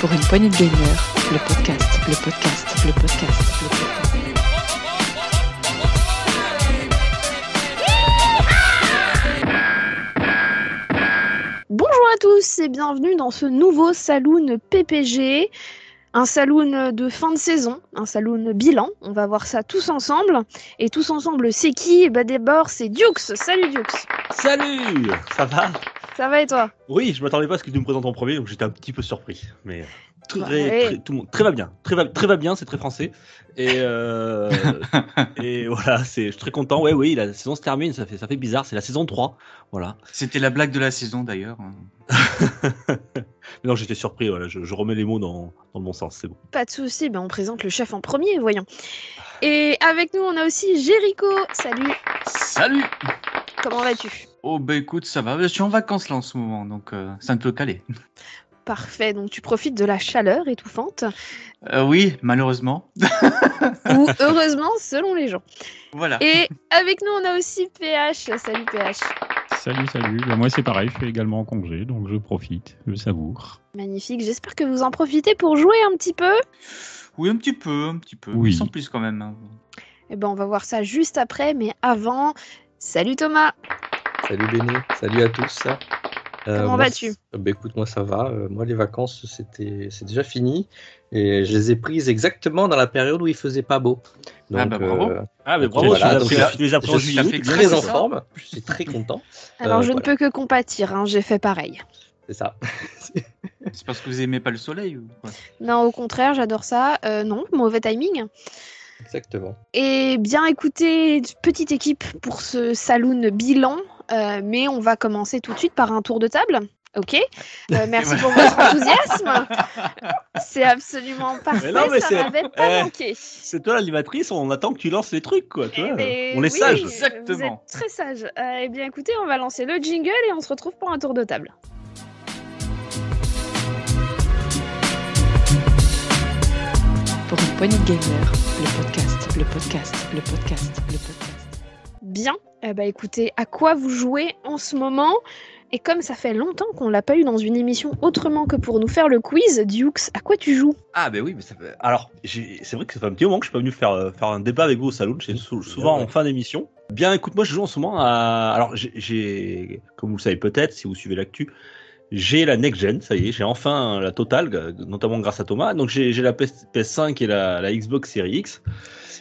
Pour une poignée de gamer, le podcast, le podcast, le podcast, le podcast. Bonjour à tous et bienvenue dans ce nouveau saloon PPG. Un saloon de fin de saison, un saloon bilan. On va voir ça tous ensemble. Et tous ensemble, c'est qui? Bah D'abord, c'est Dukes. Salut Dukes. Salut Ça va? Ça va et toi? Oui, je m'attendais pas à ce que tu me présentes en premier, donc j'étais un petit peu surpris. Mais très, Ouais. très, tout le monde, très va bien. Très va, très va bien, c'est très français. Et, euh, et voilà, c'est, je suis très content. Ouais, oui, la saison se termine, ça fait, ça fait bizarre. C'est la saison 3. Voilà. C'était la blague de la saison d'ailleurs. Mais non, j'étais surpris. Voilà, je, je remets les mots dans, dans le bon sens, c'est bon. Pas de souci, bah on présente le chef en premier, voyons. Et avec nous, on a aussi Jericho. Salut, Salut comment vas-tu? Oh bah écoute, ça va. Je suis en vacances là en ce moment, donc euh, ça ne peut caler. Parfait, donc tu profites de la chaleur étouffante. Euh, oui, malheureusement. ou heureusement, selon les gens. Voilà. Et avec nous, on a aussi PH. Salut PH. Salut, salut. Ben, moi, c'est pareil, je suis également en congé, donc je profite, je savoure. Magnifique, j'espère que vous en profitez pour jouer un petit peu. Oui, un petit peu, un petit peu. Oui. Sans plus quand même. hein. Eh ben, on va voir ça juste après, mais avant, salut Thomas. Salut Béné, salut à tous. Euh, Comment moi, vas-tu? bah, Écoute, moi ça va. Euh, moi, les vacances, c'était, c'est déjà fini. Et je les ai prises exactement dans la période où il faisait pas beau. Donc, Ah bah, bravo. euh, Ah, mais bravo, voilà, tu, donc les as- tu les as pris en je suis très en forme. Je suis très content. Alors, Euh, je ne peux que compatir, hein, j'ai fait pareil. C'est ça. C'est parce que vous aimez pas le soleil ou quoi? Non, au contraire, j'adore ça. Euh, non, mauvais timing. Exactement. Et bien écoutez, petite équipe pour ce saloon bilan, euh, mais on va commencer tout de suite par un tour de table. Ok, Euh, merci pour votre enthousiasme. C'est absolument parfait, non, mais ça c'est- m'avait pas eh, manqué. C'est toi l'animatrice, on attend que tu lances les trucs, quoi. Tu Eh vois. ben, on est oui, sages. Vous Exactement. êtes très sage. Euh, eh bien écoutez, on va lancer le jingle et on se retrouve pour un tour de table. Pour une poignée de gamer, le podcast, le podcast, le podcast, le podcast. Bien, eh ben, écoutez, à quoi vous jouez en ce moment? Et comme ça fait longtemps qu'on l'a pas eu dans une émission autrement que pour nous faire le quiz, Dukes, à quoi tu joues? Ah, ben oui, mais ça fait... alors, c'est vrai que ça fait un petit moment que je suis pas venu faire, euh, faire un débat avec vous au salon. C'est sou- souvent ouais. en fin d'émission. Bien, écoute, moi, je joue en ce moment à. Alors, j'ai- comme vous le savez peut-être, si vous suivez l'actu, j'ai la next gen, ça y est, j'ai enfin la totale, notamment grâce à Thomas. Donc, j'ai la PS- PS5 et la, la Xbox Series X.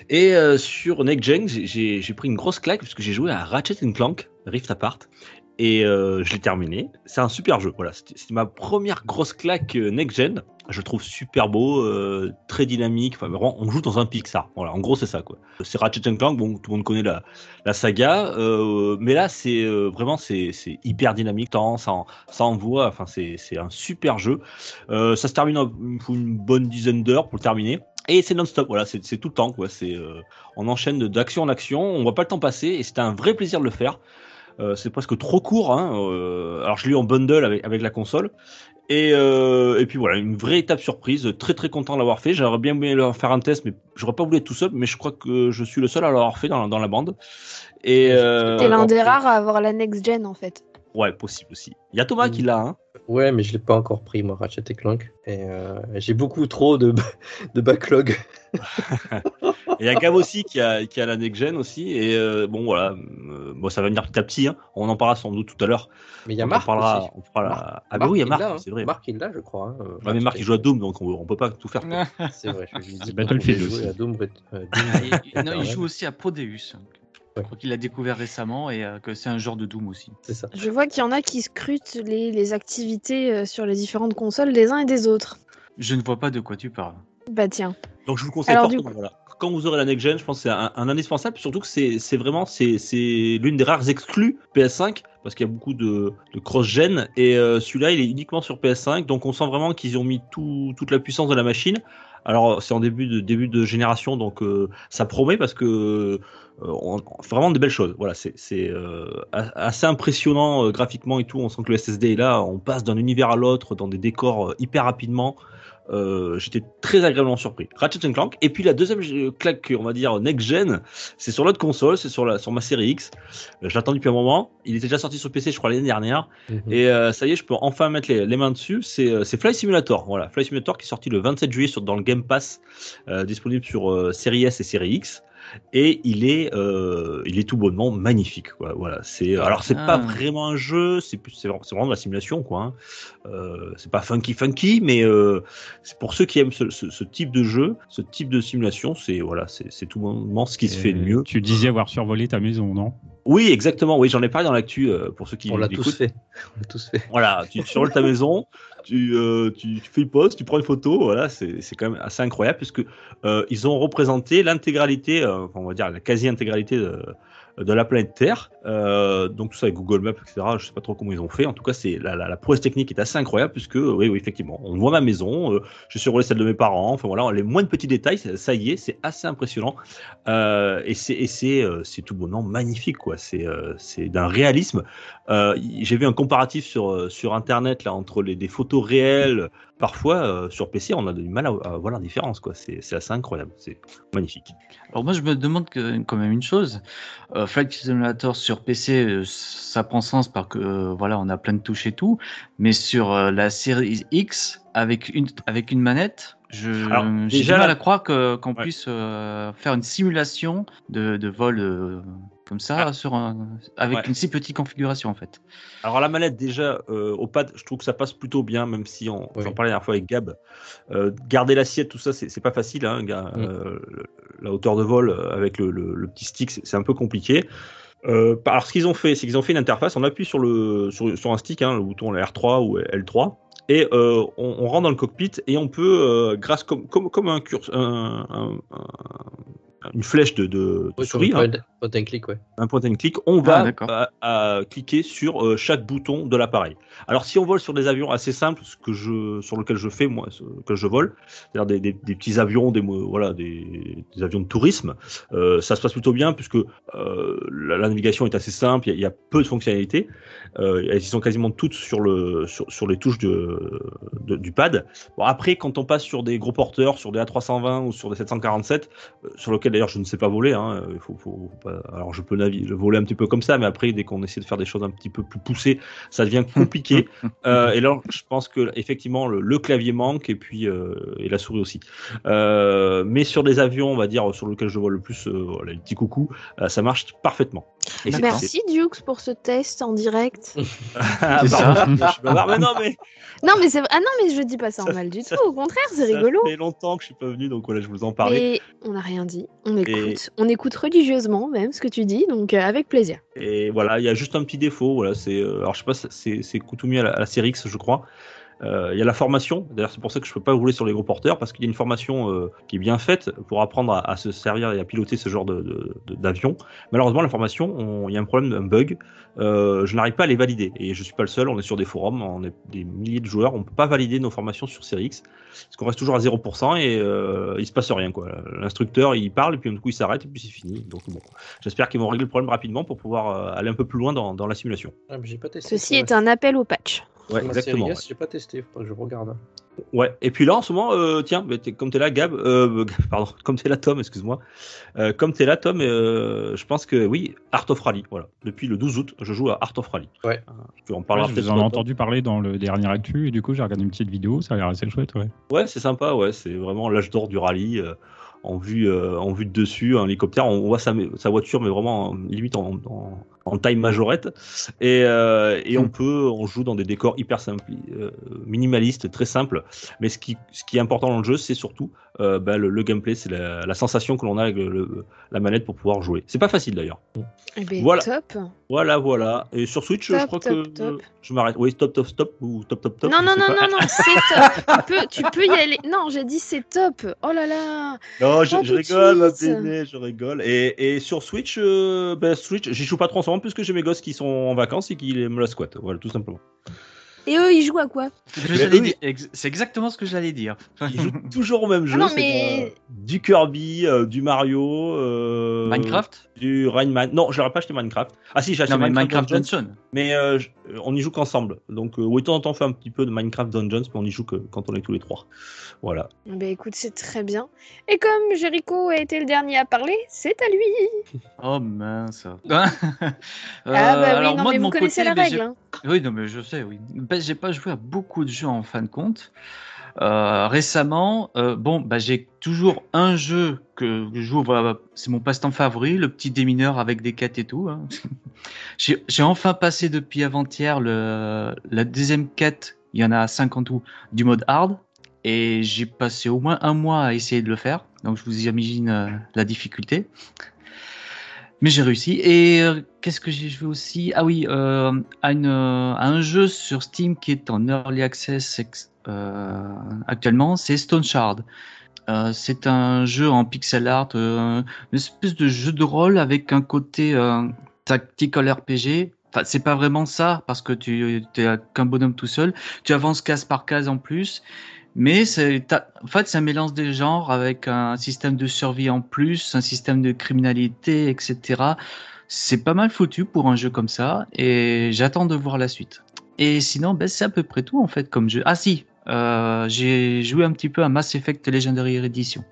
Et euh, sur next gen, j'ai- pris une grosse claque parce que j'ai joué à Ratchet Clank Rift Apart. Et euh, je l'ai terminé. C'est un super jeu. Voilà, c'était ma première grosse claque euh, next gen. Je le trouve super beau, très dynamique. Enfin, vraiment, on joue dans un Pixar. Voilà, en gros, c'est ça quoi. C'est Ratchet Clank. Bon, tout le monde connaît la, saga, mais là, c'est vraiment c'est hyper dynamique. Tant ça, en- envoie. Enfin, c'est un super jeu. Ça se termine en une bonne dizaine d'heures pour le terminer. Et c'est non-stop, voilà, c'est tout le temps, quoi. C'est, euh, on enchaîne d'action en action, on voit pas le temps passer, et c'était un vrai plaisir de le faire. Euh, c'est presque trop court. Hein. euh, alors je l'ai eu en bundle avec, avec la console. Et, et puis voilà, une vraie étape surprise. Très très content de l'avoir fait. J'aurais bien aimé leur faire un test, mais j'aurais pas voulu être tout seul. Mais je crois que je suis le seul à l'avoir fait dans, dans la bande. Et T'es l'un des rares à avoir la next gen en fait. Ouais, possible aussi. Il y a Thomas qui l'a. Hein. Ouais, mais je l'ai pas encore pris, moi, Ratchet et Clank. Et euh, j'ai beaucoup trop de, de backlog. Et il y a Gab aussi qui a, qui a la next gen aussi. Et euh, bon voilà, euh, bon, ça va venir petit à petit. Hein. On en parlera sans doute tout à l'heure. Mais il y a On Marc parlera. aussi. On fera la- Marc- Ah bah oui, il y a Marc, l'a, hein. c'est vrai. Marc, il l'a, je crois. hein, Ouais, mais Marc il joue à Doom, donc on, on peut pas tout faire. C'est vrai, je lui dis C'est Battlefield pouvait jouer aussi. à Doom, Ret- Doom Ah, il- il- non, il Eternal. joue aussi à Prodeus. Je crois qu'il l'a découvert récemment et euh, que c'est un genre de Doom aussi. C'est ça. Je vois qu'il y en a qui scrutent les, les activités euh, sur les différentes consoles des uns et des autres. Je ne vois pas de quoi tu parles. Bah tiens. Donc je vous le conseille Alors, fortement. Voilà. Quand vous aurez la next gen, je pense que c'est un, un indispensable, surtout que c'est c'est vraiment c'est c'est l'une des rares exclus PS5 parce qu'il y a beaucoup de, de cross-gen et euh, celui-là il est uniquement sur PS5, donc on sent vraiment qu'ils ont mis tout, toute la puissance de la machine. Alors c'est en début de début de génération, donc euh, ça promet parce que euh, on- on vraiment de belles choses. Voilà, c'est euh, assez impressionnant euh, graphiquement et tout. On sent que le SSD est là. On passe d'un univers à l'autre dans des décors euh, hyper rapidement. Euh, J'étais très agréablement surpris. Ratchet Clank. Et puis la deuxième euh, claque, on va dire next gen, c'est sur l'autre console, c'est sur la sur ma série X. Euh, je l'attends depuis un moment. Il était déjà sorti sur PC, je crois l'année dernière. Mhm. Et euh, ça y est, je peux enfin mettre les, les mains dessus. C'est euh, Fly Simulator. Voilà, Fly Simulator qui est sorti le 27 juillet sur, dans le Game Pass, euh, disponible sur euh, série S et série X. Et il est, euh, il est tout bonnement magnifique. Quoi. Voilà, c'est alors c'est Ah. pas vraiment un jeu, c'est vraiment de la simulation, quoi. hein. Euh, c'est pas funky funky, mais euh, c'est pour ceux qui aiment ce, ce- ce type de jeu, ce type de simulation, c'est voilà, c'est tout bonnement ce qui se fait de mieux. Tu disais avoir survolé ta maison, non? Oui, exactement. Oui, j'en ai parlé dans l'actu euh, pour ceux qui On l'a tous fait. On l'a tous fait. Voilà, tu survoles ta maison, tu, euh, tu, tu fais une pause, tu prends une photo, voilà, c'est quand même assez incroyable puisque euh, ils ont représenté l'intégralité, euh, on va dire la quasi-intégralité de, de la planète Terre. Euh, donc tout ça avec Google Maps, etc. Je sais pas trop comment ils ont fait. En tout cas, c'est la, la, prouesse technique est assez incroyable puisque oui, effectivement, on voit ma maison, euh, je survolé celle de mes parents. Enfin voilà, les moindres petits détails, ça, y est, c'est assez impressionnant. Euh, et c'est c'est tout bonnement magnifique quoi. C'est c'est d'un réalisme. J'ai vu un comparatif sur sur internet là entre les des photos réelles. Parfois euh, sur PC, on a du mal à, à voir la différence quoi. C'est c'est assez incroyable. C'est magnifique. Alors moi je me demande que, quand même une chose. Euh, Flight Simulator sur PC, euh, ça prend sens parce que voilà on a plein de touches et tout, mais sur la série X avec une avec une manette, je Alors, j'ai du mal à croire que qu'on Ouais. puisse faire une simulation de, de vol comme ça sur un, avec Ouais. une si petite configuration en fait. Alors la manette déjà euh, au pad, je trouve que ça passe plutôt bien, même si on Oui. j'en parlais la dernière fois avec Gab. Euh, garder l'assiette, tout ça, c'est pas facile. Hein, Mm. euh, la hauteur de vol avec le, le- le petit stick, c'est un peu compliqué. Alors ce qu'ils ont fait, c'est qu'ils ont fait une interface. On appuie sur le sur, sur un stick, hein, le bouton R3 ou L3, et euh, on, on rentre dans le cockpit et on peut, euh, grâce comme comme comme un curseur, un- une flèche de, de, de Oui, souris, hein, le point, point and click, ouais. un point and click, on Ah, va d'accord. à, à cliquer sur euh, chaque bouton de l'appareil. Alors si on vole sur des avions assez simples, ce que je, sur lequel je fais moi, ce que je vole, c'est-à-dire des, des- des petits avions, des voilà, des, des avions de tourisme, euh, ça se passe plutôt bien puisque euh, la, la navigation est assez simple, il y, a- il y a peu de fonctionnalités, euh, elles sont quasiment toutes sur le sur, sur les touches de, de- du pad. Bon après quand on passe sur des gros porteurs, sur des A320 ou sur des 747, euh, sur lequel d'ailleurs je ne sais pas voler, hein, il faut, faut- faut pas- alors je peux naviguer, voler un petit peu comme ça, mais après dès qu'on essaie de faire des choses un petit peu plus poussées, ça devient compliqué. Euh, et là, je pense que effectivement le, le clavier manque et puis euh, et la souris aussi. Euh, mais sur des avions, on va dire sur lesquels je vois le plus, euh, les petits coucous, euh, ça marche parfaitement. Et Merci Dukes pour ce test en direct. Ah, ça. bavard, mais non mais non mais c'est ah non mais je dis pas ça en mal du tout. Au contraire, c'est rigolo. Ça fait longtemps que je suis pas venu, donc voilà, je vous en parlais. Mais on n'a rien dit. On écoute. On écoute religieusement même ce que tu dis, donc euh, avec plaisir. Et voilà, il y a juste un petit défaut. Voilà, c'est, euh, alors je sais pas, c'est, c'est Kutumi à la, à la série X, je crois. Euh, Il y a la formation. D'ailleurs, c'est pour ça que je peux pas rouler sur les gros porteurs parce qu'il y a une formation euh, qui est bien faite pour apprendre à, se servir et à piloter ce genre d'avion. Malheureusement, la formation, on- il y a un problème, un bug. Euh, je n'arrive pas à les valider et je suis pas le seul. On est sur des forums, on est des milliers de joueurs. On peut pas valider nos formations sur série X parce qu'on reste toujours à 0% et euh, il se passe rien quoi. L'instructeur il parle et puis du coup il s'arrête et puis c'est fini. Donc bon, j'espère qu'ils vont régler le problème rapidement pour pouvoir euh, aller un peu plus loin dans, dans la simulation. Ah, pas testé. Ceci est un appel au patch. Ouais, Ma exactement. série S, j'ai pas testé, faut pas que je regarde. Ouais. Et puis là, en ce moment, euh, tiens, comme t'es là, Gab, euh, pardon, comme t'es là, Tom, excuse-moi. Euh, comme t'es là, Tom, euh, je pense que oui, Art of Rally. Voilà. Depuis le 12 aut, je joue à Art of Rally. Ouais. Euh, puis on parlera Ouais, je vous en ai entendu parler dans le dernier actu et du coup j'ai regardé une petite vidéo, ça a l'air assez chouette, ouais. Ouais, c'est sympa. Ouais, c'est vraiment l'âge d'or du rallye. Euh, en vue, euh, en vue de dessus, un hélicoptère, on voit sa, sa voiture, mais vraiment en- limite en, en, en taille majorette. Et, euh, et on peut, on joue dans des décors hyper simples, euh, minimalistes, très simples. Mais ce qui, ce qui est important dans le jeu, c'est surtout euh, bah, le, le gameplay, c'est la, la sensation que l'on a avec le- la manette pour pouvoir jouer. C'est pas facile d'ailleurs. Eh ben, Voilà. top. Voilà, voilà. Et sur Switch, je Top, crois top, que top. je m'arrête. Oui, top, top, stop ou top, top, top. non, non, non, non, non, c'est top. tu, peux, tu peux y aller. Non, j'ai dit c'est top. Oh là là. Non, je, rigole, ma béné, je rigole. Et, et sur Switch, euh, ben, Switch, j'y joue pas trop en ce moment puisque j'ai mes gosses qui sont en vacances et qui me la squattent. Voilà, tout simplement. Et eux, ils jouent à quoi C'est exactement ce que j'allais dire. Ils jouent toujours au même jeu. non, mais- du Kirby, euh, du Mario, euh, Minecraft du Rayman. Non, je n'aurais pas acheté Minecraft. Ah si, j'ai acheté Non, mais Minecraft, Minecraft Dungeons, Dungeon. mais euh, euh, on y joue qu'ensemble. Donc, euh, oui, de temps en temps, on fait un petit peu de Minecraft Dungeons, mais on y joue que quand on est tous les trois. Voilà. Ben écoute, c'est très bien. Et comme Jericho a été le dernier à parler, c'est à lui. Oh mince. Euh, ah bah oui, alors non moi, mais vous mon connaissez côté, la règle. hein. Oui, non, mais je sais, oui. J'ai pas joué à beaucoup de jeux en fin de compte. Euh, récemment, euh, bon, bah, j'ai toujours un jeu que je joue, c'est mon passe-temps favori, le petit démineur avec des quêtes et tout. hein. j'ai enfin passé depuis avant-hier le, la deuxième quête, il y en a 50 tout, du mode hard. Et j'ai passé au moins un mois à essayer de le faire. Donc je vous imagine euh, la difficulté. Mais j'ai réussi. Et euh, qu'est-ce que j'ai joué aussi? Ah oui, euh, euh, à un jeu sur Steam qui est en early access actuellement, c'est Stone Shard. C'est un jeu en pixel art, une espèce de jeu de rôle avec un côté tactical RPG. Enfin, c'est pas vraiment ça parce que tu es qu'un bonhomme tout seul. Tu avances case par case en plus. Mais c'est, en fait, c'est un mélange des genres avec un système de survie en plus, un système de criminalité, etc. C'est pas mal foutu pour un jeu comme ça, et j'attends de voir la suite. Et sinon, ben, c'est à peu près tout en fait comme jeu. Ah si, euh, j'ai joué un petit peu à Mass Effect Legendary Edition.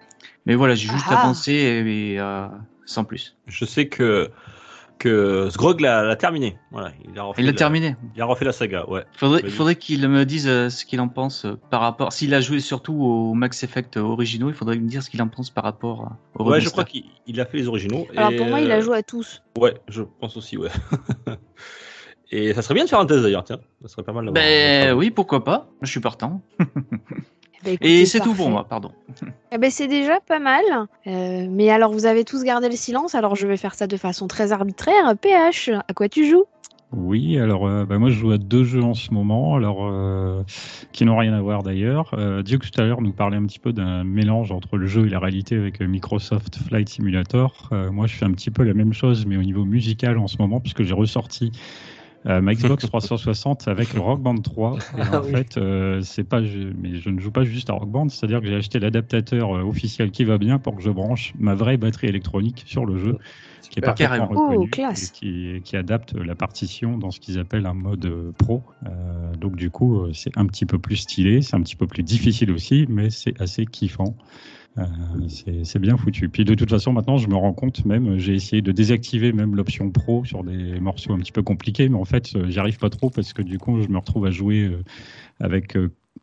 Mais voilà, j'ai juste Ah. avancé et, et, euh, sans plus. Je sais que, que Sgrog l'a, l'a terminé. Voilà, il a refait Il la- terminé. Il a refait la saga, ouais. Faudrait, faudrait qu'il me dise euh, ce qu'il en pense euh, par rapport. S'il a joué surtout aux Max Effect originaux, il faudrait me dire ce qu'il en pense par rapport euh, au Ouais, je crois qu'il il a fait les originaux. Alors et, pour moi, il a euh, joué à tous. Ouais, je pense aussi, ouais. et ça serait bien de faire un test d'ailleurs, tiens. Ça serait pas mal. Ben oui, pourquoi pas. Je suis partant. Ben, Et c'est tout pour moi, pardon. Eh ben, c'est déjà pas mal. Euh, mais alors, vous avez tous gardé le silence, alors je vais faire ça de façon très arbitraire. PH, à quoi tu joues? Oui, alors euh, bah, moi je joue à deux jeux en ce moment, alors euh, qui n'ont rien à voir d'ailleurs. Euh, Duke tout à l'heure nous parlait un petit peu d'un mélange entre le jeu et la réalité avec Microsoft Flight Simulator. Euh, moi je fais un petit peu la même chose mais au niveau musical en ce moment puisque j'ai ressorti euh, ma Xbox 360 avec le Rock Band 3. Et Ah en oui. fait, euh, c'est pas, je, mais je ne joue pas juste à Rock Band, c'est-à-dire que j'ai acheté l'adaptateur euh, officiel qui va bien pour que je branche ma vraie batterie électronique sur le jeu qui est parfaitement Carrément. reconnu Oh, classe. et qui, qui adapte la partition dans ce qu'ils appellent un mode euh, pro. Euh, donc du coup, c'est un petit peu plus stylé, c'est un petit peu plus difficile aussi, mais c'est assez kiffant. Euh, c'est bien foutu. Puis de toute façon, maintenant, je me rends compte même, j'ai essayé de désactiver même l'option pro sur des morceaux un petit peu compliqués, mais en fait, euh, j'y arrive pas trop parce que du coup, je me retrouve à jouer euh, avec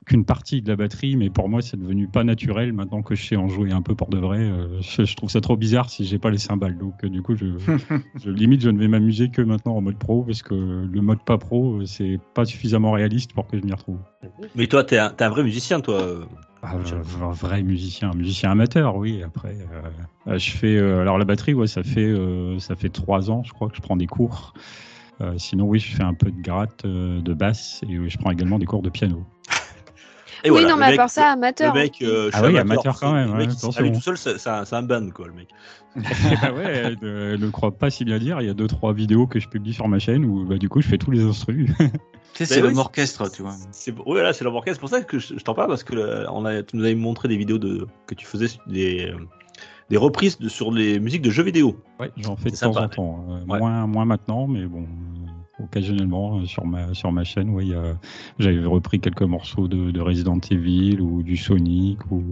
qu'une partie de la batterie, mais pour moi, c'est devenu pas naturel maintenant que je sais en jouer un peu pour de vrai. je, je trouve ça trop bizarre si j'ai pas les cymbales. Donc du coup, je, je limite, je ne vais m'amuser que maintenant en mode pro parce que le mode pas pro, c'est pas suffisamment réaliste pour que je m'y retrouve. Mais toi, t'es un, t'es un vrai musicien, toi. Euh. Ah, un, un vrai musicien, un musicien amateur, oui. Après, euh, euh, je fais euh, alors la batterie, ouais, ça fait euh, ça fait trois ans, je crois que je prends des cours. Euh, sinon, oui, je fais un peu de gratte, euh, de basse et euh, je prends également des cours de piano. Et Oui, voilà, non, mais à part ça, amateur. Le mec, euh, je Ah suis oui, amateur, amateur quand même, Le mec, ouais, lui tout seul, c'est un, un band, quoi, le mec. Ah ouais, ne le crois pas si bien dire. Il y a deux trois vidéos que je publie sur ma chaîne où bah, du coup je fais tous les instruments. Tu sais, c'est Ben l'homme oui, orchestre, tu vois. C'est, oui, voilà, c'est l'orchestre. C'est pour ça que je, je t'en parle parce que euh, on a, tu nous avais montré des vidéos de, que tu faisais des, euh, des reprises de, sur les musiques de jeux vidéo. Ouais, j'en fais de temps sympa, en temps. Euh, Ouais. Moins, moins maintenant, mais bon, euh, occasionnellement sur ma, sur ma chaîne, a- j'avais repris quelques morceaux de, de Resident Evil ou du Sonic ou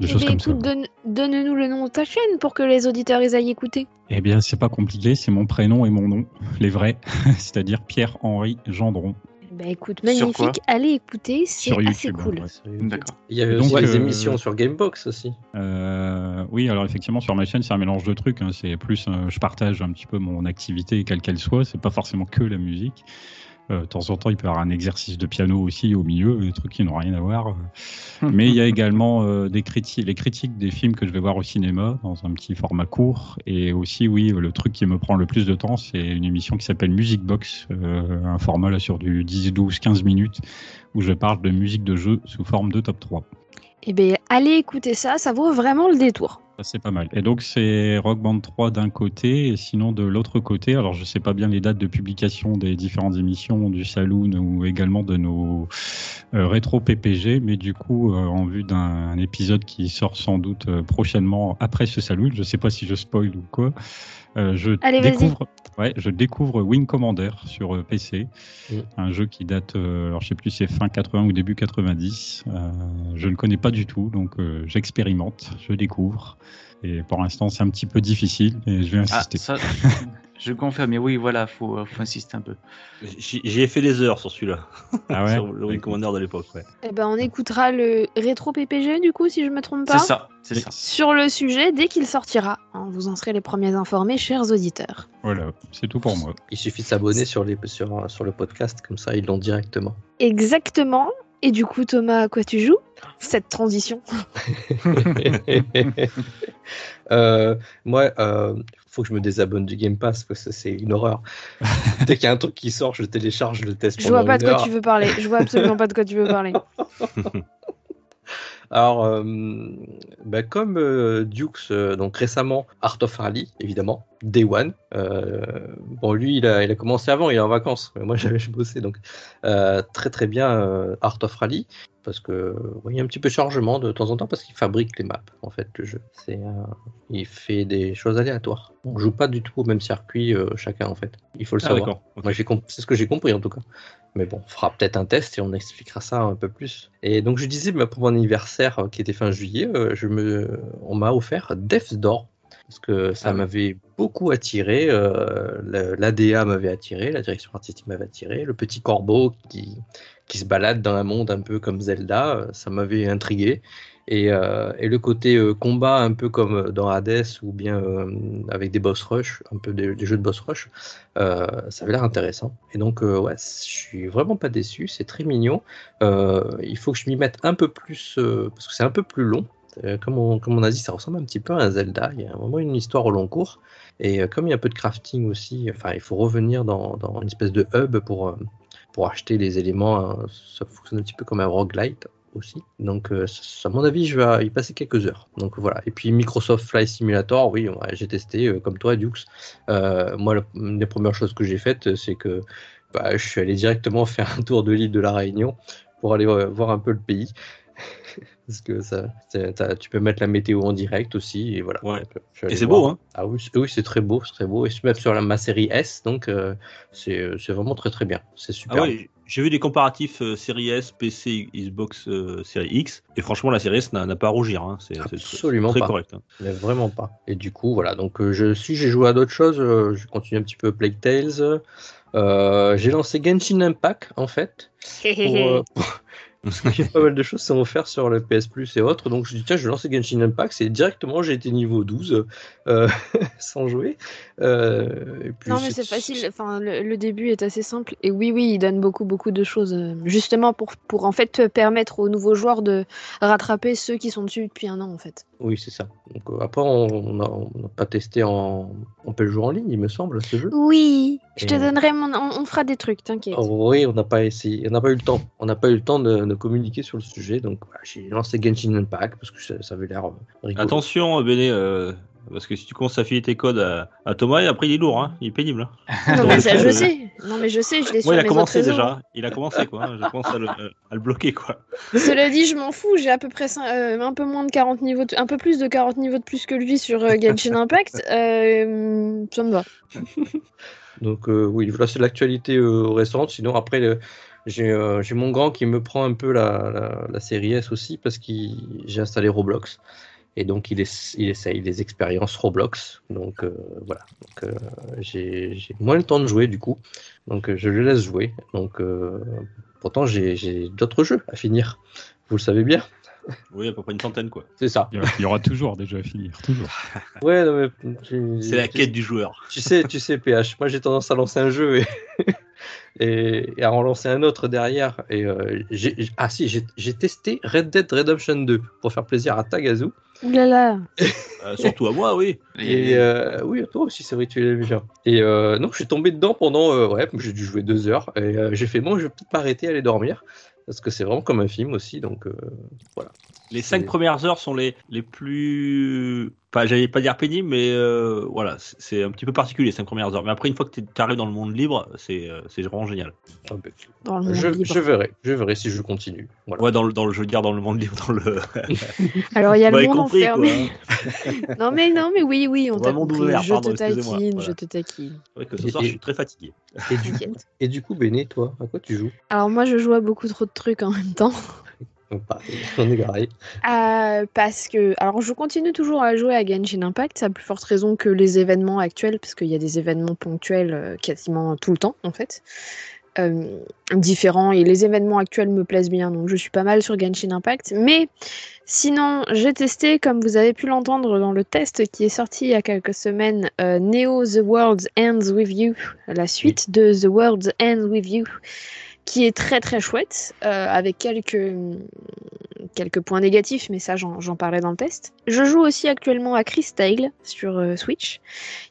des Eh choses ben, comme ça. écoute, donne- donne-nous le nom de ta chaîne pour que les auditeurs ils aillent écouter. Eh bien, c'est pas compliqué, c'est mon prénom et mon nom, les vrais, c'est-à-dire Pierre-Henri Gendron. Bah écoute, magnifique, allez écouter, c'est Sur assez YouTube, cool. ouais. D'accord. Il y avait Donc, aussi des euh, émissions sur Gamebox aussi. Euh, oui, alors effectivement, sur ma chaîne, c'est un mélange de trucs. hein. C'est plus, euh, je partage un petit peu mon activité, quelle qu'elle soit. C'est pas forcément que la musique. Euh, de temps en temps, il peut y avoir un exercice de piano aussi au milieu, des trucs qui n'ont rien à voir. Mais il y a également euh, des critiques, les critiques des films que je vais voir au cinéma dans un petit format court. Et aussi, oui, le truc qui me prend le plus de temps, c'est une émission qui s'appelle Music Box, euh, un format là sur du 10, 12, 15 minutes où je parle de musique de jeu sous forme de top 3. Eh bien, allez écouter ça, ça vaut vraiment le détour. C'est pas mal. Et donc, c'est Rock Band 3 d'un côté, et sinon de l'autre côté, alors je sais pas bien les dates de publication des différentes émissions du Saloon ou également de nos rétro PPG, mais du coup, euh, en vue d'un épisode qui sort sans doute euh, prochainement après ce Saloon, je sais pas si je spoil ou quoi, euh, je Allez, découvre, ouais, je découvre Wing Commander sur euh, PC, Mm. un jeu qui date, euh, alors je sais plus si c'est fin 80 ou début 90. Euh, je ne connais pas du tout, donc euh, j'expérimente, je découvre. Et pour l'instant, c'est un petit peu difficile, et je vais Ah, insister. ça, je confirme, mais oui, voilà, faut, euh, faut insister un peu. J'y ai fait des heures sur celui-là. Ah ouais sur le Wing Commander de l'époque, ouais. Eh ben, on écoutera le rétro PPG du coup, si je me trompe pas. C'est ça, c'est ça. Sur le sujet dès qu'il sortira. Hein, Vous en serez les premiers informés, chers auditeurs. Voilà, c'est tout pour moi. Il suffit de s'abonner sur, les, sur, sur le podcast, comme ça ils l'ont directement. Exactement. Et du coup, Thomas, à quoi tu joues Cette transition? Euh, moi, euh, faut que je me désabonne du Game Pass parce que c'est une horreur. Dès qu'il y a un truc qui sort, je le télécharge, je le teste Je vois pas de quoi tu veux parler. Je vois absolument pas de quoi tu veux parler. Alors, euh, bah, comme euh, Dukes, euh, donc récemment, Art of Rally, évidemment, Day One. Euh, bon, lui, il a, il a commencé avant, il est en vacances. Mais Moi, j'avais je bossais, donc très très bien Art of Rally, parce que ouais, il y a un petit peu de chargement de temps en temps, parce qu'il fabrique les maps, en fait, le jeu. C'est, euh, il fait des choses aléatoires. On joue pas du tout au même circuit euh, chacun, en fait. Il faut le Ah, savoir. d'accord. ok. Moi, j'ai c'est ce que j'ai compris en tout cas. Mais bon, on fera peut-être un test et on expliquera ça un peu plus. Et donc, je disais, bah, pour mon anniversaire euh, qui était fin juillet, euh, je me... on m'a offert Death's Door. Parce que ça Ah oui. m'avait beaucoup attiré. euh, L'ADA m'avait attiré, la direction artistique m'avait attiré. Le petit corbeau qui, qui se balade dans un monde un peu comme Zelda, ça m'avait intrigué. Et, euh, et le côté euh, combat, un peu comme dans Hades ou bien euh, avec des boss rush, un peu des, jeux de boss rush, euh, ça avait l'air intéressant. Et donc, euh, ouais, je suis vraiment pas déçu, c'est très mignon. Euh, il faut que je m'y mette un peu plus, euh, parce que c'est un peu plus long. Euh, comme, on, a dit, ça ressemble un petit peu à un Zelda. Il y a vraiment une histoire au long cours. Et euh, comme il y a un peu de crafting aussi, enfin, il faut revenir dans, une espèce de hub pour, euh, pour acheter les éléments. hein. Ça fonctionne un petit peu comme un roguelite aussi. Donc, euh, à mon avis, je vais y passer quelques heures. Donc voilà. Et puis Microsoft Flight Simulator, oui, j'ai testé euh, comme toi, Dukes. Euh, moi, la- une des premières choses que j'ai faites, c'est que bah, je suis allé directement faire un tour de l'île de la Réunion pour aller voir un peu le pays. Parce que ça, tu peux mettre la météo en direct aussi, et voilà. Ouais. Et c'est beau, hein Ah oui, c'est- oui, c'est très beau, c'est très beau. Et même sur la, ma série S, donc c'est c'est vraiment très très bien. C'est Ah super. J'ai vu des comparatifs euh, série S, PC, Xbox, euh, série X, et franchement, la série S n'a pas à rougir. Hein. C'est Absolument très pas. correct. hein. Mais vraiment pas. Et du coup, voilà. Donc, euh, je, si j'ai joué à d'autres choses, euh, je continue un petit peu Plague Tales. Euh, j'ai lancé Genshin Impact, en fait. Pour, qu'il y a pas mal de choses qui sont offertes sur le PS Plus et autres. Donc, je dis, tiens, je vais lancer Genshin Impact. C'est directement, j'ai été niveau 12 euh, sans jouer. Euh, et puis, Non, mais c'est facile. Enfin, le, le début est assez simple. Et oui, oui, il donne beaucoup, beaucoup de choses. euh, Justement pour, pour en fait permettre aux nouveaux joueurs de rattraper ceux qui sont dessus depuis un an, en fait. Oui, c'est ça. Donc, euh, après, on n'a pas testé en. On peut le jouer en ligne, il me semble, ce jeu. Oui, je te donnerai mon. On, on fera des trucs, t'inquiète. Oh, oui, on n'a pas essayé, on n'a pas eu le temps. On n'a pas eu le temps de, de communiquer sur le sujet. Donc, voilà, j'ai lancé Genshin Impact parce que ça, ça avait l'air euh, rigolo. Attention, Béné, euh, parce que si tu commences à filer tes codes à, à Thomas, après il est lourd, hein. il est pénible. hein. Non, mais ça, je Euh, sais. Non, mais je sais, je l'ai sur Moi, il a mes commencé déjà. Il a commencé, quoi. hein. Je pense à le, à le bloquer, quoi. Cela dit, je m'en fous. J'ai à peu près euh, un peu moins de 40 niveaux, de- un peu plus de 40 niveaux de plus que lui sur euh, Genshin Impact. Euh, ça me va. Donc, euh, oui, voilà, c'est l'actualité euh, récente. Sinon, après, euh, j'ai mon grand qui me prend un peu la, la, la série S aussi parce que j'ai installé Roblox. Et donc, il, es- il essaye des expériences Roblox. Donc, euh, voilà. Donc, euh, j'ai moins le temps de jouer, du coup. Donc, euh, je le laisse jouer. Donc, euh, pourtant, j'ai d'autres jeux à finir. Vous le savez bien. Oui, à peu près une centaine, quoi. C'est ça. Il y aura- toujours des jeux à finir, toujours. Ouais, non, mais tu- C'est la tu- quête du joueur. Tu sais, tu sais, PH, moi j'ai tendance à lancer un jeu et, et, et à en lancer un autre derrière. Et euh, ah si, j'ai j'ai testé Red Dead Redemption 2 pour faire plaisir à Tagazu. Ouh là là. Euh, surtout à moi, oui. Et euh, oui, toi aussi, c'est vrai, tu l'as bien. Et euh, non, je suis tombé dedans pendant, euh, ouais, j'ai dû jouer deux heures. Et euh, j'ai fait, bon, je vais peut-être m'arrêter, aller dormir. parce que c'est vraiment comme un film aussi, donc euh, voilà. Les cinq premières heures sont les, les plus. Pas, j'allais pas dire pénibles, mais euh, voilà, c'est- un petit peu particulier cinq premières heures. Mais après, une fois que tu arrives dans le monde libre, c'est euh, c'est vraiment génial. Ah, Dans le monde je, libre. je verrai, je verrai si je continue. Voilà. Ouais, dans le, dans le, je veux dire, dans le monde libre, dans le. Alors il y a le monde compris, enfermé. hein. non mais non mais oui oui on Dans t'a le monde compris. ouvert, je pardon, te taquine, voilà. je te taquine. C'est vrai que ce Et- soir, et- je suis très fatigué. Et du, et du coup, Béné, toi, à quoi tu joues? Alors moi je joue à beaucoup trop de trucs en même temps. Donc, pareil, On est pareil. Euh, parce que, alors je continue toujours à jouer à Genshin Impact, ça a plus forte raison que les événements actuels, parce qu'il y a des événements ponctuels euh, quasiment tout le temps en fait, euh, différents, et les événements actuels me plaisent bien, donc je suis pas mal sur Genshin Impact. Mais sinon, j'ai testé, comme vous avez pu l'entendre dans le test qui est sorti il y a quelques semaines, euh, Neo The World Ends With You, la suite de The World Ends With You qui est très très chouette, euh, avec quelques, quelques points négatifs, mais ça j'en j'en parlais dans le test. Je joue aussi actuellement à Crystal sur euh, Switch.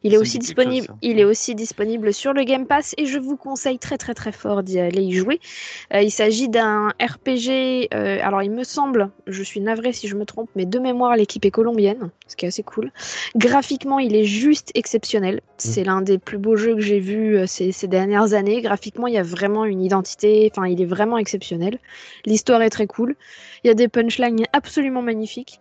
Il est aussi chose, disponible. il est aussi disponible sur le Game Pass et je vous conseille très très très fort d'y aller y jouer. Euh, il s'agit d'un RPG. euh, alors il me semble, je suis navrée si je me trompe, mais de mémoire l'équipe est colombienne, ce qui est assez cool. Graphiquement, il est juste exceptionnel. C'est l'un des plus beaux jeux que j'ai vus euh, ces, ces dernières années. Graphiquement, il y a vraiment une identité. Enfin, il est vraiment exceptionnel. L'histoire est très cool. Il y a des punchlines absolument magnifiques.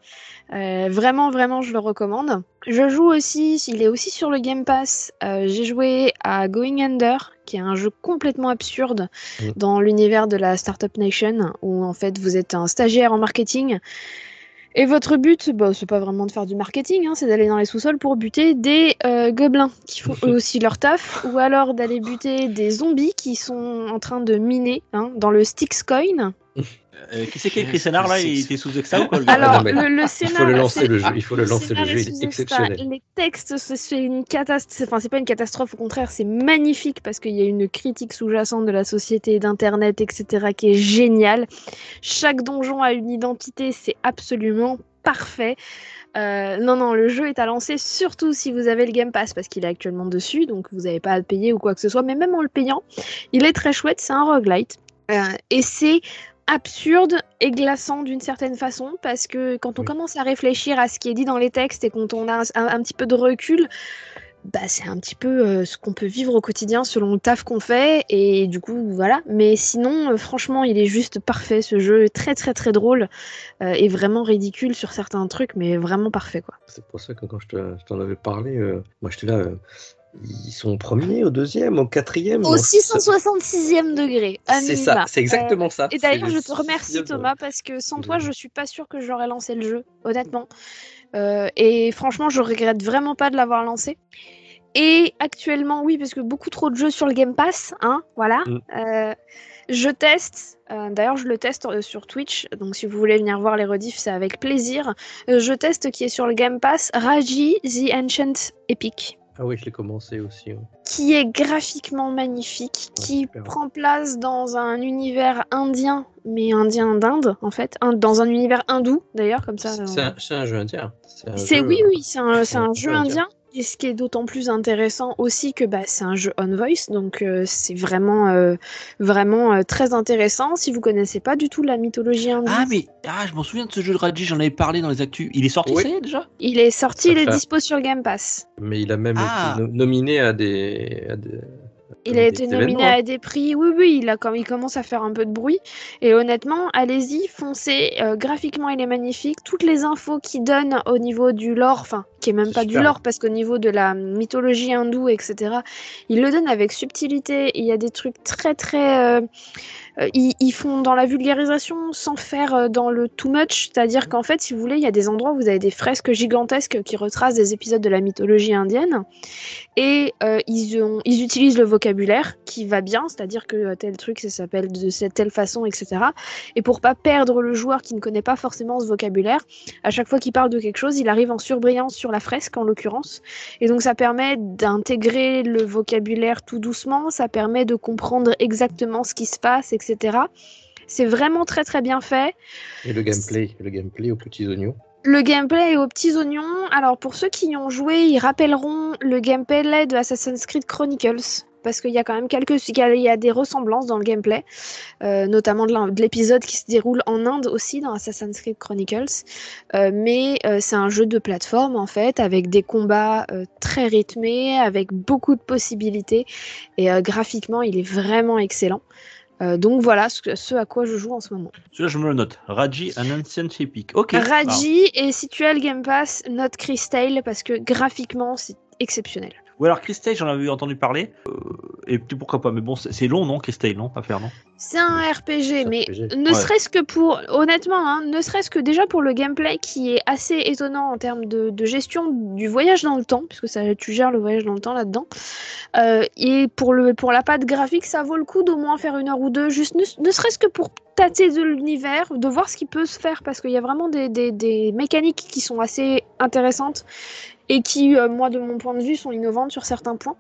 Euh, vraiment, vraiment, je le recommande. Je joue aussi, il est aussi sur le Game Pass. euh, J'ai joué à Going Under, qui est un jeu complètement absurde Mm. dans l'univers de la Startup Nation, où en fait vous êtes un stagiaire en marketing. Et votre but, bah, c'est pas vraiment de faire du marketing, hein, c'est d'aller dans les sous-sols pour buter des euh, gobelins qui font eux aussi leur taf, ou alors d'aller buter des zombies qui sont en train de miner hein, dans le Styx Coin. Euh, qui c'est qui a écrit le scénar là Il était sous Exa ou quoi le gars Alors, le, le Il scénar, faut le lancer le jeu, il faut le lancer le scénar jeu, est il exceptionnel. Les textes, c'est c'est une catastrophe. Enfin, c'est pas une catastrophe, au contraire, c'est magnifique parce qu'il y a une critique sous-jacente de la société, d'Internet, etc., qui est géniale. Chaque donjon a une identité, c'est absolument parfait. Euh, non, non, le jeu est à lancer, surtout si vous avez le Game Pass, parce qu'il est actuellement dessus, donc vous n'avez pas à le payer ou quoi que ce soit, mais même en le payant, il est très chouette, c'est un roguelite. Euh, et c'est absurde et glaçant d'une certaine façon parce que quand on Oui. commence à réfléchir à ce qui est dit dans les textes et quand on a un, un- un petit peu de recul, bah, c'est un petit peu euh, ce qu'on peut vivre au quotidien selon le taf qu'on fait et du coup voilà. Mais sinon, euh, franchement, il est juste parfait ce jeu, très très très drôle euh, et vraiment ridicule sur certains trucs, mais vraiment parfait quoi. C'est pour ça que quand je te- je t'en avais parlé, euh, moi j'étais là. Ils sont au premier, au deuxième, au quatrième. Au non, ça- 666e degré. C'est ça, c'est exactement ça. Et d'ailleurs, le je te remercie. Thomas parce que sans toi, je suis pas sûre que j'aurais lancé le jeu, honnêtement. Euh, et franchement, je regrette vraiment pas de l'avoir lancé. Et actuellement, oui, parce que beaucoup trop de jeux sur le Game Pass, hein, voilà. Mm. Euh, je teste, euh, d'ailleurs je le teste euh, sur Twitch, donc si vous voulez venir voir les rediffs, c'est avec plaisir. Je teste qui est sur le Game Pass, Raji The Ancient Epic Ah oui, je l'ai commencé aussi. ouais. qui est graphiquement magnifique, Ouais, qui super. prend place dans un univers indien, mais indien d'Inde en fait, un- dans un univers hindou d'ailleurs, comme ça. C'est on- un, jeu indien. C'est oui, euh, oui, c'est un, jeu jeu indien. indien. Et ce qui est d'autant plus intéressant aussi que bah, c'est un jeu on voice, donc euh, c'est vraiment, euh, vraiment euh, très intéressant. Si vous connaissez pas du tout la mythologie indienne, Ah, mais ah, je m'en souviens de ce jeu de Raji, j'en avais parlé dans les actus. Il est sorti, Oui. ça y est déjà? Il est sorti, Ça il est fait- dispo sur Game Pass. Mais il a même Ah. été no- nominé à des. à des- Il a des été nominé événements, à des prix. Oui, oui, il, a, il commence à faire un peu de bruit. Et honnêtement, allez-y, foncez. Euh, graphiquement, il est magnifique. Toutes les infos qu'il donne au niveau du lore, enfin, qui est même pas du lore, parce qu'au niveau de la mythologie hindoue, etc., il le donne avec subtilité. Il y a des trucs très, très. euh, euh, ils, ils font dans la vulgarisation sans faire euh, dans le too much. C'est-à-dire qu'en fait, si vous voulez, il y a des endroits où vous avez des fresques gigantesques qui retracent des épisodes de la mythologie indienne. Et euh, ils, ont, ils utilisent le vocabulaire qui va bien, c'est-à-dire que tel truc, ça s'appelle de cette telle façon, etc. Et pour pas perdre le joueur qui ne connaît pas forcément ce vocabulaire, à chaque fois qu'il parle de quelque chose, il arrive en surbrillance sur la fresque, en l'occurrence. Et donc ça permet d'intégrer le vocabulaire tout doucement, ça permet de comprendre exactement ce qui se passe, etc. C'est vraiment très très bien fait. Et le gameplay, le gameplay aux petits oignons. Le gameplay est aux petits oignons. Alors pour ceux qui y ont joué, ils rappelleront le gameplay de Assassin's Creed Chronicles. Parce qu'il y a quand même quelques, il y a, il y a des ressemblances dans le gameplay, euh, notamment de l'épisode qui se déroule en Inde aussi dans Assassin's Creed Chronicles. Euh, mais euh, c'est un jeu de plateforme en fait, avec des combats très rythmés, avec beaucoup de possibilités, et graphiquement il est vraiment excellent. Donc voilà ce, à quoi je joue en ce moment. Celui-là, je me le note. Raji, un ancient epic. Ok. Ah. Raji, et si tu as le Game Pass, note Crystal parce que graphiquement c'est exceptionnel. Ou alors Christelle, j'en avais entendu parler. Euh, et puis pourquoi pas. Mais bon, c'est long, non, Christelle, non À faire, non C'est un RPG, mais RPG. ne Ouais. serait-ce que pour, honnêtement, hein, ne serait-ce que déjà pour le gameplay qui est assez étonnant en termes de, de gestion du voyage dans le temps, puisque ça, tu gères le voyage dans le temps là-dedans. Euh, et pour, le, pour la patte graphique, ça vaut le coup d'au moins faire une heure ou deux, juste ne, ne serait-ce que pour tâter de l'univers, de voir ce qui peut se faire, parce qu'il y a vraiment des, des, des mécaniques qui sont assez intéressantes et qui, euh, moi, de mon point de vue, sont innovantes sur certains points.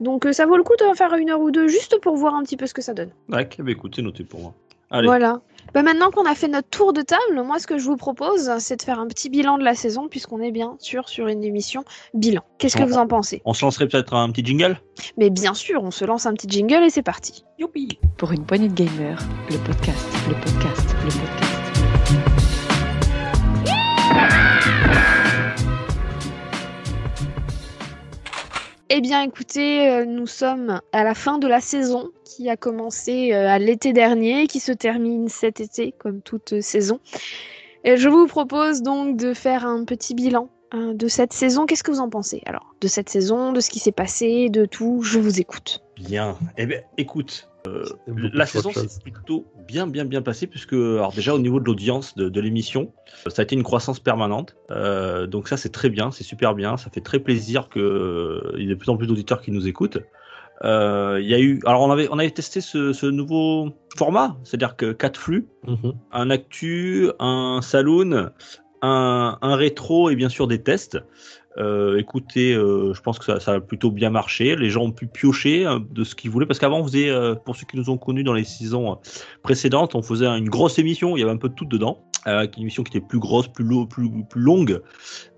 Donc euh, ça vaut le coup d'en faire une heure ou deux, juste pour voir un petit peu ce que ça donne. Ouais, bah écoute, c'est noté pour moi. Allez. Voilà. Bah maintenant qu'on a fait notre tour de table, moi ce que je vous propose, c'est de faire un petit bilan de la saison, puisqu'on est bien sûr sur une émission bilan. Qu'est-ce que vous en pensez? On se lancerait peut-être un petit jingle? Mais bien sûr, on se lance un petit jingle et c'est parti. Youpi Pour une poignée de gamers, le podcast, le podcast, le podcast. Eh bien écoutez, euh, nous sommes à la fin de la saison qui a commencé euh, à l'été dernier, qui se termine cet été, comme toute saison. Et je vous propose donc de faire un petit bilan hein, de cette saison. Qu'est-ce que vous en pensez Alors, de cette saison, de ce qui s'est passé, de tout, je vous écoute. Bien. Eh bien, écoute, euh, la saison s'est plutôt bien, bien, bien passée, puisque, alors déjà, au niveau de l'audience de, de l'émission, euh, ça a été une croissance permanente. Euh, donc, ça, c'est très bien, c'est super bien. Ça fait très plaisir qu'il y ait de plus en plus d'auditeurs qui nous écoutent. Euh, Il y a eu, alors on avait, on avait testé ce, ce nouveau format, c'est-à-dire que quatre flux, Mhm. un actu, un saloon, un, un rétro et bien sûr des tests. Euh, écoutez, euh, je pense que ça, a plutôt bien marché. Les gens ont pu piocher euh, de ce qu'ils voulaient parce qu'avant on faisait, euh, pour ceux qui nous ont connus dans les saisons précédentes, on faisait une grosse émission. Il y avait un peu de tout dedans. Une émission qui était plus grosse, plus, lo- plus, plus longue.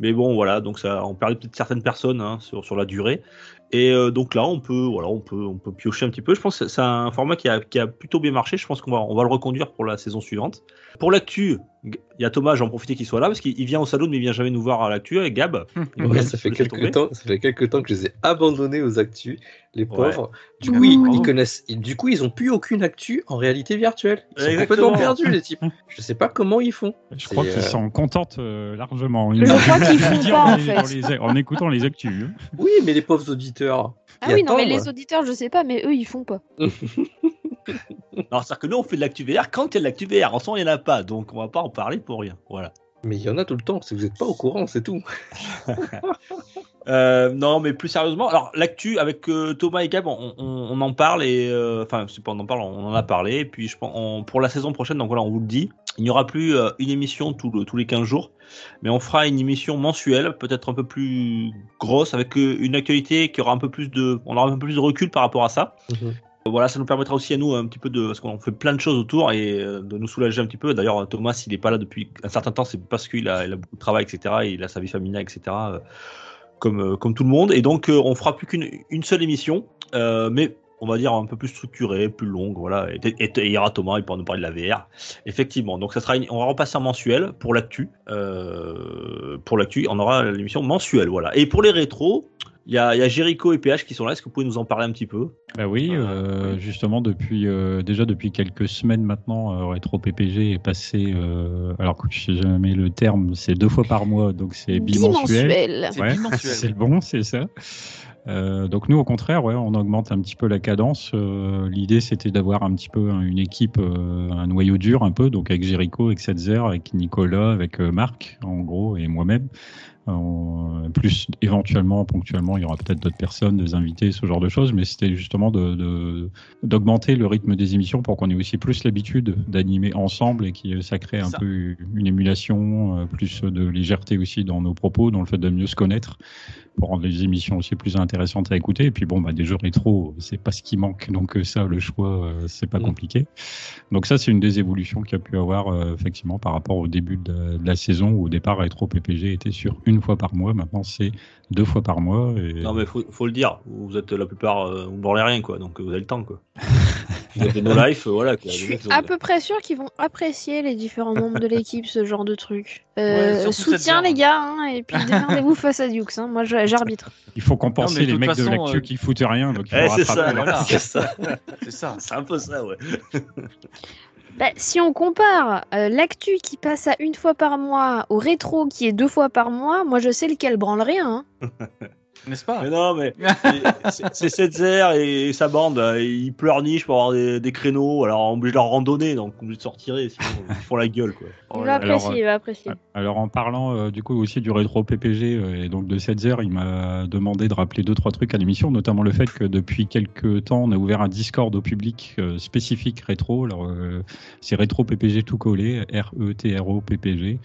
Mais bon, voilà, donc ça, on perdait peut-être certaines personnes hein, sur, la durée. Et donc là, on peut, voilà, on peut, on peut piocher un petit peu. Je pense que c'est un format qui a, qui a plutôt bien marché. Je pense qu'on va, on va le reconduire pour la saison suivante. Pour l'actu, il y a Thomas, j'en profite qu'il soit là parce qu'il il vient au salon, mais il vient jamais nous voir à l'actu avec Gab. Ouais, ça fait quelques temps, ça fait quelques temps que je les ai abandonnés aux actus, les pauvres. Du Ouais. coup, ils, ils connaissent, ils- du coup, ils ont plus aucune actu en réalité virtuelle. Ils sont complètement perdus, les types. Je sais pas comment ils font. Je crois qu'ils euh, s'en contentent euh, largement. Je crois qu'ils font pas, en les- fait. dans les- en écoutant les actus. hein. Oui, mais les pauvres auditeurs. Ah Ils oui, non, mais les auditeurs, je sais pas, mais eux, ils font pas. Alors, c'est-à-dire que nous, on fait de l'actu VR quand il y a de l'actu VR. En ce moment, il n'y en a pas, donc on va pas en parler pour rien. Voilà. Mais il y en a tout le temps, que vous n'êtes pas au courant, c'est tout. Euh, non, mais plus sérieusement, alors l'actu avec euh, Thomas et Gab, on, on- on en parle et euh, enfin, c'est pas on en parle, on en a parlé. Et puis, je pense, on- pour la saison prochaine, donc voilà, on vous le dit, il n'y aura plus euh, une émission tous le- tous les 15 jours, mais on fera une émission mensuelle, peut-être un peu plus grosse, avec une actualité qui aura un peu plus de, on aura un peu plus de recul par rapport à ça. Mhm. Voilà, ça nous permettra aussi à nous un petit peu de, parce qu'on fait plein de choses autour et euh, de nous soulager un petit peu. D'ailleurs, Thomas, s'il n'est pas là depuis un certain temps, c'est parce qu'il a, beaucoup de travail, etc. Et il a sa vie familiale, etc. euh, comme, euh, comme tout le monde. Et donc, euh, on fera plus qu'une une seule émission, euh, mais on va dire un peu plus structurée, plus longue. Voilà. Et, et- et il y aura Thomas, il pourra nous parler de la VR. Effectivement. Donc, ça sera on va repasser en mensuel pour l'actu. Euh, pour l'actu, on aura l'émission mensuelle. Voilà. Et pour les rétros, il y a, y a Jericho et PH qui sont là. Est-ce que vous pouvez nous en parler un petit peu? Bah oui, euh, justement depuis euh, déjà depuis quelques semaines maintenant, euh, Retro PPG est passé. euh, alors que je sais jamais le terme, c'est deux fois par mois, donc c'est bimensuel. Bimensuel. C'est Ouais, bimensuel. c'est le bon, c'est ça. Euh, donc nous, au contraire, ouais, on augmente un petit peu la cadence. Euh, L'idée, c'était d'avoir un petit peu hein, une équipe, euh, un noyau dur un peu, donc avec Jericho, avec Setzer, avec Nicolas, avec euh, Marc, en gros, et moi-même. Euh, plus éventuellement, ponctuellement, il y aura peut-être d'autres personnes, des invités, ce genre de choses, mais c'était justement de- de- d'augmenter le rythme des émissions pour qu'on ait aussi plus l'habitude d'animer ensemble et que ça crée un Ça. peu une émulation, euh, plus de légèreté aussi dans nos propos, dans le fait de mieux se connaître pour rendre les émissions aussi plus intéressantes à écouter. Et puis bon, bah, des jeux rétro, c'est pas ce qui manque, donc euh, ça, le choix, euh, c'est pas Mm. compliqué. Donc ça, c'est une des évolutions qu'il y a pu avoir euh, effectivement par rapport au début de, de la saison où au départ Retro PPG était sur une fois par mois. Maintenant, c'est deux fois par mois. Et... Non, mais faut, faut le dire. Vous êtes la plupart, euh, vous ne branlez rien, quoi. Donc vous avez le temps, quoi. no life, euh, voilà. Quoi. Je suis à peu près sûr qu'ils vont apprécier les différents membres de l'équipe, ce genre de truc. Ouais, Euh, cette soutien les gars, hein, et puis démerdez-vous face à Dukes. hein. Moi j'arbitre. Il faut compenser Non, les mecs de l'actu euh, qui foutent rien. Donc il Eh, faut c'est ça, rattraper voilà. c'est ça. C'est ça. C'est un peu ça, ouais. Bah, si on compare euh, l'actu qui passe à une fois par mois au rétro qui est deux fois par mois, moi je sais lequel branle rien. hein. N'est-ce pas Mais non, mais c'est- Setzer et sa bande, euh, ils pleurnichent pour avoir des, des créneaux, alors on est obligé de leur randonner, donc obligé de sortir, sinon ils font la gueule, quoi. Il Oh va là là. alors, apprécier, il va apprécier. Alors en parlant euh, du coup aussi du rétro PPG euh, et donc de 7 heures, il m'a demandé de rappeler deux trois trucs à l'émission, notamment le fait que depuis quelques temps on a ouvert un Discord au public euh, spécifique rétro. Alors euh, c'est rétro PPG tout collé, R E T R O PPG.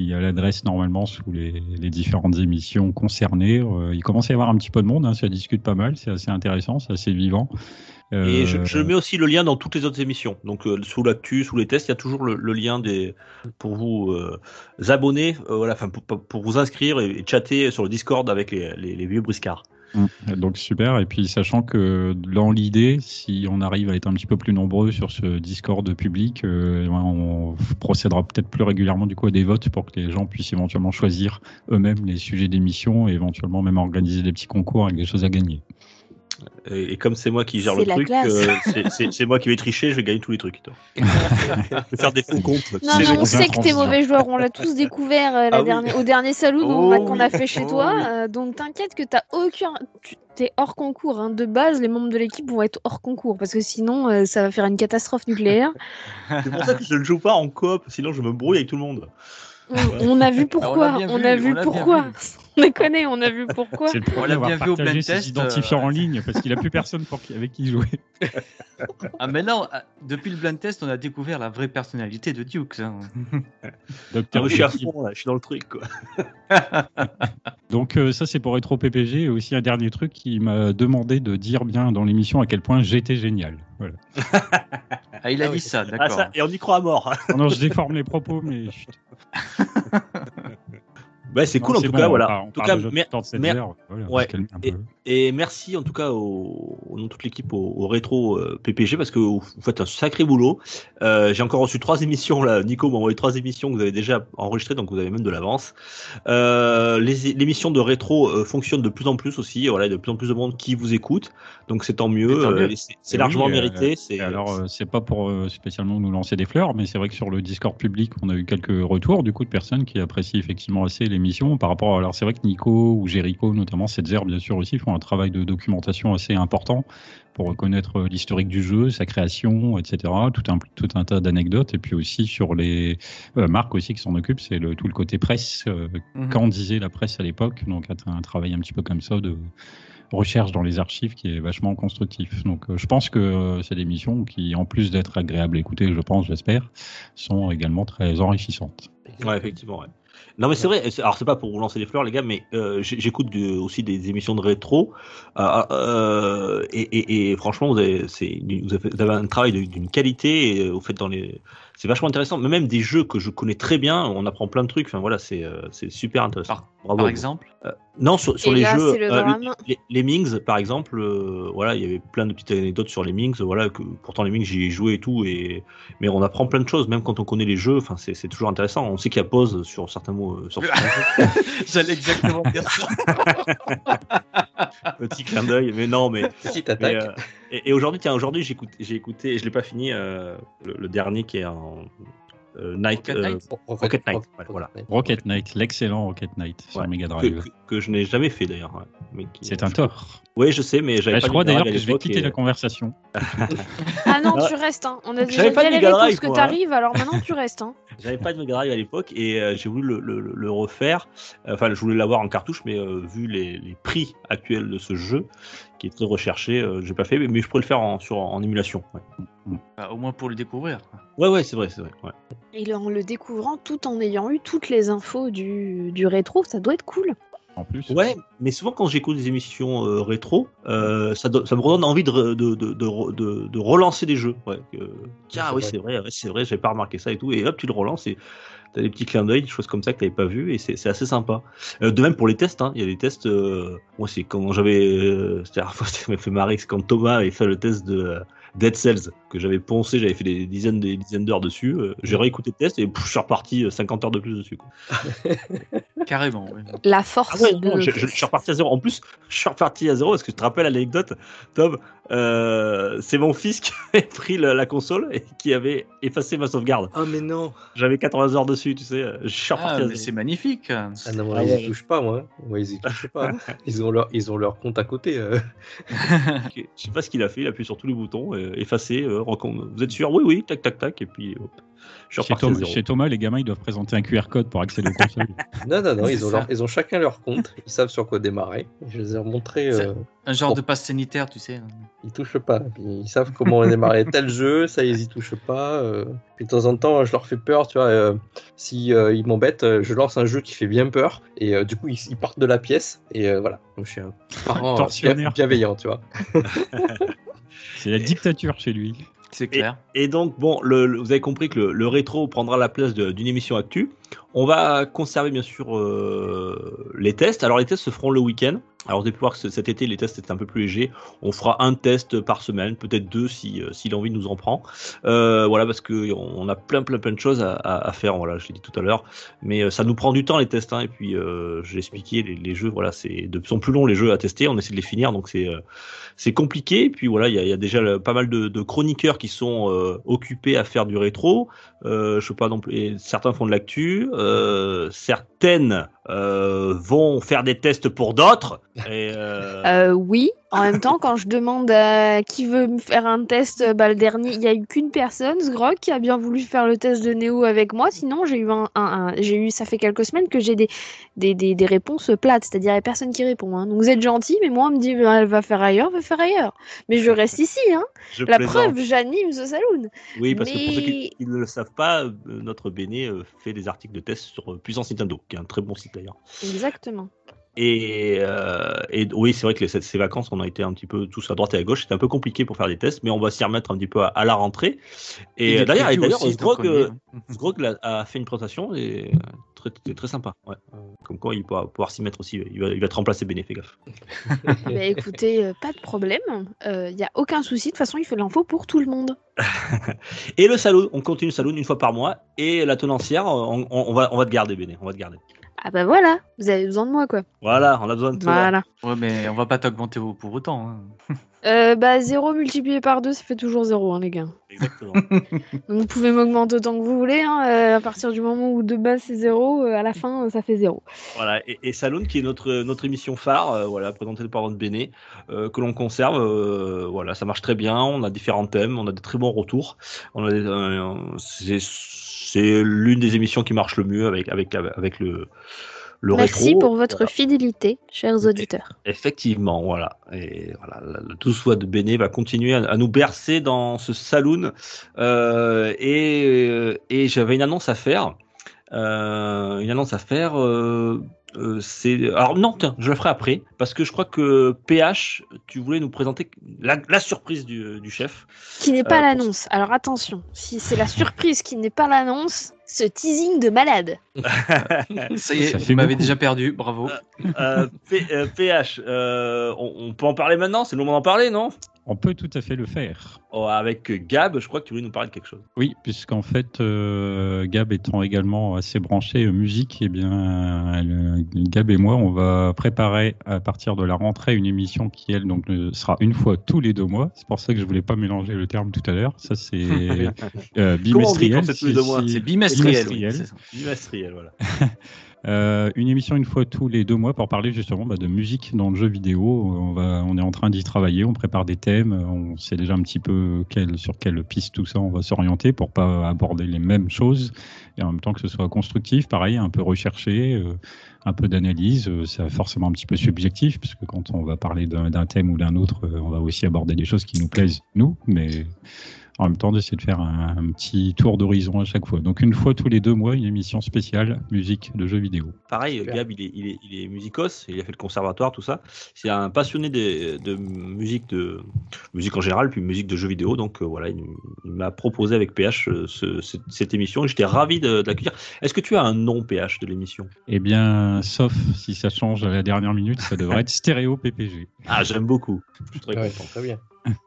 Il y a l'adresse normalement sous les, les différentes émissions concernées. Euh, il commence à y avoir un petit peu de monde, hein, ça discute pas mal, c'est assez intéressant, c'est assez vivant. Et je, Euh, je mets aussi le lien dans toutes les autres émissions. Donc euh, sous l'actu, sous les tests, il y a toujours le, le lien des pour vous abonner, voilà, enfin pour, pour- pour vous inscrire et, et chatter sur le Discord avec les, les, les vieux briscards. Mm. Donc super. Et puis sachant que dans l'idée, si on arrive à être un petit peu plus nombreux sur ce Discord public, euh, on procédera peut-être plus régulièrement du coup à des votes pour que les gens puissent éventuellement choisir eux-mêmes les sujets d'émission et éventuellement même organiser des petits concours avec des choses à gagner. Et, et comme c'est moi qui gère le truc, euh, c'est- moi qui vais tricher, je vais gagner tous les trucs. toi. je vais faire des faux comptes. Non, mais on sait que t'es mauvais joueur, on l'a tous découvert euh, la Ah oui. au dernier salon Oh qu'on a fait chez Oh toi. oui. euh, donc t'inquiète que t'as aucun. tu- T'es hors concours. hein. De base, les membres de l'équipe vont être hors concours parce que sinon, euh, ça va faire une catastrophe nucléaire. C'est pour ça que je ne joue pas en coop, sinon je me brouille avec tout le monde. On, on a vu pourquoi. bien on vu, a vu pourquoi. vu. On déconne, on a vu pourquoi. C'est le On premier l'a à avoir bien vu au blind ses test, identifiants euh, en ligne parce qu'il a plus personne pour qui- avec qui jouer. Ah, mais non, ah, depuis le blind test, on a découvert la vraie personnalité de Dukes. hein. Ah, Docteur moi, je suis à fond, là, je suis dans le truc. Quoi. Donc euh, ça c'est pour Retro PPG et aussi un dernier truc qui m'a demandé de dire bien dans l'émission à quel point j'étais génial. Voilà. Ah, il a Ah dit oui. ça, Ah, d'accord. ça, et on y croit à mort. Non, je déforme les propos mais c'est cool en tout bon, cas, voilà. En tout cas, mer- mer- heure, voilà, on ouais. peu. Et merci en tout cas au, au nom de toute l'équipe au, au rétro euh, PPG parce que vous faites un sacré boulot. Euh, J'ai encore reçu trois émissions là. Nico m'a envoyé trois émissions que vous avez déjà enregistrées donc vous avez même de l'avance. Euh, les- L'émission de rétro euh, fonctionne de plus en plus aussi. Voilà, il y a de plus en plus de monde qui vous écoute donc c'est tant mieux. C'est. Euh, et Et largement oui, euh, mérité. Et alors, c'est pas pour spécialement nous lancer des fleurs, mais c'est vrai que sur le Discord public, on a eu quelques retours du coup de personnes qui apprécient effectivement assez l'émission par rapport. à- Alors, c'est vrai que Nico ou Jericho, notamment Setzer, bien sûr aussi, font un travail de documentation assez important pour reconnaître euh, l'historique du jeu, sa création, etc. Tout un tout un tas d'anecdotes et puis aussi sur les euh, Marc aussi qui s'en occupe, c'est le tout le côté presse. euh, Mhm. Quand disait la presse à l'époque, donc un, un travail un petit peu comme ça de recherche dans les archives qui est vachement constructif. Donc euh, je pense que euh, c'est des missions qui, en plus d'être agréables à écouter, je pense, j'espère, sont également très enrichissantes. Ouais, effectivement. Ouais. Non, mais c'est vrai. Alors, c'est pas pour vous lancer les fleurs, les gars, mais euh, j'écoute aussi des émissions de rétro. euh, euh, et, et, et franchement, vous avez, vous un travail d'une qualité. Et, vous faites dans les. C'est vachement intéressant. Mais même des jeux que je connais très bien, on apprend plein de trucs. Enfin, voilà, c'est c'est super intéressant. Par, Bravo. par exemple Non, sur, sur Et les là, jeux, le euh, les, les Mings, par exemple, euh, voilà, il y avait plein de petites anecdotes sur les Mings, voilà, que pourtant les Mings j'y ai joué et tout, et mais on apprend plein de choses, même quand on connaît les jeux, enfin c'est c'est toujours intéressant. On sait qu'il y a pause sur certains mots, euh, sur certains jeux. J'allais exactement dire ça. petit clin d'œil, mais non, mais. Petite mais, attaque. euh, et, et aujourd'hui, tiens, aujourd'hui j'ai écouté, écouté, je l'ai pas fini, euh, le, le dernier qui est en euh, Night, Rocket euh, Knight Rocket Knight, ouais, voilà. Rocket Knight, l'excellent Rocket Knight sur Ouais. Mega que, Drive. que- que je n'ai jamais fait d'ailleurs. ouais, C'est un tort. Oui, je sais, mais j'avais Bah, pas je crois de Mega d'ailleurs Drive que je vais quitter et- la conversation. Ah non, tu restes. Hein. On a déjà J'avais pas de galéré Mega pour Drive, ce que moi, hein. t'arrives, alors maintenant tu restes. Hein. J'avais pas de Mega Drive à l'époque et euh, j'ai voulu le, le- le- le refaire. Enfin, je voulais l'avoir en cartouche, mais euh, vu les, les prix actuels de ce jeu, qui est très recherché, euh, j'ai pas fait, mais, mais je pourrais le faire en, sur, en émulation. Ouais, Bah, au moins pour le découvrir. ouais, ouais, c'est vrai, c'est vrai. ouais. Et en le découvrant tout en ayant eu toutes les infos du, du rétro, ça doit être cool. en plus. Ouais, mais souvent quand j'écoute des émissions euh, rétro, euh, ça, do- ça me redonne envie de, de, de, de, re- de- de relancer des jeux. Ouais, que- Tiens, C'est oui, vrai. c'est vrai, ouais, c'est vrai, j'avais pas remarqué ça et tout. Et hop, tu le relances et t'as des petits clins d'œil, des choses comme ça que t'avais pas vu et c'est c'est assez sympa. Euh, de même pour les tests, hein, il y a des tests. Euh, moi, c'est quand j'avais. Euh, C'était la fois, ça m'a fait marrer, c'est quand Thomas avait fait le test de. Euh, Dead Cells que j'avais poncé, j'avais fait des dizaines des dizaines d'heures dessus. euh, J'ai réécouté le test et pff, je suis reparti euh, 50 heures de plus dessus. Quoi. Carrément. ouais. La force Ah ouais, de non, nos je, je- je suis reparti à zéro. En plus, je suis reparti à zéro parce que je te rappelle l'anecdote, Tom, euh, c'est mon fils qui avait pris la, la console et qui avait effacé ma sauvegarde. Ah, mais non J'avais 80 heures dessus, tu sais. Je suis reparti Ah, à mais zéro. c'est magnifique. Ah non, moi, Ah ils y touchent pas, moi. Moi, ils y touchent pas. Ils ont leur, ils ont leur compte à côté. euh. Ok, Je sais pas ce qu'il a fait, il a appuyé sur tous les boutons, euh, effacer, euh, vous êtes sûr? Oui, oui, tac, tac, tac, et puis hop. Je Chez, Tom- chez Thomas, les gamins, ils doivent présenter un QR code pour accéder aux consoles. Non, non, non, ils ont, leur- ils ont chacun leur compte. Ils savent sur quoi démarrer. Je les ai remontrés. C'est- euh, Un genre Bon. de passe sanitaire, tu sais. ils touchent pas. Ils savent comment démarrer tel jeu, ça ils y touchent pas. euh. Puis de temps en temps, je leur fais peur, tu vois. euh, si euh, ils m'embêtent, euh, je lance un jeu qui fait bien peur et euh, du coup ils, ils partent de la pièce et euh, voilà. Donc, je suis un parent euh, bienveillant, tu vois. C'est la dictature chez lui. C'est clair. Et donc, bon, le, le- vous avez compris que le, le rétro prendra la place d'une émission actu. On va conserver, bien sûr, euh, les tests. Alors, les tests se feront le week-end. Alors, vous avez pu voir que ce- cet été, les tests étaient un peu plus légers. On fera un test par semaine, peut-être deux si, euh, si l'envie nous en prend. Euh, voilà, parce que on a plein, plein, plein de choses à, à- à faire. Voilà, je l'ai dit tout à l'heure. Mais euh, ça nous prend du temps, les tests. hein. et puis, euh, j'ai expliqué, les, les jeux, voilà, c'est de sont plus longs, les jeux à tester. On essaie de les finir, donc c'est euh, c'est compliqué. Puis voilà, il y a, déjà pas mal de, de chroniqueurs qui sont euh, occupés à faire du rétro. Euh, je sais pas non plus. et Certains font de l'actu. Euh, certaines euh, vont faire des tests pour d'autres. Oui. En même temps, quand je demande à qui veut me faire un test, bah, le dernier, il y a eu qu'une personne, Sgrog, qui a bien voulu faire le test de Néo avec moi. Sinon, j'ai eu un, un- un- j'ai eu, ça fait quelques semaines que j'ai des, des, des, des réponses plates, c'est-à-dire il n'y a personne qui répond. hein. Donc vous êtes gentil, mais moi on me dit bah, elle va faire ailleurs, va faire ailleurs. Mais je reste ici, hein. je La plaisante. preuve, j'anime ce saloon. Oui, parce que pour ceux qui, Mais- qui ne le savent pas, euh, notre Béné euh, fait des articles de test sur euh, Puissance Nintendo, qui est un très bon site d'ailleurs. Exactement. Et, euh, et oui, c'est vrai que les- ces ces vacances, on a été un petit peu tous à droite et à gauche. C'était un peu compliqué pour faire des tests, mais on va s'y remettre un petit peu à, à la rentrée. Et, et d'ailleurs, Sgrog, hein. A fait une présentation et très, très, très sympa. Ouais. Euh, Comme quoi, il pourra pouvoir s'y mettre aussi. Il va, il va te remplacer Béné, fais gaffe. bah écoutez, euh, pas de problème. Il n'y a aucun souci. De toute façon, il fait l'info pour tout le monde. Et le saloon, on continue le saloon une fois par mois. Et la tenancière, on, on- on va, on va te garder, Béné. On va te garder. Ah bah voilà, vous avez besoin de moi quoi. Voilà, on a besoin de toi. Voilà. Ouais, mais on va pas t'augmenter au- pour autant. hein. Euh, bah 0 multiplié par 2, ça fait toujours 0, hein, les gars. Exactement. Donc vous pouvez m'augmenter autant que vous voulez. hein, euh, à partir du moment où de base c'est 0, à la fin euh, ça fait 0. Voilà, et, et Saloon qui est notre, notre émission phare, euh, voilà, présentée par votre Béné, euh, que l'on conserve. euh, voilà, ça marche très bien. On a différents thèmes, on a des très bons retours. On a des- euh, c'est, c'est l'une des émissions qui marche le mieux avec, avec, avec le, le Merci rétro. pour votre Voilà. fidélité, chers auditeurs. Effectivement, voilà. Et voilà, la tout soit de Béné va continuer à, à nous bercer dans ce saloon. Euh, et euh, et j'avais une annonce à faire. Euh, une annonce à faire. euh, c'est alors non, tiens, je la ferai après parce que je crois que PH, tu voulais nous présenter la, la surprise du, du chef. Qui n'est pas l'annonce. Alors attention, si c'est la surprise qui n'est pas l'annonce, ce teasing de malade. Ça y est, Ça vous m'avez déjà perdu, bravo. Euh, P- euh, PH, euh, on, on peut en parler maintenant, c'est le moment d'en parler, non? On peut tout à fait le faire. Oh, Avec Gab, je crois que tu voulais nous parler de quelque chose. Oui, puisqu'en fait, euh, Gab étant également assez branché musique, eh bien, Gab et moi, on va préparer à partir de la rentrée une émission qui, elle, donc, ne- sera une fois tous les deux mois. C'est pour ça que je voulais pas mélanger le terme tout à l'heure. Ça, c'est euh, bimestriel. c'est bimestriel. bimestriel. oui, c'est ça. Bimestriel, voilà. Euh, une émission une fois tous les deux mois pour parler justement bah, de musique dans le jeu vidéo. On, est en train d'y travailler, on prépare des thèmes, on sait déjà un petit peu sur quelle piste tout ça on va s'orienter pour pas aborder les mêmes choses et en même temps que ce soit constructif, pareil, un peu recherché, euh, un peu d'analyse. Euh, C'est forcément un petit peu subjectif puisque quand on va parler d'un thème ou d'un autre, euh, on va aussi aborder des choses qui nous plaisent nous, mais en même temps d'essayer de faire un, un petit tour d'horizon à chaque fois. Donc une fois tous les deux mois, une émission spéciale musique de jeux vidéo. Pareil, Super. Gab, il est, il, est, il est musicos, il a fait le conservatoire, tout ça. C'est un passionné de, musique, de musique en général, puis musique de jeux vidéo. Donc euh, voilà, il, il m'a proposé avec PH euh, ce- ce- cette émission et j'étais ravi de, de l'accueillir. Est-ce que tu as un nom PH de l'émission? Eh bien, sauf si ça change à la dernière minute, ça devrait être stéréo PPG. Ah, j'aime beaucoup. Je suis très Ouais, content. très bien.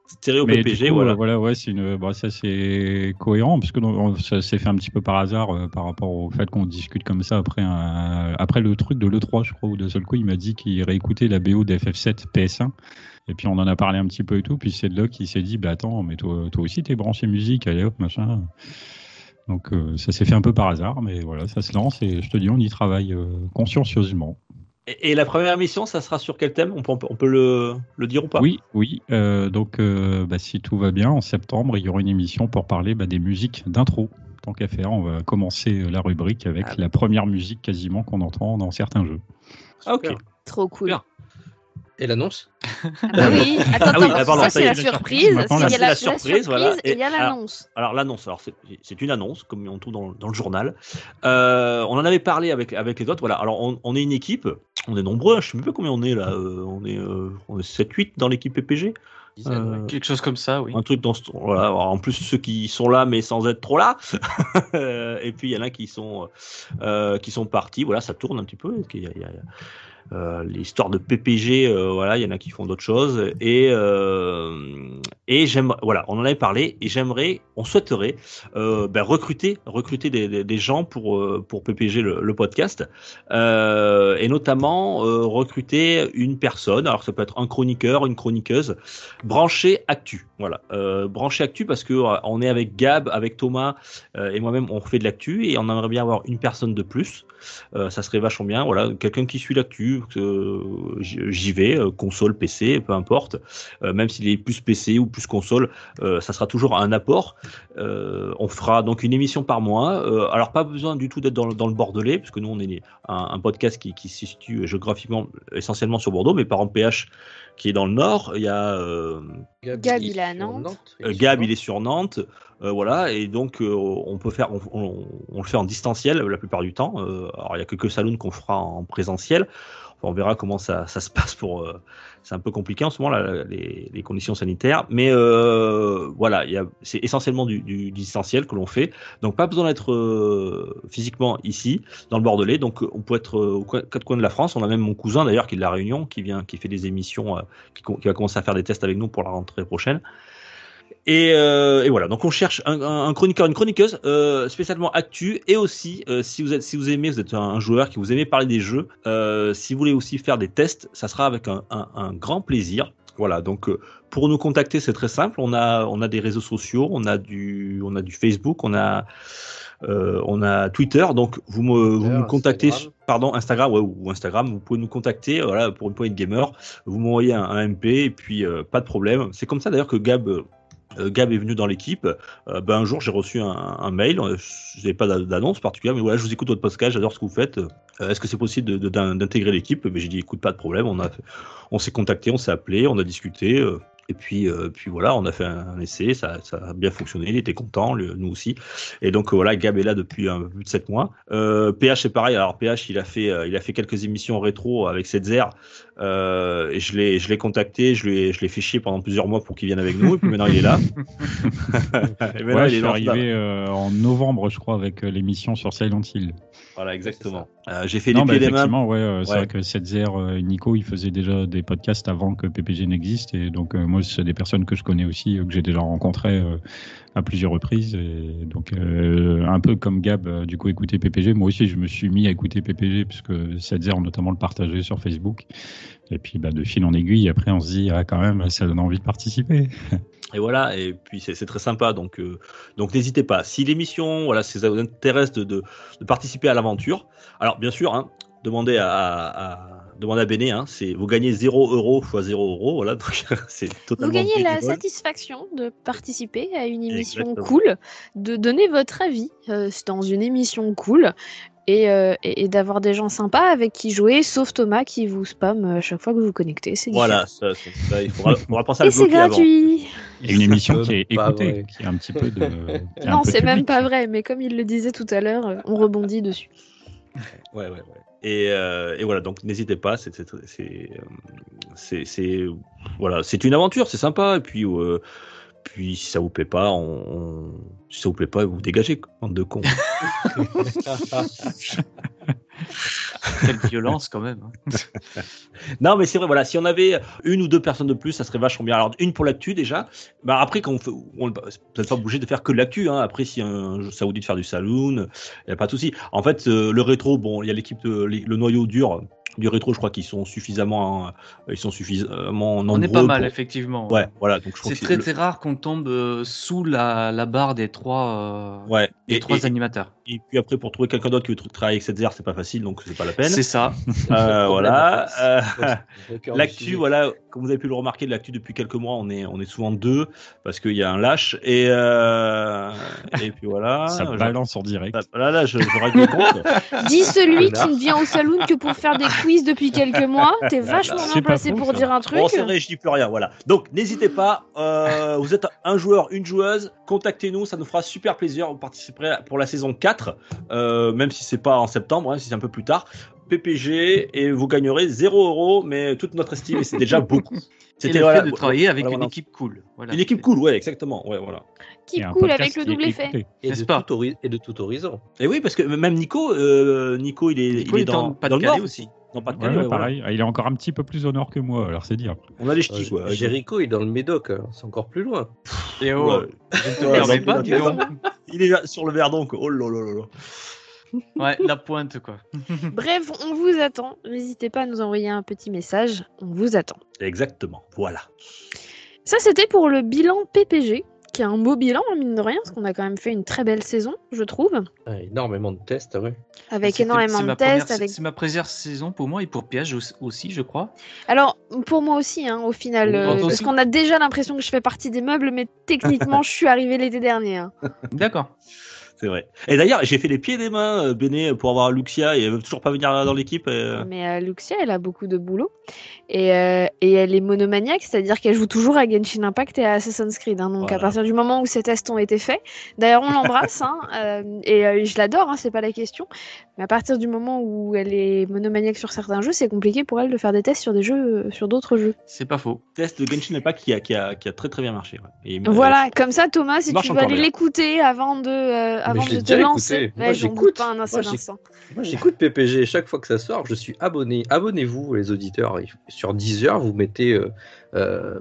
Stéréo Mais PPG, coup, voilà. euh, voilà, ouais, c'est une, bon, ça c'est cohérent parce que ça s'est fait un petit peu par hasard euh, par rapport au fait qu'on discute comme ça après un, après le truc de l'E3, je crois, où d'un seul coup il m'a dit qu'il réécoutait la BO d'FF7 PS1 et puis on en a parlé un petit peu et tout, puis c'est de là qu'il s'est dit bah attends, mais toi, toi aussi t'es branché musique, allez hop machin. Donc euh, ça s'est fait un peu par hasard, mais voilà, ça se lance et je te dis on y travaille euh, consciencieusement. Et, et la première émission, ça sera sur quel thème? On peut, on peut le, le dire ou pas? Oui, oui. euh, donc, euh, bah, si tout va bien, en septembre, il y aura une émission pour parler bah, des musiques d'intro. Tant qu'à faire, on va commencer la rubrique avec Ah. la première musique quasiment qu'on entend dans certains jeux. Ah, ok. Trop cool. Bien. Et l'annonce Ah oui, attends, Ah oui, attends, ah, pardon, ça c'est la surprise. Il y a la, surprise, voilà. et il y a l'annonce. Alors l'annonce, alors c'est- une annonce, comme on trouve dans, dans le journal. Euh, on en avait parlé avec, avec les autres. Voilà. Alors on, on est une équipe, on est nombreux. Je sais même pas combien on est là. euh, on est, euh, on est 7-8 dans l'équipe PPG. Euh. Quelque chose comme ça, oui. Un truc dans ce, voilà. En plus ceux qui sont là mais sans être trop là. et puis il y en a qui sont euh, qui sont partis. Voilà, ça tourne un petit peu. Il y a- il y a- euh, l'histoire de PPG, euh, voilà, il y en a qui font d'autres choses et euh, et voilà, on en avait parlé et j'aimerais, on souhaiterait euh, ben, recruter, recruter des, des, gens pour pour PPG le, podcast et notamment recruter une personne. Alors ça peut être un chroniqueur, une chroniqueuse branché actu, voilà, actu parce que on est avec Gab, avec Thomas et moi-même, on fait de l'actu et on aimerait bien avoir une personne de plus. Ça serait vachement bien. Voilà, quelqu'un qui suit l'actu, euh, j'y j'y vais, euh, console, PC, peu importe. Euh, même s'il est plus PC ou plus console, euh, ça sera toujours un apport. Euh, on fera donc une émission par mois. Euh, alors pas besoin du tout d'être dans, le- dans le Bordelais, puisque nous on est un, un podcast qui, qui se situe géographiquement essentiellement sur Bordeaux, mais par exemple PH qui est dans le nord. Il y a euh, Gab, il est à sur Nantes. Gab, il est sur Nantes, euh, voilà, et donc euh, on peut faire, on, on- on le fait en distanciel la plupart du temps. Euh, alors il y a quelques salons qu'on fera en présentiel. On verra comment ça, ça se passe pour. euh, c'est un peu compliqué en ce moment là, les, conditions sanitaires, mais euh, voilà, c'est essentiellement du, du distanciel que l'on fait. Donc pas besoin d'être euh, physiquement ici dans le Bordelais. Donc on peut être aux quatre coins de la France. On a même mon cousin d'ailleurs qui est de la Réunion, qui vient, qui fait des émissions, qui va commencer à faire des tests avec nous pour la rentrée prochaine. Et, euh, et voilà, donc on cherche un, chroniqueur, une chroniqueuse euh, spécialement actu, et aussi euh, si vous êtes, si vous aimez, vous êtes un, un joueur qui vous aimez parler des jeux, si vous voulez aussi faire des tests, ça sera avec un, grand plaisir. Voilà, donc pour nous contacter, c'est très simple. On a, on a des réseaux sociaux, on a du, on a du Facebook, on a, on a Twitter. Donc vous me, vous nous contactez, Instagram. pardon, Instagram, ouais, ou Instagram. Vous pouvez nous contacter, voilà, pour une poignée de gamer. Vous m'envoyez un, MP et puis pas de problème. C'est comme ça d'ailleurs que Gab. Euh, Gab est venu dans l'équipe. Euh, ben, un jour, j'ai reçu un, mail. Euh, Je n'avais pas d'a- d'annonce particulière, mais voilà, je vous écoute votre podcast, j'adore ce que vous faites. Est-ce que c'est possible d'intégrer l'équipe? Ben, J'ai dit, écoute, pas de problème. On, on s'est contacté, on s'est appelé, on a discuté. et puis, puis voilà, on a fait un, essai, ça, ça a bien fonctionné, il était content, nous aussi. Et donc voilà, Gab est là depuis un plus de 7 mois. PH c'est pareil, alors PH il a fait, il a fait quelques émissions rétro avec Setzer. Euh, je l'ai, je l'ai contacté, je l'ai, je l'ai fait chier pendant plusieurs mois pour qu'il vienne avec nous. Et puis maintenant il est là. et Ouais, il je est arrivé euh, en novembre, je crois, avec euh, l'émission sur Silent Hill. Voilà, exactement. Euh, j'ai fait Non, les bah, pieds les mains. effectivement, ouais, euh, c'est Ouais. vrai que Setzer, euh, Nico, il faisait déjà des podcasts avant que PPG n'existe. Et donc, euh, moi, c'est des personnes que je connais aussi, euh, que j'ai déjà rencontrées euh, à plusieurs reprises. Et donc, euh, un peu comme Gab, euh, du coup, écouter PPG. Moi aussi, je me suis mis à écouter PPG, puisque Setzer, notamment, le partageait sur Facebook. Et puis, bah, de fil en aiguille, après, on se dit, ah, quand même, ça donne envie de participer. Et voilà, et puis c'est très sympa, donc euh, donc n'hésitez pas. Si l'émission, voilà, ça vous intéresse de, participer à l'aventure, alors bien sûr, hein, demandez à demande à Béné, hein, c'est vous gagnez 0 euros fois 0 euros, voilà, donc c'est totalement. Vous gagnez la satisfaction de participer à une émission Exactement. cool, de donner votre avis euh, dans une émission cool et, euh, et, et d'avoir des gens sympas avec qui jouer, sauf Thomas qui vous spam à chaque fois que vous vous connectez. C'est Voilà, ça, ça, ça, il faudra, faudra penser à le Et c'est bloquer avant. gratuit. Et une émission qui est Pas écoutée, vrai. qui a un petit peu de. Non, c'est même pas vrai, mais comme il le disait tout à l'heure, euh, on rebondit dessus. Ouais, ouais, ouais. Et, euh, et voilà, donc n'hésitez pas, c'est, euh, voilà, c'est une aventure, c'est sympa. Et puis, euh, puis si ça vous plaît pas, on, on- si ça vous plaît pas, vous dégagez, quoi, bande de cons. Quelle violence quand même. hein. non, mais c'est vrai, voilà, si on avait une ou deux personnes de plus, ça serait vachement bien. Alors, une pour l'actu déjà. Bah, après, quand on fait, on, vous n'êtes pas obligé de faire que l'actu. Hein. Après, si un, dit de faire du saloon, il n'y a pas de souci. En fait, euh, le rétro, bon, il y a l'équipe, le noyau dur du rétro, je crois qu'ils sont suffisamment, euh, ils sont suffisamment nombreux. On est pas mal, pour- effectivement. Ouais, voilà. Donc, je C'est très le- très rare qu'on tombe euh, sous la, la barre des trois, euh, Ouais. des Et, trois et- animateurs. et puis après, pour trouver quelqu'un d'autre qui veut tra- travailler avec cette zère, c'est pas facile, donc c'est pas la peine. C'est ça. Euh, voilà. Euh, L'actu, voilà, comme vous avez pu le remarquer, l'actu depuis quelques mois, on est, on est souvent deux parce qu'il y a un lâche et euh, et puis voilà. Ça Je- balance en direct. Là, là, je, je règle le compte. Dis celui qui Connard. ne vient au saloon que pour faire des quiz depuis quelques mois. T'es vachement C'est bien placé pour ça. dire un truc. Bon, c'est vrai, je dis plus rien, voilà. Donc, n'hésitez pas. euh, vous êtes un joueur, une joueuse, contactez-nous, ça nous fera super plaisir. Vous participerez pour la saison 4, euh, même si c'est pas en septembre, hein, si c'est un peu plus tard. PPG et vous gagnerez 0 euros, mais toute notre estime, et c'est déjà beaucoup. Et le voilà, fait de travailler avec voilà, une voilà. équipe cool. Voilà. Une équipe cool, ouais, exactement, ouais, voilà. Cool avec le double effet. Et de, pas tout hori- et de tout horizon. Et oui, parce que même Nico, euh, Nico, il est, Nico, il est il est dans, dans le nord aussi. Non, pas de Ouais, ouais, pareil. Ah, Il est encore un petit peu plus au nord que moi, alors c'est dire. On a les Euh, ch'tis, Jericho il est dans le Médoc, euh, c'est encore plus loin. Et oh, Ouais. je ne te Ouais, permets pas. Il est sur le Verdon. Oh là là là là. Ouais, la pointe, quoi. Bref, on vous attend. N'hésitez pas à nous envoyer un petit message. On vous attend. Exactement, voilà. Ça, c'était pour le bilan PPG, qui est un beau bilan, hein, mine de rien, parce qu'on a quand même fait une très belle saison, je trouve, Ah, énormément de tests, ouais. avec énormément de tests. Avec... C'est ma première saison pour moi et pour Piège aussi- je crois. Alors, pour moi aussi, hein, au final, Oui, euh, parce qu'on a déjà l'impression que je fais partie des meubles, mais techniquement, je suis arrivé l'été dernier. hein. D'accord. C'est vrai. Et d'ailleurs, j'ai fait les pieds et les mains, euh, Béné, pour avoir Luxia, et elle veut toujours pas venir dans l'équipe. euh. Mais euh, Luxia, elle a beaucoup de boulot. Et, euh, et elle est monomaniaque, c'est-à-dire qu'elle joue toujours à Genshin Impact et à Assassin's Creed. hein. donc Voilà. à partir du moment où ces tests ont été faits, d'ailleurs on l'embrasse, hein, euh, et je l'adore, hein, c'est pas la question. Mais à partir du moment où elle est monomaniaque sur certains jeux, c'est compliqué pour elle de faire des tests sur des jeux, euh, sur d'autres jeux. C'est pas faux. Test de Genshin Impact qui a, qui a, qui a très très bien marché. ouais. Et, Voilà, comme ça Thomas, si tu veux aller l'écouter avant de, euh, avant de te lancer, Ouais, j'écoute. pas un seul Moi, j'ai- instant. Moi, j'écoute PPG chaque fois que ça sort. Je suis abonné. Abonnez-vous, les auditeurs. Sur Deezer, vous mettez euh, euh,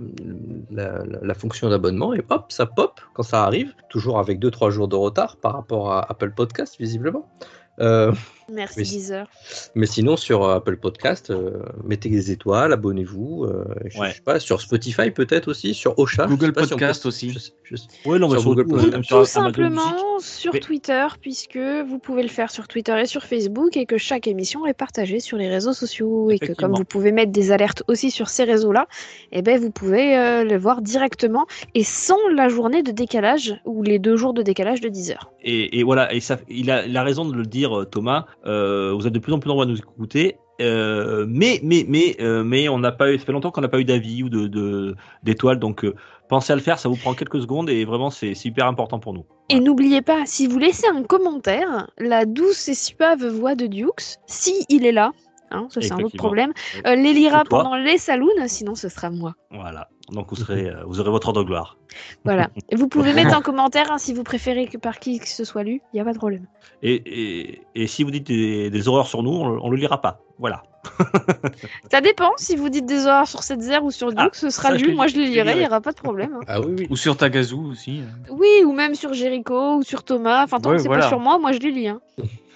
la, la- la fonction d'abonnement et hop, ça pop quand ça arrive. Toujours avec 2-3 jours de retard par rapport à Apple Podcast, visiblement. Euh, Merci Oui. Deezer. mais sinon, sur euh, Apple Podcast, euh, mettez des étoiles, abonnez-vous. euh, je, Ouais. je sais pas, sur Spotify peut-être aussi, sur Ocha. Google si Podcast peut- aussi. je sais- je sais- Ouais, non, mais Sur surtout, Google sur Tout Music. simplement sur Mais- Twitter, puisque vous pouvez le faire sur Twitter et sur Facebook, et que chaque émission est partagée sur les réseaux sociaux, et que comme vous pouvez mettre des alertes aussi sur ces réseaux-là, eh ben vous pouvez euh, le voir directement et sans la journée de décalage ou les deux jours de décalage de 10 heures. Et, et voilà, et ça, il, a, il a raison de le dire, Thomas. Euh, vous êtes de plus en plus nombreux à nous écouter. Euh, mais, mais, mais, euh, mais on n'a pas eu, ça fait longtemps qu'on n'a pas eu d'avis ou de, d'étoiles. Donc, pensez à le faire. Ça vous prend quelques secondes et vraiment, c'est hyper important pour nous. Et n'oubliez pas, si vous laissez un commentaire, la douce et suave voix de Dukes, si il est là, hein, ça c'est un autre problème, euh, les lira pendant les saloons, sinon ce sera moi. Voilà. Donc, vous serez, euh, vous aurez votre heure de gloire. Voilà. Et vous pouvez mettre en commentaire hein, si vous préférez que par qui que ce soit lu, il n'y a pas de problème. Et, et, et si vous dites des, des horreurs sur nous, on, on le lira pas. Voilà. Ça dépend, si vous dites des horreurs sur cette zère ou sur Duke, Ah, ce sera lu, moi je te lirai, il n'y aura pas de problème. hein. Ah oui, oui. Ou sur Tagazu aussi. euh. Oui, ou même sur Jericho ou sur Thomas, enfin tant Ouais, que c'est voilà. pas sur moi, moi je les lis.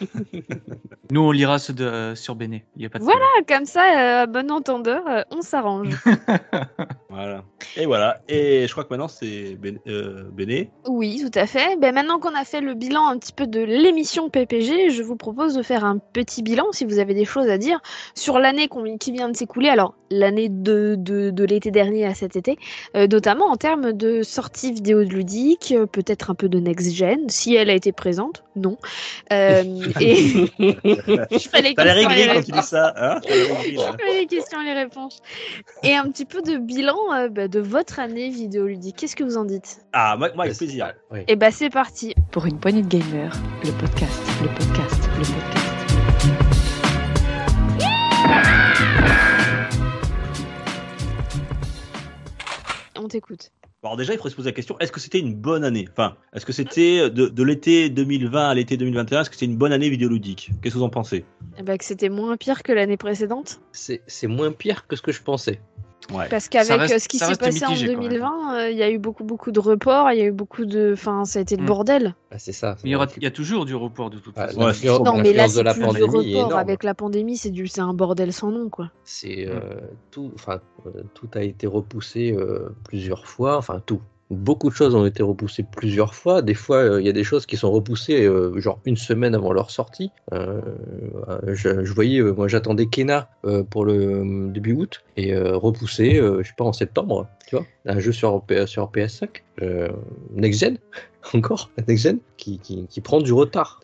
Nous, on lira ceux de, sur Béné. Il y a pas de Voilà, comme ça, euh, bon entendeur, euh, on s'arrange. Voilà. Et voilà. Et je crois que maintenant c'est euh, Béné. Oui, tout à fait. Ben, maintenant qu'on a fait le bilan un petit peu de l'émission PPG, je vous propose de faire un petit bilan, si vous avez des choses à dire, sur l'année qui vient de s'écouler. Alors, l'année de, de, de l'été dernier à cet été, euh, notamment en termes de sorties vidéo ludiques, euh, peut-être un peu de next-gen, si elle a été présente, non. Euh, et je fais les questions et les aigri quand tu dis ça. Hein je fais les questions et les réponses. Et un petit peu de bilan euh, bah, de votre année vidéoludique. Qu'est-ce que vous en dites? Ah, moi, moi, avec plaisir. Oui. Et bah c'est parti. Pour une poignée de gamers, le podcast, le podcast, le podcast. On t'écoute. Alors déjà, il faudrait se poser la question, est-ce que c'était une bonne année? Enfin, est-ce que c'était de, de l'été 2020 à l'été 2021, est-ce que c'était une bonne année vidéoludique? Qu'est-ce que vous en pensez? Eh bah, que c'était moins pire que l'année précédente? C'est c'est moins pire que ce que je pensais. Ouais. Parce qu'avec reste- euh, ce qui s'est passé mitigé, en quand même. 2020, euh, il y a eu beaucoup beaucoup de reports, il y a eu beaucoup de... Enfin, ça a été le Mm. bordel. Ah, c'est ça. Mais il y, aura- il y a toujours du report de toute façon. Ouais, Non, mais là, c'est plus du report. Avec la pandémie, c'est du... un bordel sans nom, quoi. C'est euh, tout, enfin euh, tout a été repoussé euh, plusieurs fois, enfin tout. Beaucoup de choses ont été repoussées plusieurs fois. Des fois, euh, il y a des choses qui sont repoussées euh, genre une semaine avant leur sortie. Euh, je, voyais, moi j'attendais Kena pour le début août et repoussé, je sais pas en septembre, tu vois, un jeu sur sur PS5, euh, Next. Encore, Next qui, qui, qui prend du retard.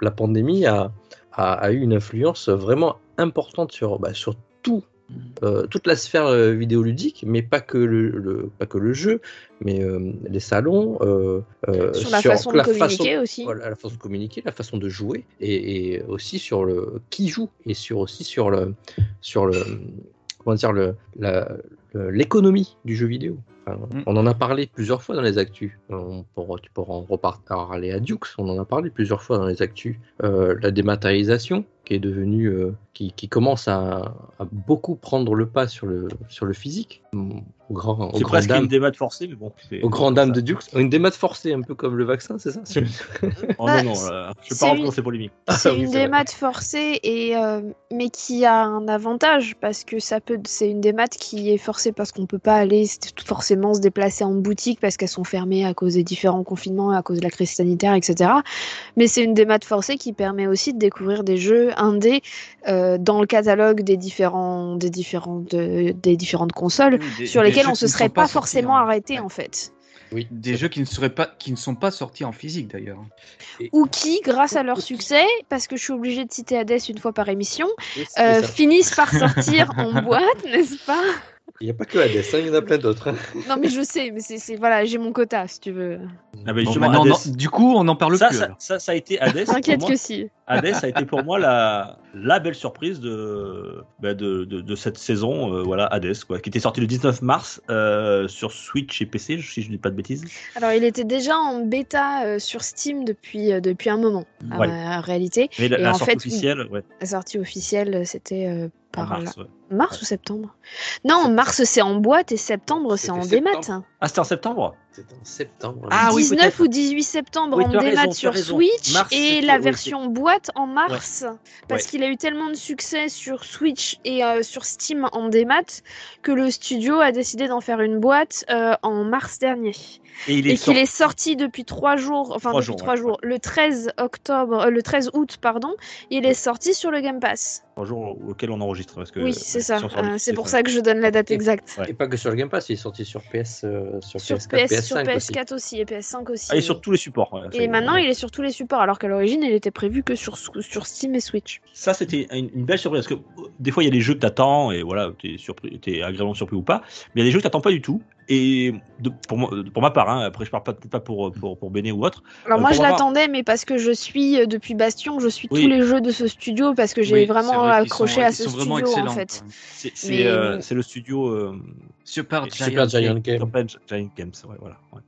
La pandémie a, a, a eu une influence vraiment importante sur, bah, sur tout, euh, toute la sphère euh, vidéoludique, mais pas que le, le- pas que le jeu, mais euh, les salons, euh, euh, Sur la façon de communiquer façon- aussi. voilà, la façon de communiquer, la façon de jouer, et, et aussi sur le qui joue, et sur aussi sur le sur le comment dire le la- le- l'économie du jeu vidéo. Enfin, Mm. On en a parlé plusieurs fois dans les actus. On pourra, tu pourras en reparler à Dukes. On en a parlé plusieurs fois dans les actus. Euh, la dématérialisation qui est devenue, euh, qui, qui commence à, à beaucoup prendre le pas sur le sur le physique. Au grand, au C'est grand presque dame, une démat forcée, mais bon. aux grandes dames de Dukes. Une démat forcée, un peu comme le vaccin, c'est ça? Oh Bah, non, non, euh, je vais c'est pas rentrer dans ces polémiques. C'est Ah oui, une démat forcée, et, euh, mais qui a un avantage parce que ça peut, c'est une démat qui est forcée parce qu'on peut pas aller forcément se déplacer en boutique parce qu'elles sont fermées à cause des différents confinements, à cause de la crise sanitaire, etc. Mais c'est une démat forcée qui permet aussi de découvrir des jeux indés euh, dans le catalogue des différents, des différentes, euh, des différentes consoles Oui, des- sur lesquelles on se ne serait pas, forcément en- arrêté Ouais. en fait. Oui, Des jeux qui ne seraient pas, qui ne sont pas sortis en physique d'ailleurs. Ou qui, grâce à leur succès, parce que je suis obligée de citer Hades une fois par émission, Oui, euh, finissent par sortir en boîte, n'est-ce pas? Il n'y a pas que Hades, hein, il y en a plein d'autres. hein. Non mais je sais, mais c'est c'est- voilà, j'ai mon quota si tu veux. Ah, justement, Hades, non, du coup, on n'en parle ça, plus. ça, ça, ça a été Hades. pour T'inquiète que si. Hades a été pour moi la, la belle surprise de, bah, de, de, de cette saison, euh, voilà, Hades, quoi, qui était sorti le 19 mars euh, sur Switch et PC, si je ne dis pas de bêtises. Alors il était déjà en bêta euh, sur Steam depuis, euh, depuis un moment, en Ouais. euh, réalité. Mais la, Et la en sortie fait, officielle, ouais, La sortie officielle, c'était euh, en par mars. ouais. Mars ou septembre? Non, mars c'est en boîte et septembre c'est en démat. Ah, c'était en septembre? C'était en septembre. Ah oui, 19 peut-être. ou 18 septembre Oui, en démat raison, sur. Switch Mars, et la oui, version boîte en mars. Parce Ouais. qu'il a eu tellement de succès sur Switch et euh, sur Steam en démat que le studio a décidé d'en faire une boîte euh, en mars dernier. Et est qu'il est sorti depuis trois jours, enfin Trois depuis jours, trois ouais, jours, le 13 octobre, euh, le 13 août pardon, il est sorti sur le Game Pass. un jour auquel on enregistre. Parce que, oui, c'est ça. Euh, c'est pour ça que je donne la date exacte. Ouais. Et pas que sur le Game Pass, il est sorti sur PS, euh, sur, Sur PS4, PS, sur PS5 aussi. PS4 aussi. et PS5 aussi. Ah, et sur tous les supports. ouais, Et maintenant, il est sur tous les supports, alors qu'à l'origine, il était prévu que sur, sur Steam et Switch. Ça, c'était une, une belle surprise. Parce que euh, des fois, il y a des jeux que t'attends et voilà, t'es surpris, t'es agréablement surpris ou pas. Mais il y a des jeux que t'attends pas du tout. Et de- pour, moi, pour ma part, hein, après, je parle pas, peut-être pas pour, pour, pour Béné ou autre. Alors Euh, moi, je l'attendais, mais parce que je suis, euh, depuis Bastion, je suis Oui. tous les jeux de ce studio, parce que j'ai Oui, vraiment vrai accroché sont- à ils ce sont vraiment studio, en excellents, fait. C'est Mais- euh, c'est le studio. euh, Super Giant. Super Giant Game. Super Giant Games, ouais, voilà. ouais.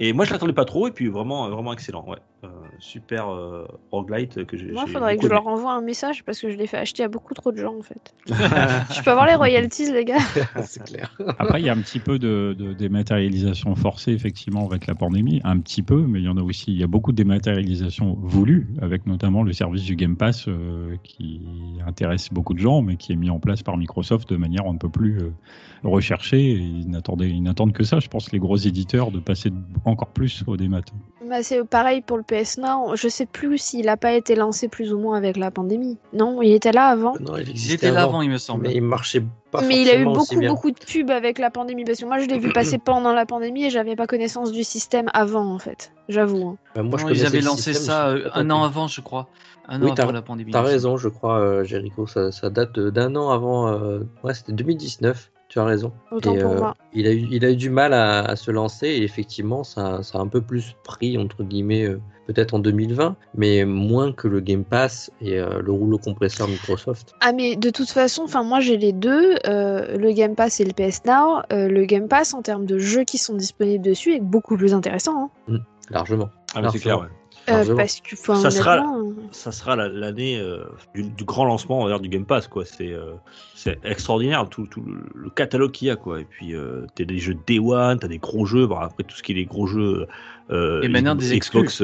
Et moi, je l'attendais pas trop, et puis vraiment, vraiment excellent. Ouais. Euh, super euh, roguelite que j'ai. Moi, il faudrait que je leur envoie un message parce que je l'ai fait acheter à beaucoup trop de gens en fait. je peux avoir les royalties, les gars c'est clair. Après, il y a un petit peu de, de dématérialisation forcée, effectivement, avec la pandémie. Un petit peu, mais il y en a aussi. Il y a beaucoup de dématérialisation voulue, avec notamment le service du Game Pass euh, qui intéresse beaucoup de gens, mais qui est mis en place par Microsoft de manière on ne peut plus euh, Et Ils n'attendaient- ils n'attendent que ça, je pense, les gros éditeurs, de passer encore plus au démat. Bah, C'est pareil pour le PS Now. Je sais plus s'il a pas été lancé plus ou moins avec la pandémie. Non, il était là avant. Non, il Il existait était là avant, avant, il me semble. mais il marchait pas Mais il a eu beaucoup, beaucoup de pubs avec la pandémie. Parce que moi, je l'ai vu passer pendant la pandémie et j'avais pas connaissance du système avant, en fait. J'avoue. hein. Bah, moi, je Non, ils connaissais avaient lancé système, ça je euh, un an avant, je crois. Un Oui, an avant la pandémie. T'as raison, je crois, euh, Jericho. Ça, ça date d'un an avant. euh, Ouais, c'était 2019. Tu as raison. Autant Et, pour euh, moi. Il a, eu, il a eu du mal à, à se lancer et effectivement, ça, ça a un peu plus pris, entre guillemets, euh, peut-être en 2020, mais moins que le Game Pass et euh, le rouleau compresseur Microsoft. Ah mais de toute façon, enfin moi j'ai les deux, euh, le Game Pass et le PS Now. Euh, le Game Pass en termes de jeux qui sont disponibles dessus est beaucoup plus intéressant. hein. Largement. Ah, mais c'est clair, ouais. Euh, parce que enfin, Ça sera- honnêtement, euh, ça sera la- l'année euh, du, du grand lancement on va dire, du Game Pass quoi. C'est euh, c'est extraordinaire tout, tout le, le catalogue qu'il y a quoi. Et puis euh, t'as des jeux Day One t'as des gros jeux bon, après tout ce qui est les gros jeux euh, Et maintenant, des Xbox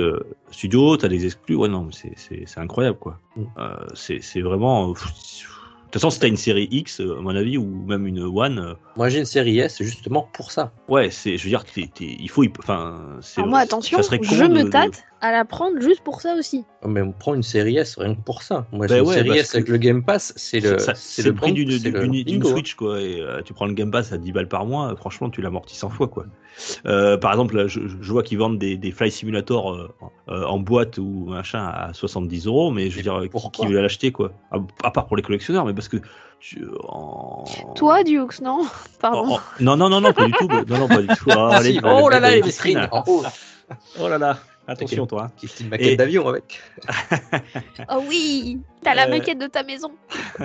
Studio t'as des exclus. Ouais non c'est- c'est c'est incroyable quoi. Mm. Euh, c'est c'est vraiment de toute façon si t'as une série X à mon avis ou même une One Moi, j'ai une série S justement pour ça. ouais c'est je veux dire il faut enfin alors moi attention, ça je me de- tâte à la prendre juste pour ça aussi. Mais on prend une série S rien que pour ça. Moi, Bah une ouais, série S avec le Game Pass, c'est le, c'est le le prix d'une bingo. Switch quoi et euh, tu prends le Game Pass à 10 balles par mois euh, franchement tu l'amortis 100 fois quoi Euh, par exemple là, je, je vois qu'ils vendent des, des Fly Simulator euh, euh, en boîte ou machin à 70 euros mais je veux dire qui, pourquoi qui veut l'acheter quoi à, à part pour les collectionneurs mais parce que tu, en... Toi, Dukes, non Pardon. en- en- non non non non pas du tout non non pas du tout Oh, Ah, va oh là là les vitrines en haut, oh là là attention toi hein. qui est une maquette Et- d'avion avec. Oh oui T'as la Euh, maquette de ta maison.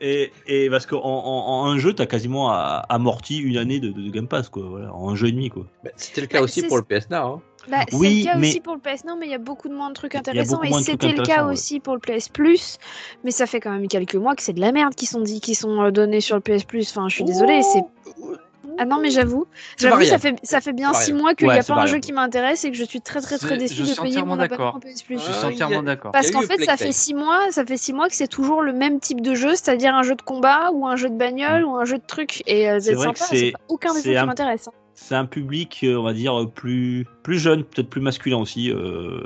Et, et parce qu'en en, en un jeu, t'as quasiment amorti une année de, de Game Pass, quoi. Voilà, en un jeu et demi, quoi. Bah, C'était le cas Bah, aussi pour le PS Now. hein. Bah, c'est le cas mais- aussi pour le PS Now, mais il y a beaucoup de moins de trucs intéressants. Et c'était le cas ouais. aussi pour le PS Plus. Mais ça fait quand même quelques mois que c'est de la merde qui sont dit, qui sont euh, donnés sur le PS Plus. Enfin, je suis désolée. C'est ah non, mais j'avoue, j'avoue, ça fait ça fait bien six mois qu'il Ouais, n'y a pas un jeu qui m'intéresse et que je suis très très très je de payer mon abonnement. PS Plus. Je suis entièrement d'accord. Parce qu'en fait, ça fait six mois, ça fait six mois que c'est toujours le même type de jeu, c'est-à-dire un jeu de combat ou un jeu de bagnole ou un jeu de truc. Et euh, C'est sympa, que c'est- aucun des jeux qui m'intéresse. hein. C'est un public, euh, on va dire, plus, plus jeune, peut-être plus masculin aussi, euh,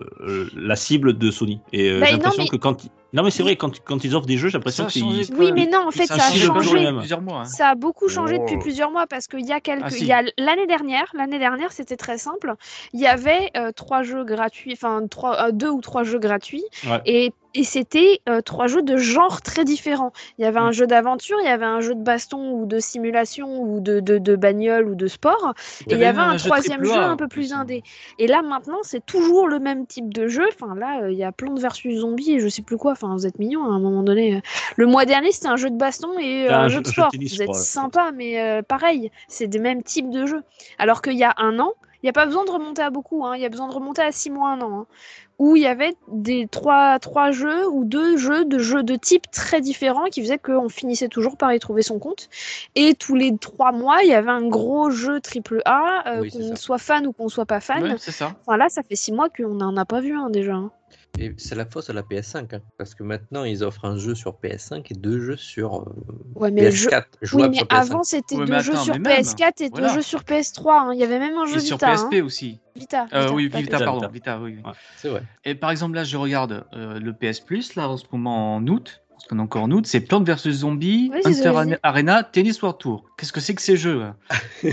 la cible de Sony. Et Bah, j'ai l'impression mais- que quand. Non, mais c'est vrai, quand, quand ils offrent des jeux, j'ai l'impression changé. Oui, mais non, en fait, ça, a changé mois. hein. Ça a beaucoup changé depuis Oh. plusieurs mois parce qu'il y a quelques, Ah, si. il y a l'année dernière, l'année dernière c'était très simple. Il y avait euh, trois jeux gratuits, enfin trois, euh, deux ou trois jeux gratuits, Ouais. et, et c'était euh, trois jeux de genre très différents. Il y avait un Mm. jeu d'aventure, il y avait un jeu de baston ou de simulation ou de, de, de bagnole ou de sport, et il y avait un, troisième jeu un peu plus hein. indé. Et là maintenant c'est toujours le même type de jeu. Enfin là euh, il y a Plante versus Zombie et je sais plus quoi. Enfin vous êtes mignons à un moment donné. Le mois dernier c'était un jeu de baston et euh, un, un jeu de jeu sport. tennis, vous êtes sympa mais euh, pareil c'est des mêmes types de jeux. Alors qu'il y a un an il n'y a pas besoin de remonter à beaucoup. hein, Il y a besoin de remonter à six mois un an. hein, où il y avait des trois, trois jeux ou deux jeux de jeux de type très différents qui faisaient qu'on finissait toujours par y trouver son compte. Et tous les trois mois, il y avait un gros jeu triple A, euh, Oui, qu'on soit fan ou qu'on soit pas fan. C'est ça. Enfin là, ça fait six mois qu'on n'en a pas vu un déjà. hein. Et c'est la faute à la PS5, hein, parce que maintenant ils offrent un jeu sur PS5 et deux jeux sur euh, Ouais, mais le jeu- PS4. Oui, jouables mais sur PS5. avant c'était Ouais, deux jeux sur mais même, PS4 et voilà. deux jeux sur PS3. hein. Il y avait même un jeu Et sur Vita. PSP hein. aussi. Vita, Euh, Vita, oui, Vita, PS4. pardon. Vita. Vita, oui. oui. Ouais. C'est vrai. Et par exemple, là, je regarde euh, le PS Plus, là, en ce moment, en août, qu'on est encore en août, c'est Plants vs Zombies, Oui, Hunter. Arena, Tennis World Tour. Qu'est-ce que c'est que ces jeux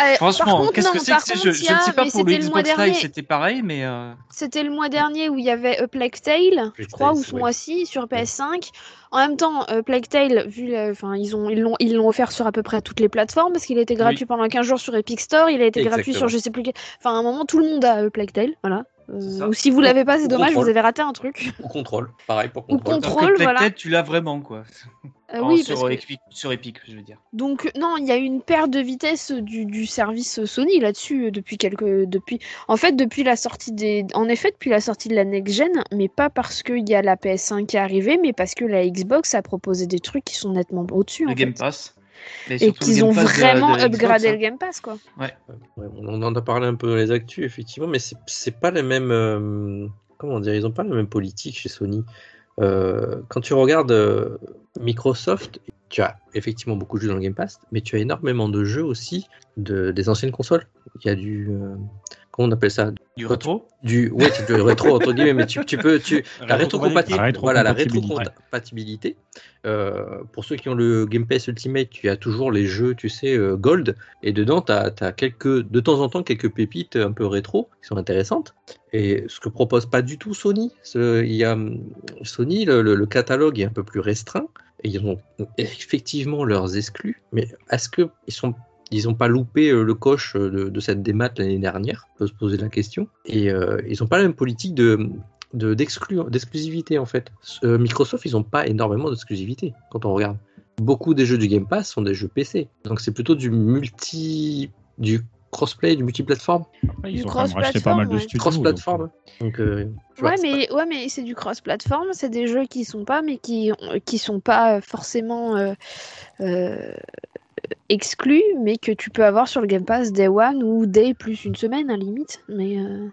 Euh, Franchement, qu'est-ce que c'est que ces jeux? Je ne a- sais pas pour le c'était le mois Xbox dernier. Live, c'était pareil, mais euh, C'était le mois dernier où il y avait A Plague Tale, je crois, ou ce ouais. mois-ci sur PS5. En même temps, euh, Plague Tale, vu, la- enfin, ils ont, ils l'ont, ils l'ont offert sur à peu près toutes les plateformes parce qu'il a été gratuit pendant 15 jours sur Epic Store, il a été gratuit sur je sais plus quel. Enfin, à un moment, tout le monde a euh, Plague Tale, voilà. Euh, ou si vous l'avez pas, c'est Ou dommage, contrôle. vous avez raté un truc. Ou contrôle, pareil pour Ou contrôle. contrôle. Alors que voilà. Playtech, tu l'as vraiment, quoi. Euh, En- oui, sur, parce que- sur Epic, je veux dire. Donc non, il y a eu une perte de vitesse du, du service Sony là-dessus euh, depuis quelques depuis en fait depuis la sortie des en effet depuis la sortie de la next gen, mais pas parce qu'il y a la PS5 qui est arrivée, mais parce que la Xbox a proposé des trucs qui sont nettement au-dessus Le en Game fait. Pass. Et, qu'ils Game ont de- vraiment de la Xbox, upgradé hein. le Game Pass quoi. Ouais, on en a parlé un peu dans les actus, effectivement, mais c'est- c'est pas les mêmes. euh, comment dire Ils ont pas la même politique chez Sony. Euh, quand tu regardes euh, Microsoft, tu as effectivement beaucoup de jeux dans le Game Pass, mais tu as énormément de jeux aussi de, des anciennes consoles. Il y a du. euh, comment on appelle ça? Du rétro. Du. Ouais, du rétro, entre guillemets, mais tu, tu peux. Tu, la rétrocompatibilité. Voilà, la rétrocompatibilité. Euh, pour ceux qui ont le Game Pass Ultimate, tu as toujours les jeux, tu sais, euh, Gold. Et dedans, tu as, quelques, de temps en temps quelques pépites un peu rétro qui sont intéressantes. Et ce que propose pas du tout Sony, ce- il y a Sony, le, le- le catalogue est un peu plus restreint. Et ils ont effectivement leurs exclus. Mais est-ce qu'ils sont ils n'ont pas loupé euh, le coche euh, de, de cette démat l'année dernière, on peut se poser la question. Et euh, ils n'ont pas la même politique de de- d'exclu- d'exclusivité en fait. Euh, Microsoft, ils n'ont pas énormément d'exclusivité quand on regarde. Beaucoup des jeux du Game Pass sont des jeux PC. Donc c'est plutôt du multi du crossplay, du multiplateforme, Ouais, Du Ils ont quand même racheté pas mal de ouais. studios. cross-platform. Donc, euh, tu vois, Ouais, mais ouais, mais c'est du cross-platform, c'est des jeux qui sont pas, mais qui qui sont pas forcément euh, euh, exclus, mais que tu peux avoir sur le Game Pass Day One ou Day plus une semaine à limite. Mais euh,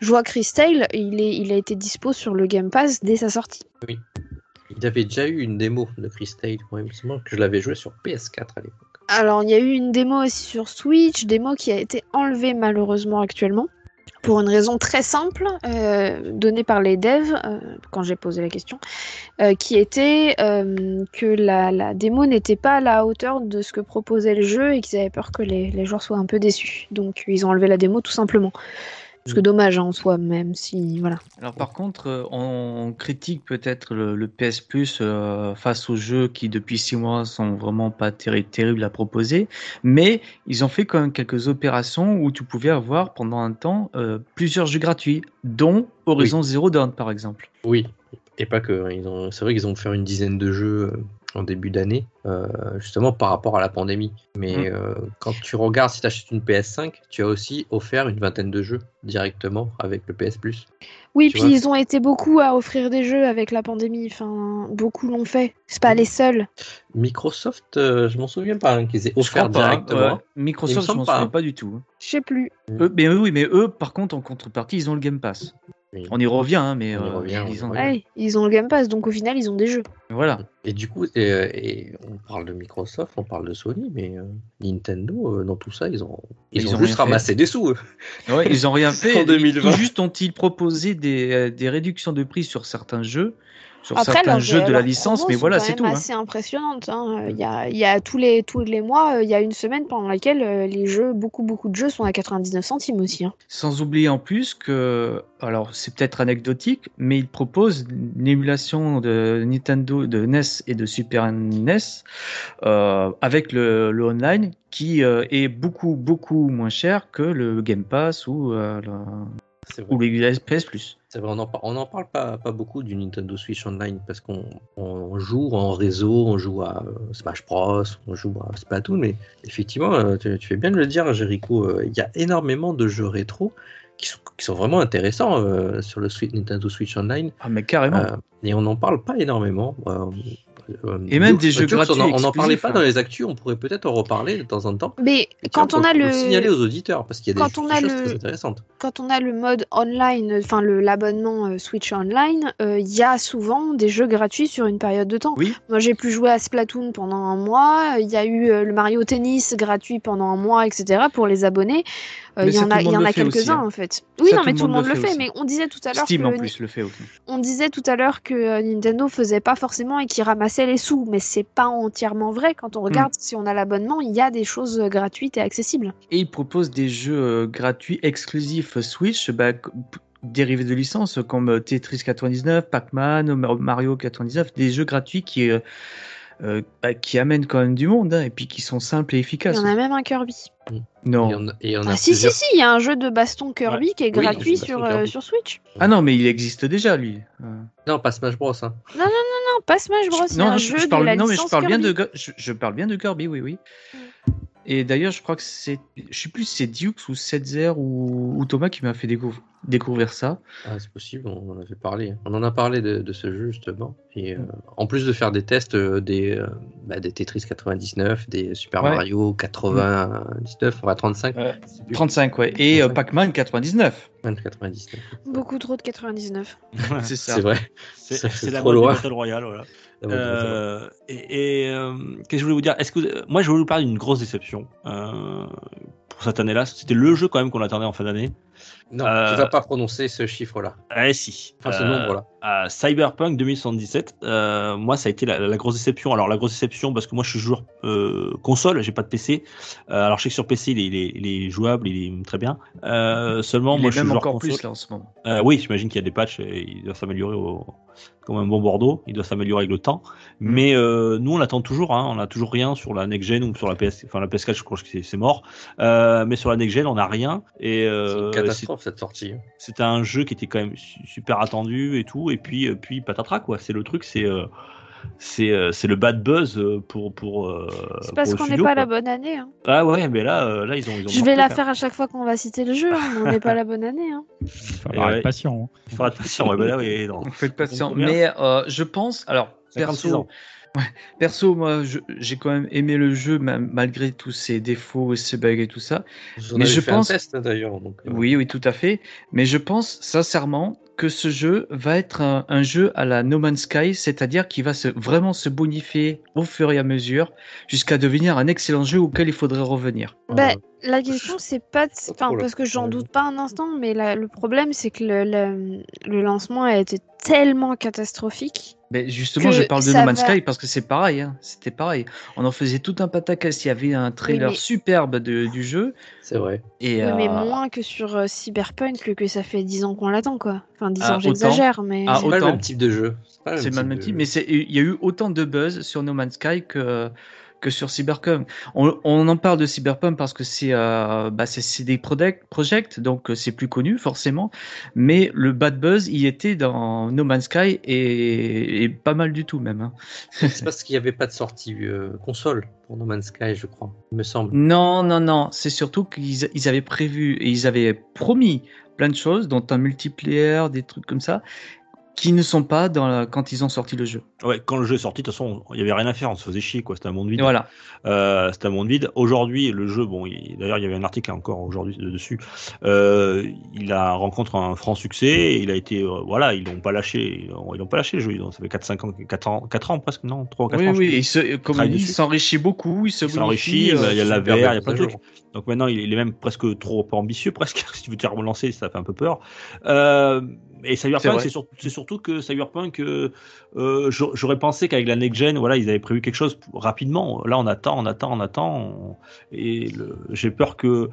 je vois Chris Tale, il est, il a été dispo sur le Game Pass dès sa sortie. Il y avait déjà eu une démo de Chris Tale, moi, il me semble que je l'avais joué sur PS4 à l'époque. Alors, il y a eu une démo aussi sur Switch, démo qui a été enlevée malheureusement actuellement. Pour une raison très simple, euh, donnée par les devs, euh, quand j'ai posé la question, euh, qui était que la, démo n'était pas à la hauteur de ce que proposait le jeu et qu'ils avaient peur que les joueurs soient un peu déçus. Donc ils ont enlevé la démo tout simplement. Ce que dommage hein, en soi, même si voilà. Alors par contre, euh, on critique peut-être le, le PS Plus euh, face aux jeux qui depuis six mois sont vraiment pas terri- terribles à proposer, mais ils ont fait quand même quelques opérations où tu pouvais avoir pendant un temps euh, plusieurs jeux gratuits, dont Horizon Zero Dawn par exemple. Oui, et pas que. hein, Ils ont, c'est vrai qu'ils ont fait une dizaine de jeux euh, en début d'année, euh, justement par rapport à la pandémie. Mais Mm. euh, quand tu regardes, si tu achètes une PS5, tu as aussi offert une vingtaine de jeux directement avec le PS Plus. Oui, Tu puis ils ont été beaucoup à offrir des jeux avec la pandémie. Enfin, beaucoup l'ont fait. C'est pas les seuls. Microsoft, euh, je m'en souviens pas hein, qu'ils aient offert pas, directement. ouais. Microsoft, je m'en pas, souviens hein. pas du tout. Je sais plus. Eux, mais oui, mais eux, par contre, en contrepartie, ils ont le Game Pass. Oui. On y revient, hein, mais On y euh, revient, ils on ont- revient. Ouais, ils ont le Game Pass, donc au final, ils ont des jeux. voilà. Et du coup, et, euh, et on parle de Microsoft, on parle de Sony, mais euh, Nintendo, euh, dans tout ça, ils ont, ils Ils ont ont juste fait. ramassé des sous. Ouais, ils ont rien fait. En 2020. Juste ont-ils proposé des, euh, des réductions de prix sur certains jeux, sur Après, certains jeux de la licence, mais voilà, c'est tout. hein. assez impressionnante. hein. Euh, Il y a, il y a tous les tous les mois, euh, il y a une semaine pendant laquelle euh, les jeux, beaucoup beaucoup de jeux sont à 99 centimes aussi. hein. Sans oublier en plus que, alors c'est peut-être anecdotique, mais ils proposent une émulation de Nintendo, de NES et de Super NES euh, avec le, le online qui euh, est beaucoup beaucoup moins cher que le Game Pass ou, euh, C'est ou le PS Plus. C'est vrai, on n'en par- on en parle pas, pas beaucoup du Nintendo Switch Online parce qu'on on joue en réseau, on joue à euh, Smash Bros, on joue à Splatoon, mais effectivement, euh, tu, tu fais bien de le dire, Jericho, euh, il y a énormément de jeux rétro qui sont, qui sont vraiment intéressants euh, sur le Switch- Nintendo Switch Online Ah mais carrément. euh, et on n'en parle pas énormément. euh, Et même des jeux gratuits On n'en parlait pas hein. dans les actus, on pourrait peut-être en reparler de temps en temps. Mais tiens, quand on a le signaler aux auditeurs parce qu'il y a des, quand on des a choses le- très intéressantes. quand on a le mode online, enfin le l'abonnement euh, Switch Online, euh, il y a souvent des jeux gratuits sur une période de temps. Oui. Moi, j'ai pu jouer à Splatoon pendant un mois. Il y a eu euh, le Mario Tennis gratuit pendant un mois, etc. Pour les abonnés. Euh, Il y en a, quelques-uns hein. en fait. Oui, Ça, non, mais tout le monde le fait. Mais on disait tout à l'heure Steam que en plus le fait aussi. on disait tout à l'heure que euh, Nintendo faisait pas forcément et qu'il ramassait les sous, mais c'est pas entièrement vrai. Quand on regarde, si on a l'abonnement, il y a des choses euh, gratuites et accessibles. Et ils proposent des jeux gratuits exclusifs Switch, bah, dérivés de licences comme Tetris 99, Pac-Man, Mar- Mario 99, des jeux gratuits qui, euh, bah, qui amènent quand même du monde hein, et puis qui sont simples et Il efficaces. y en a même un Kirby. Et Non. on, et on a Ah si, si, plusieurs- si, il y a un jeu de baston Kirby qui est Oui, gratuit de sur, euh, sur Switch. Ah non, mais il existe déjà lui. Euh, Non, pas Smash Bros. Hein. Non, pas Smash Bros, je- non, un je, jeu je de parle, la non, mais je parle bien de, je, je parle bien de Kirby, oui, oui. Et d'ailleurs, je crois que c'est, je sais plus si c'est Dukes ou Setzer ou, ou Thomas qui m'a fait découvrir, découvrir ça. Ah, c'est possible, on en avait parlé. On en a parlé de, de ce jeu justement. Et euh, en plus de faire des tests euh, des, euh, bah, des Tetris 99, des Super Ouais. Mario 99, enfin 35, Euh, c'est plus 35, ouais. Et euh, 35. Pac-Man 99. 99. Beaucoup trop de 99. C'est ça. C'est vrai. C'est la mode. Battle Royale, voilà. Euh, et et, euh, qu'est-ce que je voulais vous dire? Est-ce que vous- moi je voulais vous parler d'une grosse déception euh, pour cette année-là. C'était le jeu quand même qu'on attendait en fin d'année. Non, euh, tu vas pas prononcer ce chiffre-là. Eh si. Enfin, ce Euh, nombre-là. Cyberpunk 2077, euh, moi ça a été la, la grosse déception. Alors la grosse déception parce que moi je suis joueur euh, console, j'ai pas de PC. Euh, alors je sais que sur PC il est, il est- il est jouable, il est très bien. Euh, seulement il moi est je suis même joueur encore console. plus là en ce moment. Euh, oui, j'imagine qu'il y a des patchs, et il doit s'améliorer au... comme un bon Bordeaux, il doit s'améliorer avec le temps. Mm. Mais euh, nous, on attend toujours, hein, on a toujours rien sur la next gen ou sur la PS, enfin la PS4, je crois que c'est mort. Euh, mais sur la next gen, on n'a rien. Et C'est euh, catastrophe cette sortie. c'était un jeu qui était quand même su- super attendu et tout. Et puis, euh, puis patatras quoi. C'est le truc, c'est euh, c'est euh, c'est le bad buzz pour pour. euh, C'est parce qu'on n'est pas quoi. la bonne année. hein. Ah ouais, mais là, euh, là ils ont. Ils ont Je vais la faire à chaque fois qu'on va citer le jeu. hein, mais On n'est pas la bonne année. hein. Il faudra ouais. être patient. hein. Il faudra être patient. Ouais, bah là, oui, non. Vous faites patient. Mais euh, je pense, alors, 56 perso, ans. Ouais, perso, moi, j'ai quand même aimé le jeu, ma- malgré tous ses défauts et ses bugs et tout ça. Vous en Mais avez je fait pense- un test hein, d'ailleurs. Donc, euh, Oui, oui, tout à fait. Mais je pense sincèrement que ce jeu va être un, un jeu à la No Man's Sky, c'est-à-dire qu'il va se, vraiment se bonifier au fur et à mesure jusqu'à devenir un excellent jeu auquel il faudrait revenir. Bah, la question, c'est pas. Enfin, parce que j'en doute pas un instant, mais la- le problème, c'est que le, le- le lancement a été tellement catastrophique. Mais justement, je parle de No Man's va- Sky parce que c'est pareil, hein, c'était pareil. On en faisait tout un pataquès. Il y avait un trailer mais- superbe de- du jeu. c'est vrai. Et, Oui, mais euh, moins que sur euh, Cyberpunk, que, que ça fait 10 ans qu'on l'attend, quoi. Enfin, 10 Ah, ans, autant. j'exagère, mais. Ah, C'est pas le même type de jeu. pas C'est le même de- type, mais il y a eu autant de buzz sur No Man's Sky que, que sur Cyberpunk. On, on en parle de Cyberpunk parce que c'est euh, bah, projects, donc euh, c'est plus connu forcément. Mais le bad buzz, il était dans No Man's Sky et, et pas mal du tout même. hein. C'est parce qu'il n'y avait pas de sortie euh, console pour No Man's Sky, je crois. Il me semble. Non, non, non, c'est surtout qu'ils ils avaient prévu et ils avaient promis plein de choses, dont un multiplayer, des trucs comme ça, qui ne sont pas dans la- quand ils ont sorti le jeu. Ouais, quand le jeu est sorti, de toute façon, il y avait rien à faire, on se faisait chier, quoi. C'était un monde vide. Et voilà. Euh, c'était un monde vide. Aujourd'hui, le jeu, bon, il- d'ailleurs, il y avait un article encore aujourd'hui dessus. Euh, il a rencontré un franc succès. Et il a été, euh, voilà, ils l'ont pas lâché. Ils l'ont- pas lâché le jeu. Ils ont- Ça fait 4-5 ans, 4 ans, 4 ans presque, non 3 ou 4 Oui, ans. oui, et il se, comme il il s'enrichit beaucoup, il se Il s'enrichit, bonifie, euh, il y a la VR, il y a plein de trucs. Donc maintenant, il est même presque trop ambitieux, presque. si tu veux te relancer, ça fait un peu peur. Euh, et Cyberpunk, c'est sur- c'est surtout que Cyberpunk, euh, euh, j'aurais pensé qu'avec la next gen, voilà, ils avaient prévu quelque chose rapidement. Là, on attend, on attend, on attend, on- et j'ai peur que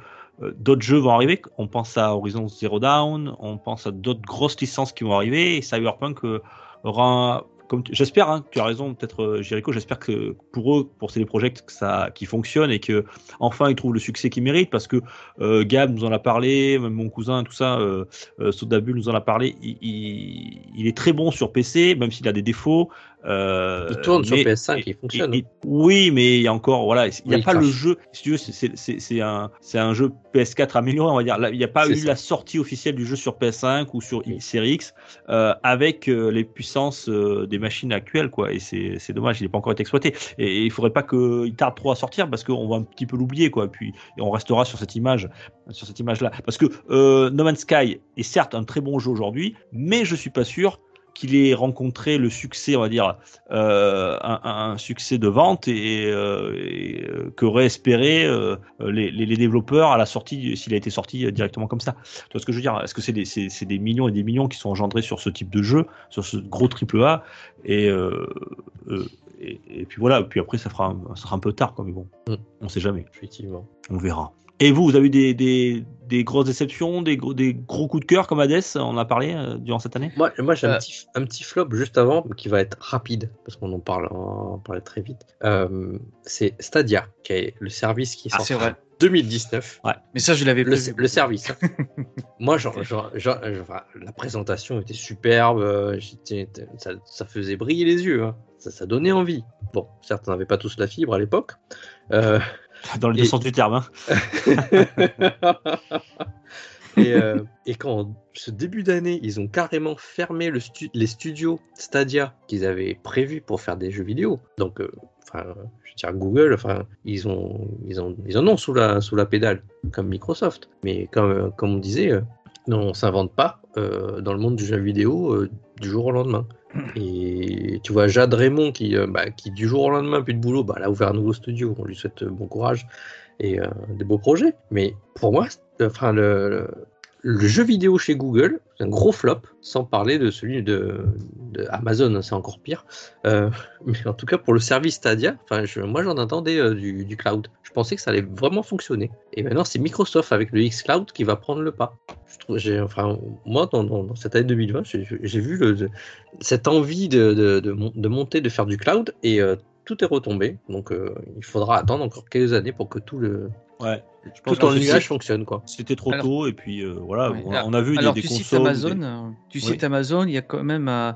d'autres jeux vont arriver. On pense à Horizon Zero Dawn, on pense à d'autres grosses licences qui vont arriver. Et Cyberpunk aura, comme j'espère, hein, tu as raison, peut-être euh, Jericho, j'espère que pour eux, pour CD Projekt, que ça, qui fonctionne et que enfin ils trouvent le succès qu'ils méritent parce que euh, Gab nous en a parlé, même mon cousin, tout ça, euh, euh, nous en a parlé. Il est très bon sur PC, même s'il a des défauts. Euh, Il tourne sur mais- PS5, il fonctionne. et- et- oui, mais il y a encore, voilà, il n'y a Oui, pas le jeu. Si tu veux, c'est- un, c'est un jeu PS4 amélioré, on va dire. Là, Il n'y a pas eu ça. la sortie officielle du jeu sur PS5 ou sur Oui. Series X euh, avec euh, les puissances des machines actuelles, quoi. Et c'est dommage, il n'est pas encore été exploité. Et, il faudrait pas qu'il tarde trop à sortir parce qu'on va un petit peu l'oublier, quoi. Puis et on restera sur cette image, sur cette image-là, parce que No Man's Sky est certes un très bon jeu aujourd'hui, mais je suis pas sûr qu'il ait rencontré le succès, on va dire, euh, un, un succès de vente et, euh, et, euh, qu'auraient espéré euh, les, développeurs à la sortie, s'il a été sorti directement comme ça. Tu vois ce que je veux dire? Est-ce que c'est des, c'est- c'est des millions et des millions qui sont engendrés sur ce type de jeu, sur ce gros triple A? Et, et, et puis voilà, puis après ça, fera un, ça sera un peu tard, quoi, mais bon, Mm. on sait jamais, Effectivement. on verra. Et vous, vous avez eu des, des, des grosses déceptions, des gros, des gros coups de cœur comme Hades, on en a parlé euh, durant cette année? Moi, moi j'ai un, Euh. petit, un petit flop juste avant qui va être rapide parce qu'on en parle, on en parlait très vite. Euh, c'est Stadia, qui est le service qui est Ah, sorti c'est vrai. en 2019. Mais ça, je l'avais Le, le service. hein. Moi, genre, genre- genre- enfin, la présentation était superbe. ça faisait briller les yeux. hein. Ça, ça donnait envie. Bon, certes, on n'avait pas tous la fibre à l'époque. Euh, Dans les Et- sens du terme. hein. et, euh, et quand ce début d'année, ils ont carrément fermé le stu- les studios Stadia qu'ils avaient prévus pour faire des jeux vidéo. Donc, euh, enfin, je veux dire Google, enfin, ils ont, ils ont, ils en ont sous la, sous la pédale, comme Microsoft. Mais comme, comme on disait, euh, non, on s'invente pas euh, dans le monde du jeu vidéo euh, du jour au lendemain. Et tu vois Jade Raymond qui, euh, bah, qui du jour au lendemain plus de boulot, bah, a ouvert un nouveau studio. On lui souhaite euh, bon courage et euh, des beaux projets. Mais pour moi, enfin, le, le jeu vidéo chez Google, c'est un gros flop, sans parler de celui de, Amazon, c'est encore pire. Euh, mais en tout cas, pour le service Stadia, moi j'en attendais euh, du, cloud. Je pensais que ça allait vraiment fonctionner. Et maintenant, c'est Microsoft avec le xCloud qui va prendre le pas. Je trouve, j'ai, enfin, moi, dans, cette année 2020, j'ai, vu cette envie de, de, de mon- de monter, de faire du cloud, et euh, tout est retombé. Donc, il faudra attendre encore quelques années pour que tout le Ouais. Je pense tout en nuage fonctionne, quoi. C'était trop Alors- tôt et puis euh, voilà, Ouais. on, a, on a vu des- Alors, des, tu cites consoles. Amazon, des- euh, tu Oui. cites Amazon, il y a quand même euh,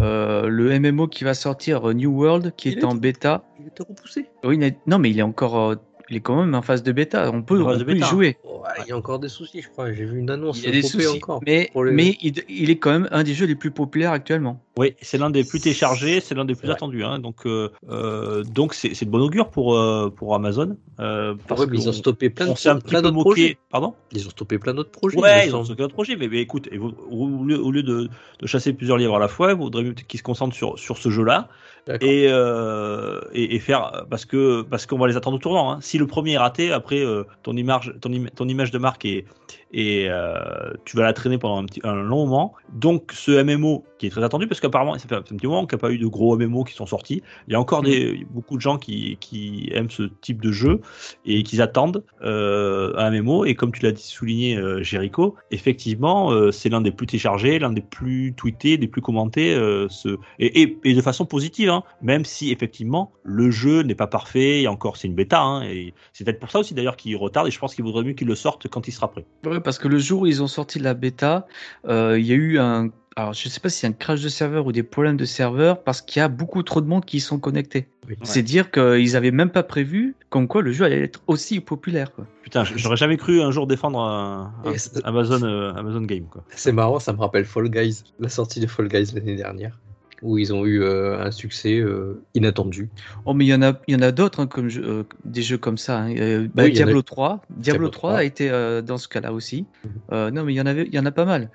euh, le MMO qui va sortir, euh, New World, qui Il est est en bêta. Il était repoussé. Oui, non, mais il est encore, euh, il est quand même en phase de bêta. On peut, on de peut y jouer. Ouais, il y a encore des soucis, je crois. J'ai vu une annonce Il y a des soucis, encore. mais, pour les- mais il, il est quand même un des jeux les plus populaires actuellement. Oui, c'est l'un des plus téléchargés, c'est l'un des plus attendus. Hein, donc, euh, euh, donc c'est de bon augure pour euh, pour Amazon. Euh, parce Ouais, mais ils ont stoppé plein d'autres projets. Pardon? Ils ont stoppé plein d'autres projets. Ouais, ils ont semble. stocké notre projet, mais, mais écoute, et vous- au lieu, au lieu de, de chasser plusieurs lièvres à la fois, il vaudrait mieux qu'ils se concentrent sur, sur ce jeu-là. Et, euh, et, et faire parce que parce qu'on va les attendre au tournant. Hein. Si le premier est raté, après euh, ton image ton, im- ton image de marque est et euh, tu vas la traîner pendant un, petit, un long moment. Donc ce MMO qui est très attendu parce qu'apparemment ça fait un petit moment qu'il n'y a pas eu de gros MMO qui sont sortis. Il y a encore des beaucoup de gens qui, qui aiment ce type de jeu et qui attendent un MMO. Et comme tu l'as souligné, Jericho, effectivement, c'est l'un des plus téléchargés, l'un des plus tweetés, des plus commentés, ce... et, et, et de façon positive, hein, même si effectivement le jeu n'est pas parfait, et encore c'est une bêta, hein, et c'est peut-être pour ça aussi d'ailleurs qu'il retarde, et je pense qu'il vaudrait mieux qu'il le sorte quand il sera prêt. Ouais, parce que le jour où ils ont sorti la bêta, euh, il y a eu un. Alors, je sais pas si c'est un crash de serveur ou des problèmes de serveur parce qu'il y a beaucoup trop de monde qui y sont connectés. Oui. C'est dire qu'ils avaient même pas prévu comme quoi le jeu allait être aussi populaire. quoi. Putain, j'aurais jamais cru un jour défendre un, Amazon, euh, Amazon Game. C'est marrant, ça me rappelle Fall Guys, la sortie de Fall Guys l'année dernière, où ils ont eu euh, un succès euh, inattendu. Oh, mais il y en a, il y en a d'autres hein, comme euh, des jeux comme ça. hein. Bah, Oui, a- Diablo 3, Diablo Diablo 3 3. a été dans ce cas-là aussi. Mhm. Non, mais il y en avait, il y en a pas mal.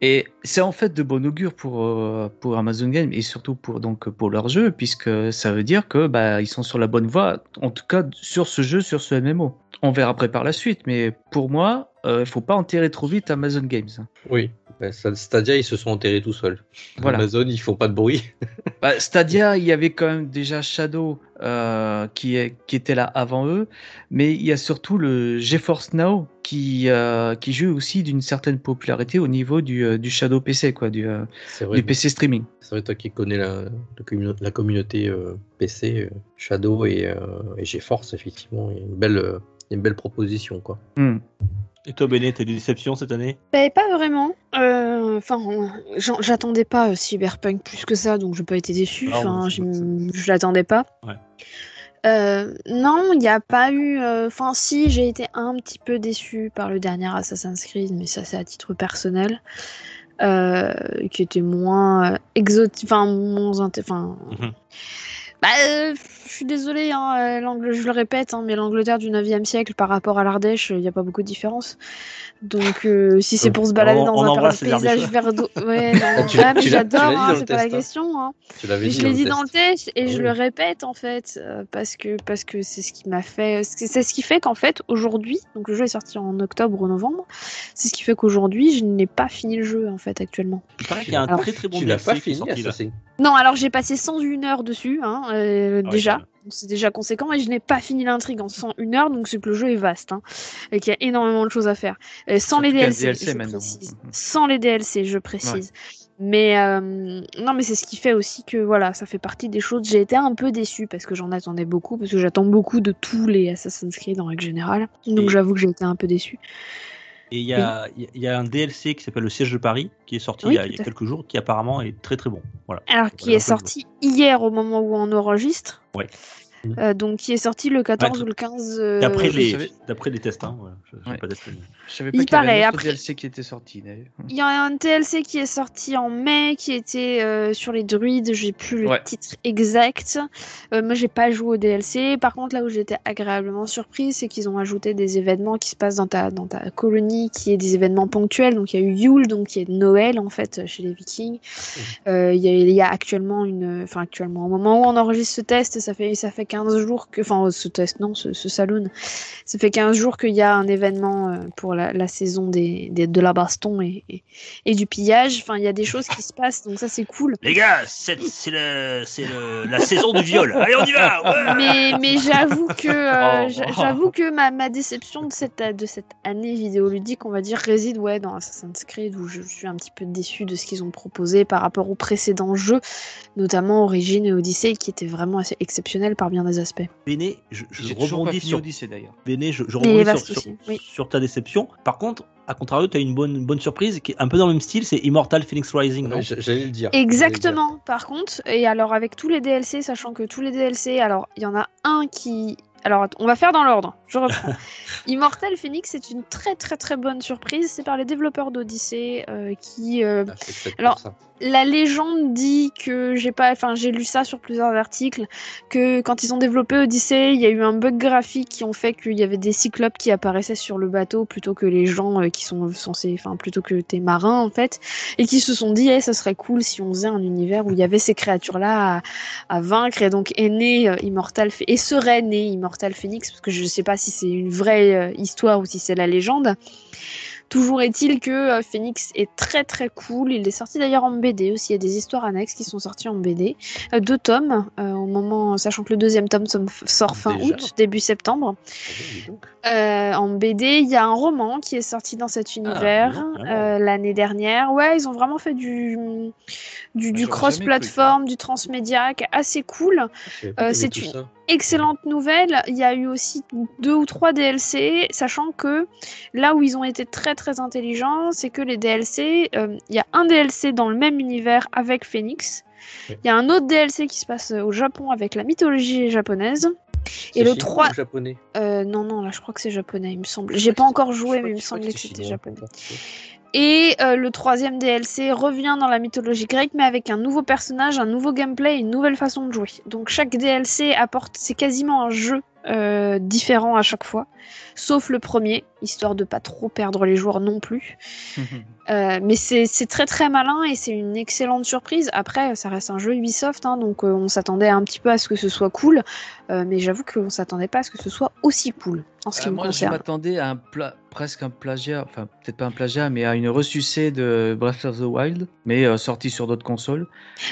Et c'est en fait de bon augure pour euh, pour Amazon Game et surtout pour donc pour leur jeu puisque ça veut dire que bah ils sont sur la bonne voie. En tout cas sur ce jeu, sur ce MMO. On verra après par la suite, mais pour moi, euh, il faut pas enterrer trop vite Amazon Games. Oui. Ben, Stadia, ils se sont enterrés tout seuls. Voilà. Amazon, ils font pas de bruit. Bah, Stadia, il y avait quand même déjà Shadow euh, qui, est, qui était là avant eux, mais il y a surtout le GeForce Now qui, euh, qui joue aussi d'une certaine popularité au niveau du, euh, du Shadow PC, quoi, du, vrai. du PC streaming. C'est vrai, toi qui connais la, la, communauté euh, PC, Shadow et, et GeForce, effectivement, il y a une belle, une belle proposition, quoi. Hmm. Et toi, Béné, t'as des déceptions cette année? Bah, pas vraiment. Euh, Enfin, j'attendais pas euh, Cyberpunk plus que ça, donc j'ai pas été déçue. Ah, Enfin, je je l'attendais pas. Ouais. Euh, non, il n'y a pas eu. euh, Enfin, si, j'ai été un petit peu déçue par le dernier Assassin's Creed, mais ça, c'est à titre personnel. Euh, qui était moins exotique. Enfin, moins. Enfin. Mhm. Bah, euh, je suis désolée, hein, euh, je le répète, hein, mais l'Angleterre du 9e siècle par rapport à l'Ardèche, il n'y a pas beaucoup de différence. Donc, euh, si c'est pour se balader on- dans on un paysage d'eau. Ouais, ah, j'adore, hein, c'est pas la test, hein. question. Hein. Tu l'avais Mais dit je l'ai dit dans le test. et je le répète en fait euh, parce que parce que c'est ce qui m'a fait c'est c'est ce qui fait qu'en fait aujourd'hui donc le jeu est sorti en octobre ou novembre c'est ce qui fait qu'aujourd'hui je n'ai pas fini le jeu en fait actuellement Il paraît qu'il y a un Alors, très très bon tu l'as pas fini, non alors j'ai passé 101 heures dessus hein, euh, Ah déjà c'est déjà conséquent et je n'ai pas fini l'intrigue en 101 heures, donc c'est que le jeu est vaste hein, et qu'il y a énormément de choses à faire. Et sans les DLC. Sans les DLC, je précise. Mais euh, non, mais c'est ce qui fait aussi que voilà, ça fait partie des choses. J'ai été un peu déçue parce que j'en attendais beaucoup, parce que j'attends beaucoup de tous les Assassin's Creed en règle générale. Donc j'avoue que j'ai été un peu déçue. Et il y a, il y a un DLC qui s'appelle le siège de Paris qui est sorti Oui, il y a, il y quelques jours, qui apparemment est très très bon. Voilà. Alors qui est sorti hier au moment où on enregistre. Ouais. Euh, donc qui est sorti le 14 Ouais, ou le 15. euh, D'après les, savais. les tests, hein, je- Ouais. pas testé, mais- Je savais Il pas y avait paraît, un après- DLC qui était sorti. Il y a un TLC qui est sorti en mai, qui était euh, sur les druides, j'ai plus le Ouais. titre exact. Euh, moi, j'ai pas joué au DLC. Par contre, là où j'étais agréablement surprise, c'est qu'ils ont ajouté des événements qui se passent dans ta, dans ta colonie, qui est des événements ponctuels. Donc, il y a eu Yule, donc qui est Noël en fait chez les Vikings. Il y, a, il y a actuellement une, enfin actuellement, au moment où on enregistre ce test, ça fait ça fait 15 jours que, enfin ce test non, ce, ce saloon, ça fait 15 jours qu'il y a un événement euh, pour la, la saison des, des- de la baston et, et, et du pillage. Enfin, il y a des choses qui se passent, donc ça c'est cool. Les gars, c'est la saison du viol. Allez, on y va ouais Mais, mais j'avoue que euh, Oh. j'avoue que ma, ma déception de cette, de cette année vidéoludique, on va dire, réside ouais, dans Assassin's Creed où je suis un petit peu déçue de ce qu'ils ont proposé par rapport aux précédents jeux, notamment Origin et Odyssey, qui étaient vraiment assez exceptionnels par bien des aspects. Béné, je, rebondis sur Odyssey d'ailleurs. Béné, je, est rebondis sur, sur- aussi, oui. sur ta déception. Par contre, à contrario, tu as une bonne, bonne surprise qui est un peu dans le même style, c'est Immortal Phoenix Rising, Ouais, J'allais le dire. j'allais le dire. Exactement, par contre, et alors avec tous les DLC, sachant que tous les DLC, alors il y en a un qui. Alors on va faire dans l'ordre, je reprends. Immortal Phoenix c'est une très très très bonne surprise, c'est par les développeurs d'Odyssey euh, qui. euh, Ah, Alors, ça. La légende dit que j'ai pas, enfin j'ai lu ça sur plusieurs articles, que quand ils ont développé Odyssey, il y a eu un bug graphique qui ont fait qu'il y avait des cyclopes qui apparaissaient sur le bateau plutôt que les gens euh, qui sont censés, enfin plutôt que tes marins en fait, et qui se sont dit, eh, ça serait cool si on faisait un univers où il y avait ces créatures-là à, à vaincre, et donc est né euh, Immortal et serait né Immortal Phoenix, parce que je sais pas si c'est une vraie euh, histoire ou si c'est la légende. Toujours est-il que euh, Phoenix est très très cool. Il est sorti d'ailleurs en BD aussi. Il y a des histoires annexes qui sont sorties en BD. Euh, deux tomes, euh, au moment, sachant que le deuxième tome sort fin Déjà août, début septembre. Ah oui, dis donc. Euh, en BD, il y a un roman qui est sorti dans cet univers donc, vraiment. euh, l'année dernière. Ouais, ils ont vraiment fait du, du, du J'aurais cross-platform, du transmédia, qui est assez cool. Pas Euh, c'est une- ça. Excellente nouvelle, il y a eu aussi deux ou trois DLC, sachant que là où ils ont été très très intelligents, c'est que les DLC, il y a un DLC dans le même univers avec Phoenix, il y a un autre DLC qui se passe au Japon avec la mythologie japonaise, et le chinois trois- ou japonais. euh, non non là je crois que c'est japonais il me semble, j'ai pas encore joué mais il me semblait que c'était japonais. Et euh, le troisième DLC revient dans la mythologie grecque, mais avec un nouveau personnage, un nouveau gameplay, et une nouvelle façon de jouer. Donc chaque DLC apporte, c'est quasiment un jeu euh, différent à chaque fois, sauf le premier, histoire de pas trop perdre les joueurs non plus. Euh, mais c'est très très malin et c'est une excellente surprise. Après, ça reste un jeu Ubisoft, hein, donc euh, on s'attendait un petit peu à ce que ce soit cool, mais j'avoue qu'on s'attendait pas à ce que ce soit aussi cool en ce qui me moi, je concerne. m'attendais à un pla- presque un plagiat, enfin peut-être pas un plagiat, mais à une ressucée de Breath of the Wild, mais euh, sorti sur d'autres consoles.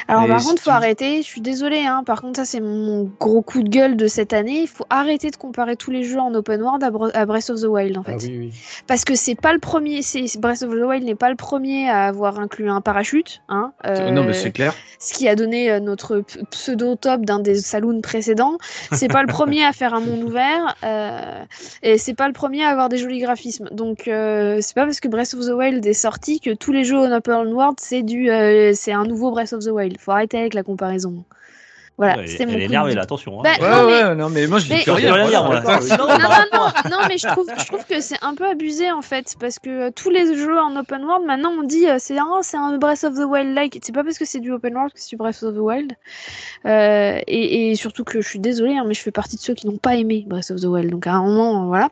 Alors Mais par si contre, faut tu- arrêter. Je suis désolée, hein. Par contre, ça c'est mon gros coup de gueule de cette année. Il faut arrêter de comparer tous les jeux en open world à, Bre- à Breath of the Wild en fait, Ah oui, oui. parce que c'est pas le premier. C'est Breath of the Wild n'est pas le premier à avoir inclus un parachute, hein. Non, mais euh, c'est clair. ce qui a donné euh, notre pseudo top d'un des saloons précédents. C'est pas le premier à faire un monde ouvert euh, et c'est pas le premier à avoir des jolis graphismes. Donc euh, c'est pas parce que Breath of the Wild est sorti que tous les jeux en open world c'est du euh, c'est un nouveau Breath of the Wild. Faut arrêter avec la comparaison. Voilà, Ouais, c'était elle mon est coup de énervée là, attention. hein. Bah, Ouais, non, mais- ouais, non, mais moi je dis mais- que Je rien. rien voilà. Non, Non, non, non, mais je trouve, je trouve que c'est un peu abusé en fait, parce que euh, tous les jeux en open world, maintenant on dit euh, c'est ah, c'est un Breath of the Wild like. C'est pas parce que c'est du open world que c'est du Breath of the Wild. Euh, et, et surtout que je suis désolée, hein, mais je fais partie de ceux qui n'ont pas aimé Breath of the Wild. Donc à un moment, voilà.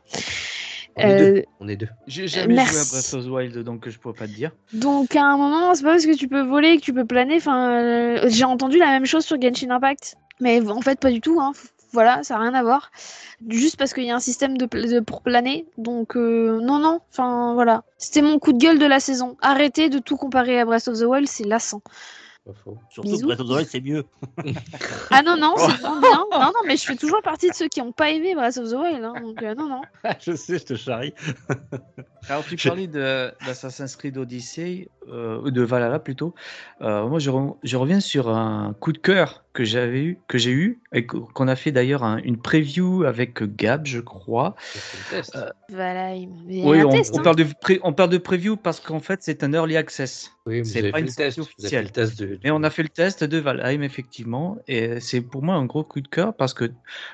On est Euh, deux. On est deux. J'ai jamais Merci. joué à Breath of the Wild, donc je pourrais pas te dire. Donc à un moment, c'est pas parce que tu peux voler que tu peux planer. Enfin, euh, j'ai entendu la même chose sur Genshin Impact, mais en fait pas du tout. Hein. Voilà, ça n'a rien à voir. Juste parce qu'il y a un système de- pour planer. Donc euh, non, non. Enfin voilà. C'était mon coup de gueule de la saison. Arrêtez de tout comparer à Breath of the Wild, c'est lassant. Pas faux. Surtout Bisous. Breath of the Wild, c'est mieux. Ah non, non, c'est bien. Non, non, mais je fais toujours partie de ceux qui n'ont pas aimé Breath of the Wild. hein, donc, euh, non, non. je sais, je te charrie. Alors, tu parlais de- d'Assassin's Creed Odyssey, euh, ou de Valhalla plutôt. Euh, moi, je, re- je reviens sur un coup de cœur que j'avais eu, que j'ai eu, et qu'on a fait d'ailleurs un- une preview avec Gab, je crois. C'est le test. Euh, Valheim. Mais Oui, on, test, on hein. parle de pré- on parle de preview parce qu'en fait, c'est un early access. oui, c'est pas une test. sortie Vous avez fait le test de. Et on a fait le test de Valheim, effectivement, et c'est pour moi un gros coup de cœur parce que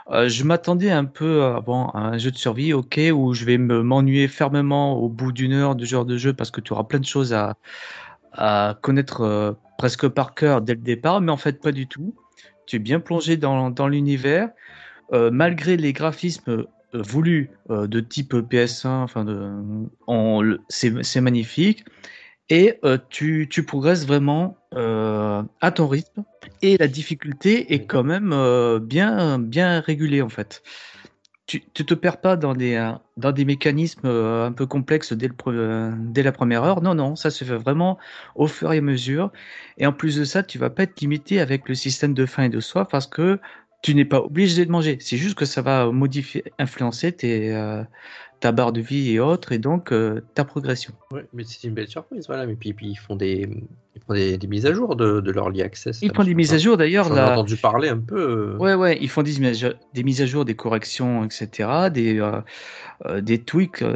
euh, je m'attendais un peu à, bon, à un jeu de survie, ok, où je vais me m'ennuyer fermement au bout d'une heure de genre de jeu parce que tu auras plein de choses à, à connaître euh, presque par cœur dès le départ, mais en fait, pas du tout. Tu es bien plongé dans, l'univers, euh, malgré les graphismes euh, voulus de type PS1, enfin, c'est magnifique et tu, progresses vraiment à ton rythme et la difficulté est quand même bien, bien régulée en fait. Tu ne te perds pas dans des, euh, dans des mécanismes euh, un peu complexes dès, le euh, dès la première heure. Non, non, ça se fait vraiment au fur et à mesure. Et en plus de ça, tu vas pas être limité avec le système de faim et de soif parce que tu n'es pas obligé de manger. C'est juste que ça va modifier, influencer tes, ta barre de vie et autres, et donc euh, ta progression. Ouais, mais c'est une belle surprise, voilà. Mais puis, puis ils font des, ils font des, des mises à jour de, de leur early access. Ils font des mises à jour d'ailleurs. J'en ai la- entendu parler un peu. euh, Ouais, ouais, ils font des mises, à- des mises à jour, des corrections, etc., des, euh, euh, des tweaks euh,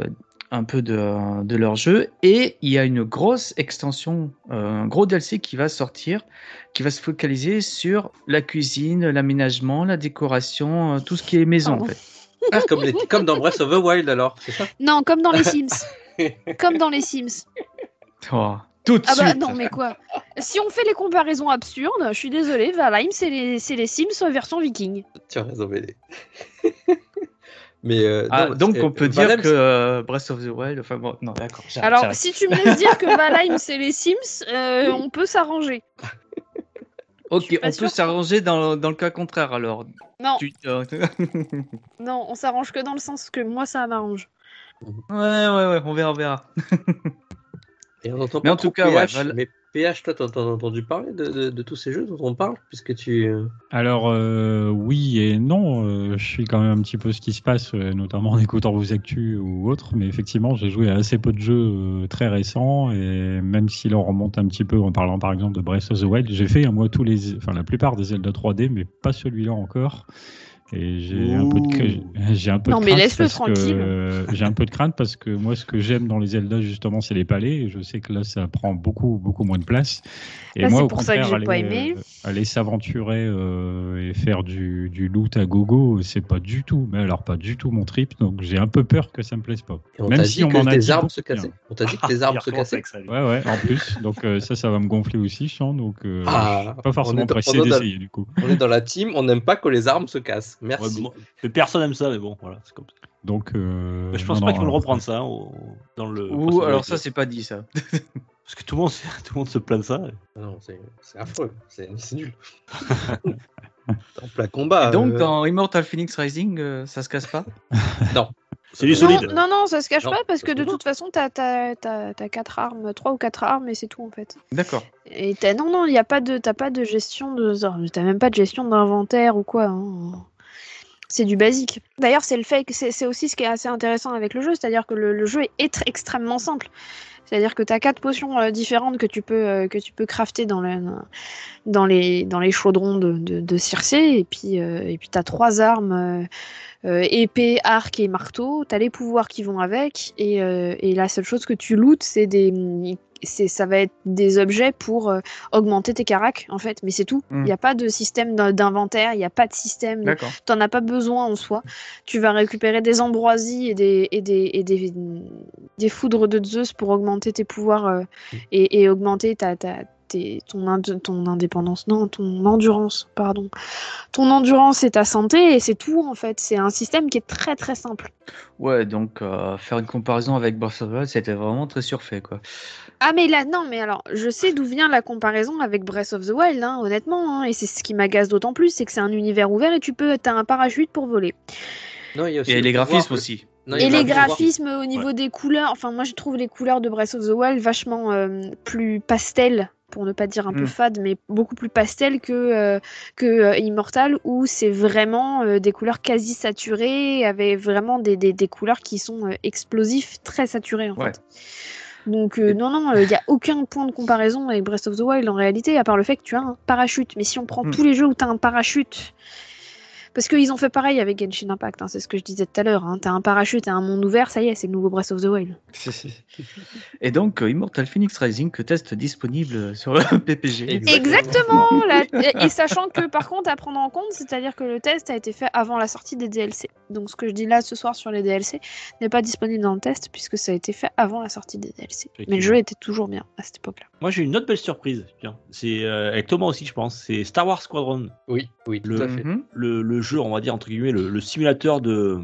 un peu de, de leur jeu. Et il y a une grosse extension, euh, un gros DLC qui va sortir, qui va se focaliser sur la cuisine, l'aménagement, la décoration, euh, tout ce qui est maison en Pardon. fait. Ah, comme, les- comme dans Breath of the Wild alors, c'est ça? Non, comme dans les Sims. comme dans les Sims. Oh, tout de Ah bah suite. non, mais quoi? Si on fait les comparaisons absurdes, je suis désolée, Valheim, c'est les, c'est les Sims version viking. Tu as raison, BD. mais euh, Ah, non, donc on peut Valheim, dire que euh, Breath of the Wild, enfin bon, non d'accord. Alors, si tu me laisses dire que Valheim, c'est les Sims, euh, on peut s'arranger. Ok, on peut s'arranger dans, dans le cas contraire alors. Non, Tu- non, on s'arrange que dans le sens que moi, ça m'arrange. ouais, ouais, ouais, on verra, on verra. Et on entend Mais pas en tout cas, ouais, PH, mais PH, toi, t'as entendu parler de, de- de tous ces jeux dont on parle Puisque tu. Alors euh, oui et non, euh, je suis quand même un petit peu ce qui se passe, euh, notamment en écoutant vos actus ou autres, mais effectivement j'ai joué à assez peu de jeux euh, très récents et même si l'on remonte un petit peu en parlant par exemple de Breath of the Wild, j'ai fait moi tous les, enfin la plupart des Zelda 3D, mais pas celui-là encore. Et j'ai un peu de, j'ai un peu Non, de mais crainte laisse-le parce que- tranquille. j'ai un peu de crainte parce que moi ce que j'aime dans les Zelda justement c'est les palais et je sais que là ça prend beaucoup beaucoup moins de place. Et Là, moi au pour ça que aller, aimé. euh, aller s'aventurer euh, et faire du, du loot à gogo, c'est pas du tout, mais alors pas du tout mon trip, donc j'ai un peu peur que ça me plaise pas. Et on Même t'a si dit on que a tes dit arbres se cassaient. On t'a dit que tes arbres se cassaient. Ouais, ouais, en plus, donc euh, ça, ça va me gonfler aussi, je sens, donc euh, Ah, je suis pas forcément est dans- pressé d'essayer du coup. On est dans la team, on n'aime pas que les armes se cassent. Merci. personne aime ça, mais bon, voilà, c'est comme ça. Donc, euh, Mais je pense non, pas non, qu'ils vont le alors, reprendre ça hein, au- dans le. Ou alors ça, c'est pas dit ça. Parce que tout le monde, tout le monde se plaint de ça. Ah Non, c'est affreux, c'est nul. en plein combat. Et donc euh, dans Immortal Phoenix Rising, euh, ça se casse pas? C'est du Non, solide. Non, non, non, ça se cache Non, pas parce que de non. toute façon, t'as as, quatre armes, trois ou quatre armes et c'est tout en fait. D'accord. Et t'as- non, non, il y a pas de, t'as pas de gestion de, t'as même pas de gestion d'inventaire ou quoi. hein. C'est du basique. D'ailleurs, c'est le fait que c'est aussi ce qui est assez intéressant avec le jeu, c'est-à-dire que le, jeu est extrêmement simple. C'est-à-dire que tu as quatre potions euh, différentes que tu peux euh, que tu peux crafter dans, le, dans les dans les chaudrons de, de, de Circé et puis euh, tu as trois armes euh, épée, arc et marteau, tu as les pouvoirs qui vont avec et, et la seule chose que tu lootes c'est des c'est ça va être des objets pour euh, augmenter tes caracs en fait, mais c'est tout. Il Mm. n'y a pas de système d'in- d'inventaire, il n'y a pas de système de. T'en as pas besoin en soi. Tu vas récupérer des ambroisies et des, et des, et des, des foudres de Zeus pour augmenter tes pouvoirs euh, et, et augmenter ta, ta, tes- ton, ind- ton indépendance, non, ton endurance, pardon. Ton endurance et ta santé, et c'est tout en fait. C'est un système qui est très très simple. Ouais, donc euh, faire une comparaison avec Breath of the Wild, c'était vraiment très surfait quoi. Ah mais là, non, mais alors, je sais d'où vient la comparaison avec Breath of the Wild, hein, honnêtement, hein, et c'est ce qui m'agace d'autant plus, c'est que c'est un univers ouvert et tu peux, t'as un parachute pour voler. Non, il y a aussi Et le les graphismes que- aussi. Non, Et le les graphismes au niveau des couleurs, enfin moi je trouve les couleurs de Breath of the Wild vachement euh, plus pastel pour ne pas dire un peu Mm. fade, mais beaucoup plus pastel que, euh, que euh, Immortal, où c'est vraiment euh, des couleurs quasi saturées, avec vraiment des, des, des couleurs qui sont euh, explosifs, très saturées en Ouais. fait. Donc euh, non, non, il n'y a aucun point de comparaison avec Breath of the Wild en réalité, à part le fait que tu as un parachute. Mais si on prend Mm. tous les jeux où tu as un parachute, parce qu'ils ont fait pareil avec Genshin Impact, hein, c'est ce que je disais tout à l'heure, hein, tu as un parachute et un monde ouvert, ça y est, c'est le nouveau Breath of the Wild. Et donc, euh, Immortal Phoenix Rising, que test disponible sur le PPG. Exactement la- et, sachant que par contre à prendre en compte, c'est-à-dire que le test a été fait avant la sortie des DLC. Donc ce que je dis là ce soir sur les DLC n'est pas disponible dans le test puisque ça a été fait avant la sortie des DLC. Mais le jeu était toujours bien à cette époque-là. Moi, j'ai une autre belle surprise. Tiens, c'est euh, avec Thomas aussi, je pense. C'est Star Wars Squadron, Oui, oui, tout Le- à fait. Mhm. le, le jeu, on va dire entre guillemets, le, le simulateur de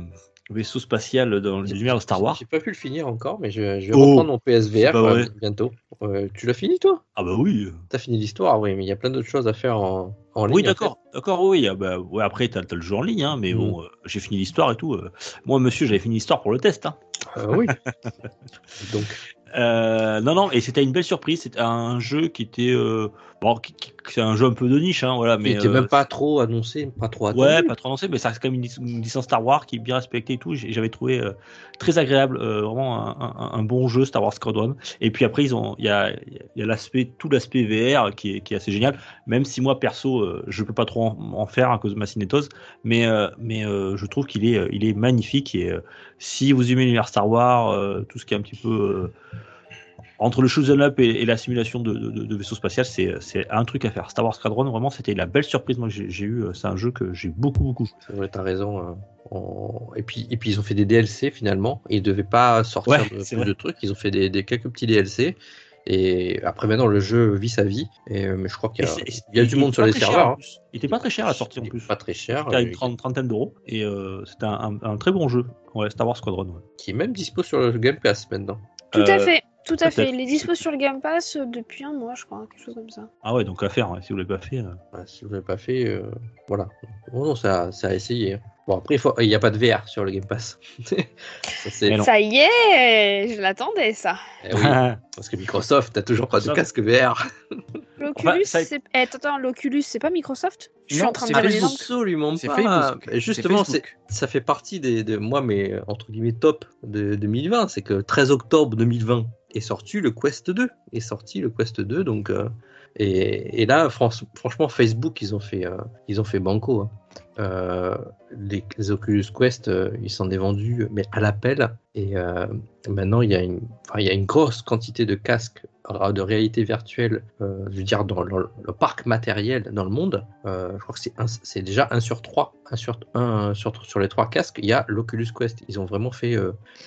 vaisseau spatial dans les univers de Star Wars. J'ai pas pu le finir encore, mais je, je vais Oh, reprendre mon PSVR euh, bientôt. Euh, tu l'as fini toi? Ah bah oui. T'as fini l'histoire, oui, mais il y a plein d'autres choses à faire en, en ligne. Oui, d'accord, d'accord, oui. ah bah, ouais, après, t'as as le jeu en ligne, hein, mais Mm. bon, euh, j'ai fini l'histoire et tout. euh. Moi, monsieur, j'avais fini l'histoire pour le test. Hein. oui. Donc, non, non, et c'était une belle surprise. C'était un jeu qui était, bon, c'est un jeu un peu de niche, hein, voilà, mais il était euh, même pas trop annoncé, pas trop attendu. Ouais, pas trop lancé, mais ça reste quand même une, lic- une licence Star Wars qui est bien respectée et tout. J'avais trouvé euh, très agréable, euh, vraiment un, un- un bon jeu Star Wars Squadron. Et puis après, ils ont, il y a, il y a l'aspect, tout l'aspect VR qui est, qui est assez génial. Même si moi perso, je peux pas trop en, en faire à cause de ma cinétose, mais mais je trouve qu'il est, il est magnifique. Et si vous aimez l'univers Star Wars, tout ce qui est un petit peu entre le shoot 'em up et, et la simulation de, de, de- vaisseau spatial, c'est un truc à faire. Star Wars Squadron, vraiment, c'était la belle surprise moi, que j'ai eu. C'est un jeu que j'ai beaucoup, beaucoup joué. C'est vrai, t'as raison. euh, on- Et, puis, et puis ils ont fait des DLC finalement. Ils devaient pas sortir Ouais, de, plus trucs. Ils ont fait des, des quelques petits DLC. Et après maintenant le jeu vit sa vie. Et, euh, mais je crois qu'il y a, il y a du monde sur les serveurs. hein. Il était pas très cher à la sortie en plus. Pas très cher. C'était à euh, une trente- trentaine d'euros. Et euh, c'était un, un- un très bon jeu. Ouais, Star Wars Squadron. ouais. Qui est même dispo sur le Game Pass maintenant. Tout à Euh, fait, tout à fait. Il est dispo sur le Game Pass euh, depuis un mois, je crois, quelque chose comme ça. Ah ouais, donc à faire, si vous l'avez pas fait. euh. Ouais, si vous l'avez pas fait, euh, voilà. Bon, non, ça, ça a essayé. hein. Bon, après, il faut- n'y a pas de VR sur le Game Pass. Ça. Ça y est, je l'attendais ça. Eh oui, parce que Microsoft n'a toujours pas de casque VR. L'Oculus, Enfin, c'est. Eh, attends, attends, l'Oculus, c'est pas Microsoft? Je suis Non, en train de énorme- Absolument C'est pas. Facebook. Justement, C'est c'est Facebook. ça fait partie des, de moi, mais entre guillemets top de 2020. C'est que 13 octobre 2020 est sorti le Quest 2. Est sorti le Quest 2. Donc, euh, et, et là, fran- franchement, Facebook, ils ont fait, euh, ils ont fait banco. hein. Euh, les, les Oculus Quest, euh, ils s'en est vendus, mais à l'appel. Et euh, maintenant, il y, a une, il y a une grosse quantité de casques de réalité virtuelle, euh, je veux dire, dans le, le parc matériel dans le monde. Je crois que c'est déjà 1 sur 3. 1 sur, un sur, sur les trois casques, il y a l'Oculus Quest. Ils ont vraiment fait.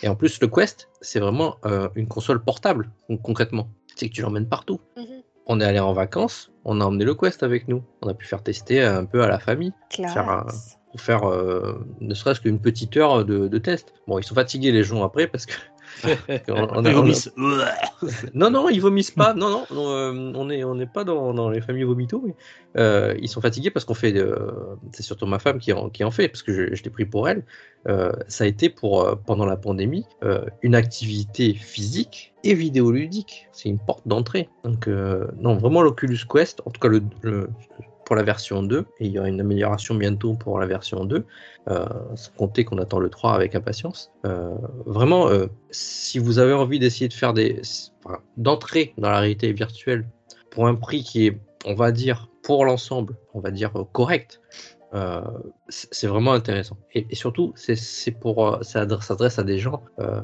Et en plus, le Quest, c'est vraiment une console portable, con- concrètement. C'est que tu l'emmènes partout. Mhm. On est allé en vacances, on a emmené le Quest avec nous. On a pu faire tester un peu à la famille Faire un- Classe. pour faire euh, ne serait-ce qu'une petite heure de, de test. Bon, ils sont fatigués les gens après parce que. on- on non, non, ils vomissent pas. Non, non, euh, on n'est on n'est pas dans, dans les familles vomito. Mais, euh, ils sont fatigués parce qu'on fait. euh, c'est surtout ma femme qui en, qui en fait, parce que je, je l'ai pris pour elle. Euh, ça a été pour, pendant la pandémie, une activité physique et vidéoludique. C'est une porte d'entrée. Donc, non, vraiment, l'Oculus Quest, en tout cas le, le- pour la version 2, et il y aura une amélioration bientôt pour la version 2, euh, sans compter qu'on attend le 3 avec impatience. Euh, vraiment, euh, si vous avez envie d'essayer de faire des. enfin, d'entrer dans la réalité virtuelle pour un prix qui est, on va dire, pour l'ensemble, on va dire correct, euh, c'est vraiment intéressant. Et, surtout, c'est pour, ça adresse- s'adresse à des gens euh,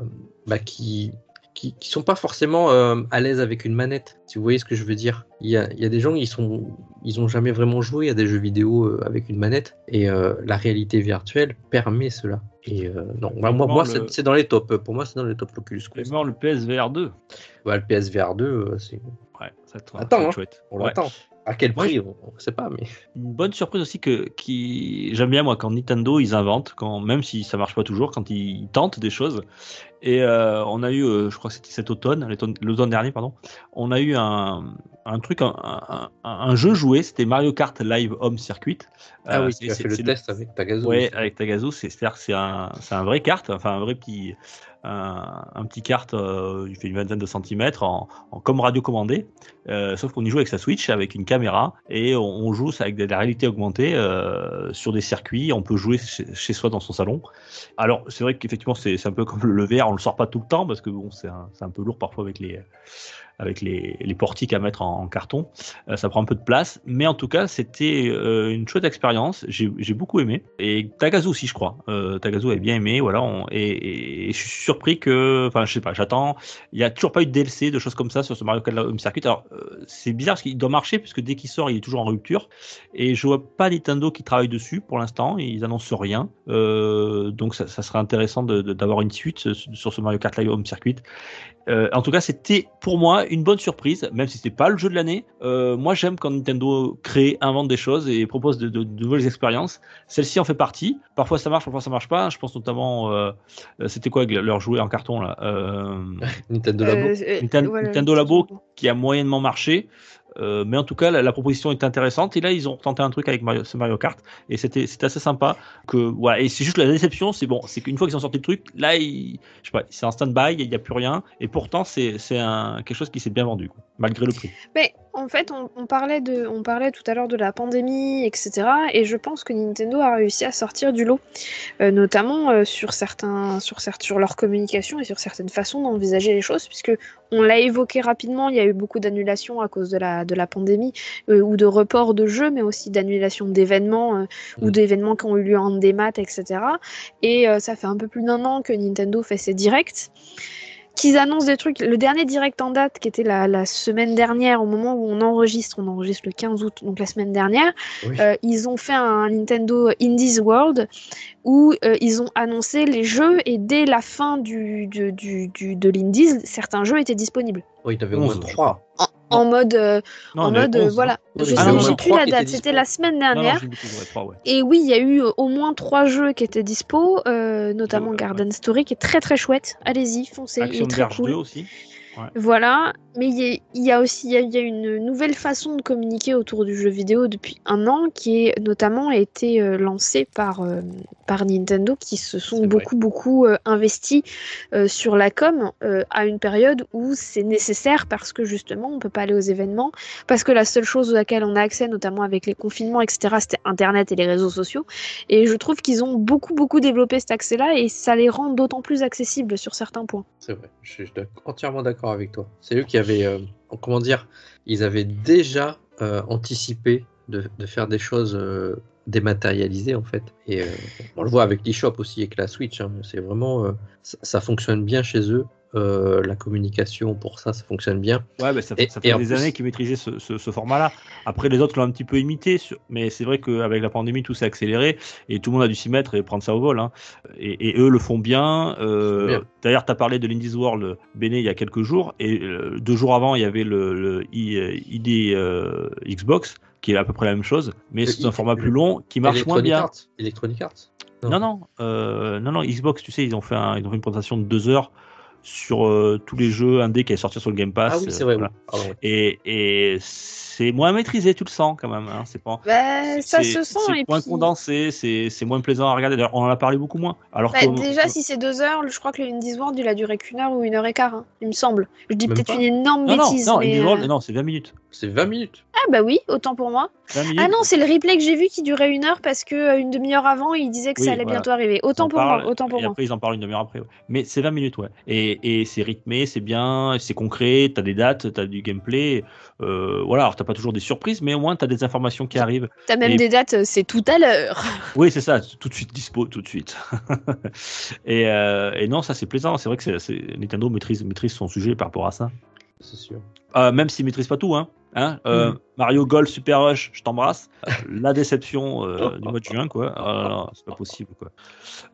bah, qui qui, qui sont pas forcément euh, à l'aise avec une manette. Si vous voyez ce que je veux dire, il y a, il y a des gens ils sont ils ont jamais vraiment joué à des jeux vidéo euh, avec une manette et euh, la réalité virtuelle permet cela. Et euh, non, moi, moi, moi, le- c'est dans les tops. Pour moi, c'est dans les tops Oculus Mais Quest. le PSVR 2. Ouais, le PSVR 2, euh, c'est Ouais, ça te- Attends, hein. chouette. on Ouais. l'attend. À quel prix on, on sait pas, mais Une bonne surprise aussi que qui j'aime bien moi quand Nintendo ils inventent quand même si ça marche pas toujours quand ils tentent des choses et euh, on a eu euh, je crois que c'était cet automne l'automne dernier pardon on a eu un, un truc un, un, un- un jeu joué c'était Mario Kart Live Home Circuit ah Euh, oui, c'est- tu as fait le test avec Tagazu. Ouais, avec Tagazu, c'est c'est-à-dire que c'est un, vrai carte, enfin un vrai petit, un, un petit kart, euh, il fait une vingtaine de centimètres, en, en- comme radio commandé. Euh, sauf qu'on y joue avec sa Switch, avec une caméra, et on, on joue ça avec de la réalité augmentée euh, sur des circuits. On peut jouer chez, chez soi dans son salon. Alors, c'est vrai qu'effectivement, c'est c'est un peu comme le VR, on le sort pas tout le temps parce que bon, c'est un, un peu lourd parfois avec les avec les, les portiques à mettre en, carton. Euh, ça prend un peu de place, mais en tout cas, c'était euh, une chouette expérience. J'ai j'ai beaucoup aimé. Et Tagazu aussi, je crois. Euh, Tagazu avait bien aimé. Voilà. et, je suis surpris que, enfin, je sais pas, j'attends. Il y a toujours pas eu de DLC, de choses comme ça sur ce Mario Kart Home Circuit. Alors, euh, c'est bizarre parce qu'il doit marcher puisque dès qu'il sort, il est toujours en rupture. Et je vois pas Nintendo qui travaille dessus pour l'instant. Ils annoncent rien. Donc, ça, serait intéressant d'avoir une suite sur ce Mario Kart Live Home Circuit. Euh, en tout cas, c'était pour moi une bonne surprise, même si c'était pas le jeu de l'année. Euh, moi, j'aime quand Nintendo crée, invente des choses et propose de, de- de nouvelles expériences. Celle-ci en fait partie. Parfois ça marche, parfois ça marche pas. Je pense notamment, euh, c'était quoi leur jouet en carton là euh, Nintendo Labo. Euh, euh, voilà, Nintendo Labo qui a moyennement marché. Euh, mais en tout cas, la, proposition est intéressante. Et là, ils ont tenté un truc avec Mario, ce Mario Kart, et c'était assez sympa. Que voilà. Et c'est juste la déception, c'est bon, c'est qu'une fois qu'ils ont sorti le truc, là, c'est en stand-by, il n'y a plus rien. Et pourtant, c'est quelque chose qui s'est bien vendu, malgré le prix. En fait, on, on parlait de, on parlait tout à l'heure de la pandémie, etc. Et je pense que Nintendo a réussi à sortir du lot, Euh, notamment euh, sur certains, sur certes, sur leur communication et sur certaines façons d'envisager les choses, puisque on l'a évoqué rapidement, il y a eu beaucoup d'annulations à cause de la, de la pandémie euh, ou de reports de jeux, mais aussi d'annulations d'événements ou Mm. d'événements qui ont eu lieu en démat, etc. Et ça fait un peu plus d'un an que Nintendo fait ses directs qu'ils annoncent des trucs. Le dernier direct en date, qui était la, la semaine dernière, au moment où on enregistre, on enregistre le 15 août, donc la semaine dernière, Oui. euh, ils ont fait un Nintendo Indies World où euh, ils ont annoncé les jeux et dès la fin du, du, du, du- de l'Indies, certains jeux étaient disponibles. Oui, il y en avait au moins 11, je trois. En mode, euh, Non, en il mode, euh, 11, voilà. Oui, Je il sais, moins plus la date, c'était la semaine Non, non, dernière. ouais, ouais. Et oui, il y a eu au moins trois jeux qui étaient dispo, euh, notamment Garden Story qui est très très chouette. Allez-y, foncez, il Action est très Verge cool. 2 aussi. Voilà, mais il y, a- y a aussi y a, y a une nouvelle façon de communiquer autour du jeu vidéo depuis un an qui est notamment été euh, lancée par, euh, par Nintendo qui se sont vrai. beaucoup beaucoup euh, investis sur la com à une période où c'est nécessaire parce que justement on peut pas aller aux événements parce que la seule chose à laquelle on a accès notamment avec les confinements etc c'était internet et les réseaux sociaux et je trouve qu'ils ont beaucoup beaucoup développé cet accès là et ça les rend d'autant plus accessibles sur certains points. C'est vrai, je suis entièrement d'accord avec toi. C'est eux qui avaient, euh, comment dire, ils avaient déjà euh, anticipé de, de faire des choses euh, dématérialisées en fait. Et on le voit avec l'eShop aussi, avec la Switch. hein. C'est vraiment, ça fonctionne bien chez eux. Euh, la communication pour ça, ça fonctionne bien. Ouais, bah, ça, Et- ça et fait des plus- années qu'ils maîtrisaient ce, ce- ce format-là. Après, les autres l'ont un petit peu imité, sur- mais c'est vrai qu'avec la pandémie, tout s'est accéléré et tout le monde a dû s'y mettre et prendre ça au vol. hein. Et, et eux le font bien. Euh, Bien. D'ailleurs, tu as parlé de l'Indies World Béné il y a quelques jours, et euh, deux jours avant, il y avait le, ID Xbox, qui est à peu près la même chose, mais c'est un format plus long qui marche moins bien. Arts. Electronic Arts? Non, non, euh, non, non, Xbox, tu sais, ils ont fait, un- ils ont fait une présentation de deux heures sur euh, tous les jeux indés qui allaient sortir sur le Game Pass. Ah oui, c'est euh, vrai. voilà. oui. Pardon, oui. Et, et c'est moins maîtrisé, tu le sens quand même. Hein, c'est pas. Bah, ça c'est- se sent C'est et moins puis- condensé, c'est c'est moins plaisant à regarder. D'ailleurs, on en a parlé beaucoup moins. Alors Bah, que déjà, si c'est deux heures, je crois que le Indies World, il a duré qu'une heure ou une heure et quart, hein, il me semble. Je dis peut-être une énorme non, non, bêtise, non, mais... World, euh, non, c'est 20 minutes. C'est 20 minutes. Ah bah oui, autant pour moi. 20 minutes. Ah non, c'est le replay que j'ai vu qui durait une heure parce que une demi-heure avant, il disait que Oui, ça allait voilà. bientôt arriver. Autant pour parlent, moi, autant pour et moi. après, ils en parlent une demi-heure après. ouais. Mais c'est 20 minutes, ouais. Et, et c'est rythmé, c'est bien, c'est concret, t'as des dates, t'as du gameplay. Euh, voilà, alors t'as pas toujours des surprises, mais au moins t'as des informations qui arrivent. T'as même Et- des dates, euh, c'est tout à l'heure. Oui, c'est ça, tout de suite dispo, tout de suite. et, euh, et non, ça c'est plaisant. C'est vrai que c'est- c'est- Nintendo maîtrise, maîtrise son sujet par rapport à ça. C'est sûr. Euh, même s'il maîtrise pas tout, hein. Hein, euh, Mhm. Mario Golf Super Rush, je t'embrasse. La déception euh, du mois de juin, quoi. Ah, non, c'est pas possible, quoi.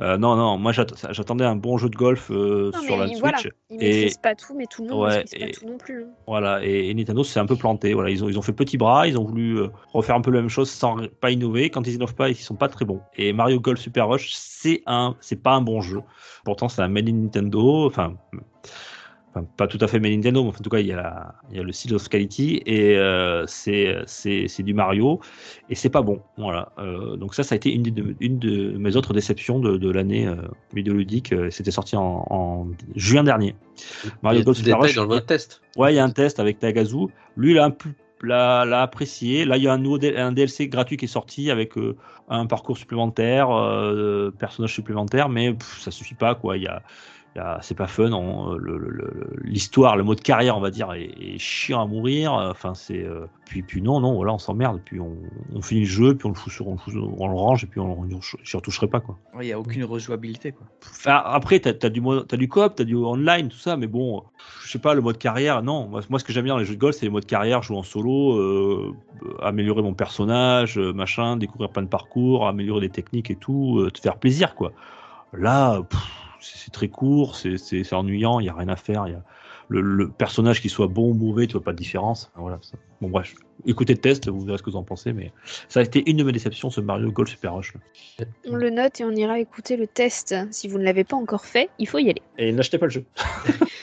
Euh, non, non, moi j'att- j'attendais un bon jeu de golf euh, Non, sur mais la Switch. voilà, il Et- maîtrise pas tout, mais tout le monde Ouais, maîtrise pas et- tout non plus. hein. Voilà, et, et Nintendo s'est un peu planté. Voilà, ils ont, ils ont fait petit bras, ils ont voulu euh, refaire un peu la même chose sans pas innover. Quand ils innovent pas, ils sont pas très bons. Et Mario Golf Super Rush, c'est un, c'est pas un bon jeu. Pourtant, c'est un made in Nintendo. Enfin, enfin pas tout à fait mais Nintendo, mais en tout cas, il y a, la, il y a le Seal of Quality et euh, c'est, du Mario et c'est pas bon. Voilà. Euh, donc ça, ça a été une de, une de mes autres déceptions de, de l'année euh, vidéoludique. Euh, C'était sorti en, en juin dernier. Mario Golf Super Rush, dans le test. Ouais, il y a un test avec Tagazu. Lui, il a un peu l'a, apprécié. Là, il y a un nouveau un DLC gratuit qui est sorti avec euh, un parcours supplémentaire, euh, personnage supplémentaire, mais pff, ça suffit pas quoi. Il y a- c'est pas fun. on- le- le- le- l'histoire, le mode carrière, on va dire, est, est chiant à mourir. Enfin, c'est euh, puis puis non non voilà, on s'emmerde. Puis on, on finit le jeu, puis on le fout sur, on le, on range et puis on, on, j'y retoucherai pas quoi. Il n'y a aucune rejouabilité. Quoi. Enfin, après, t'as as du, t'as du coop, t'as du online, tout ça, mais bon, je sais pas, le mode carrière, non. Moi, moi, ce que j'aime bien dans les jeux de golf, c'est les modes carrière, jouer en solo, euh, euh, améliorer mon personnage, euh, machin, découvrir plein de parcours, améliorer des techniques et tout, euh, te faire plaisir, quoi. Là, pff, c'est très court, c'est- ennuyant, il y a rien à faire. Y a le, personnage qui soit bon ou mauvais, tu vois pas de différence. Voilà. ça. Bon, bref, écoutez le test, vous verrez ce que vous en pensez, mais ça a été une de mes déceptions, ce Mario Golf Super Rush. là. On le note et on ira écouter le test. Si vous ne l'avez pas encore fait, il faut y aller. Et n'achetez pas le jeu.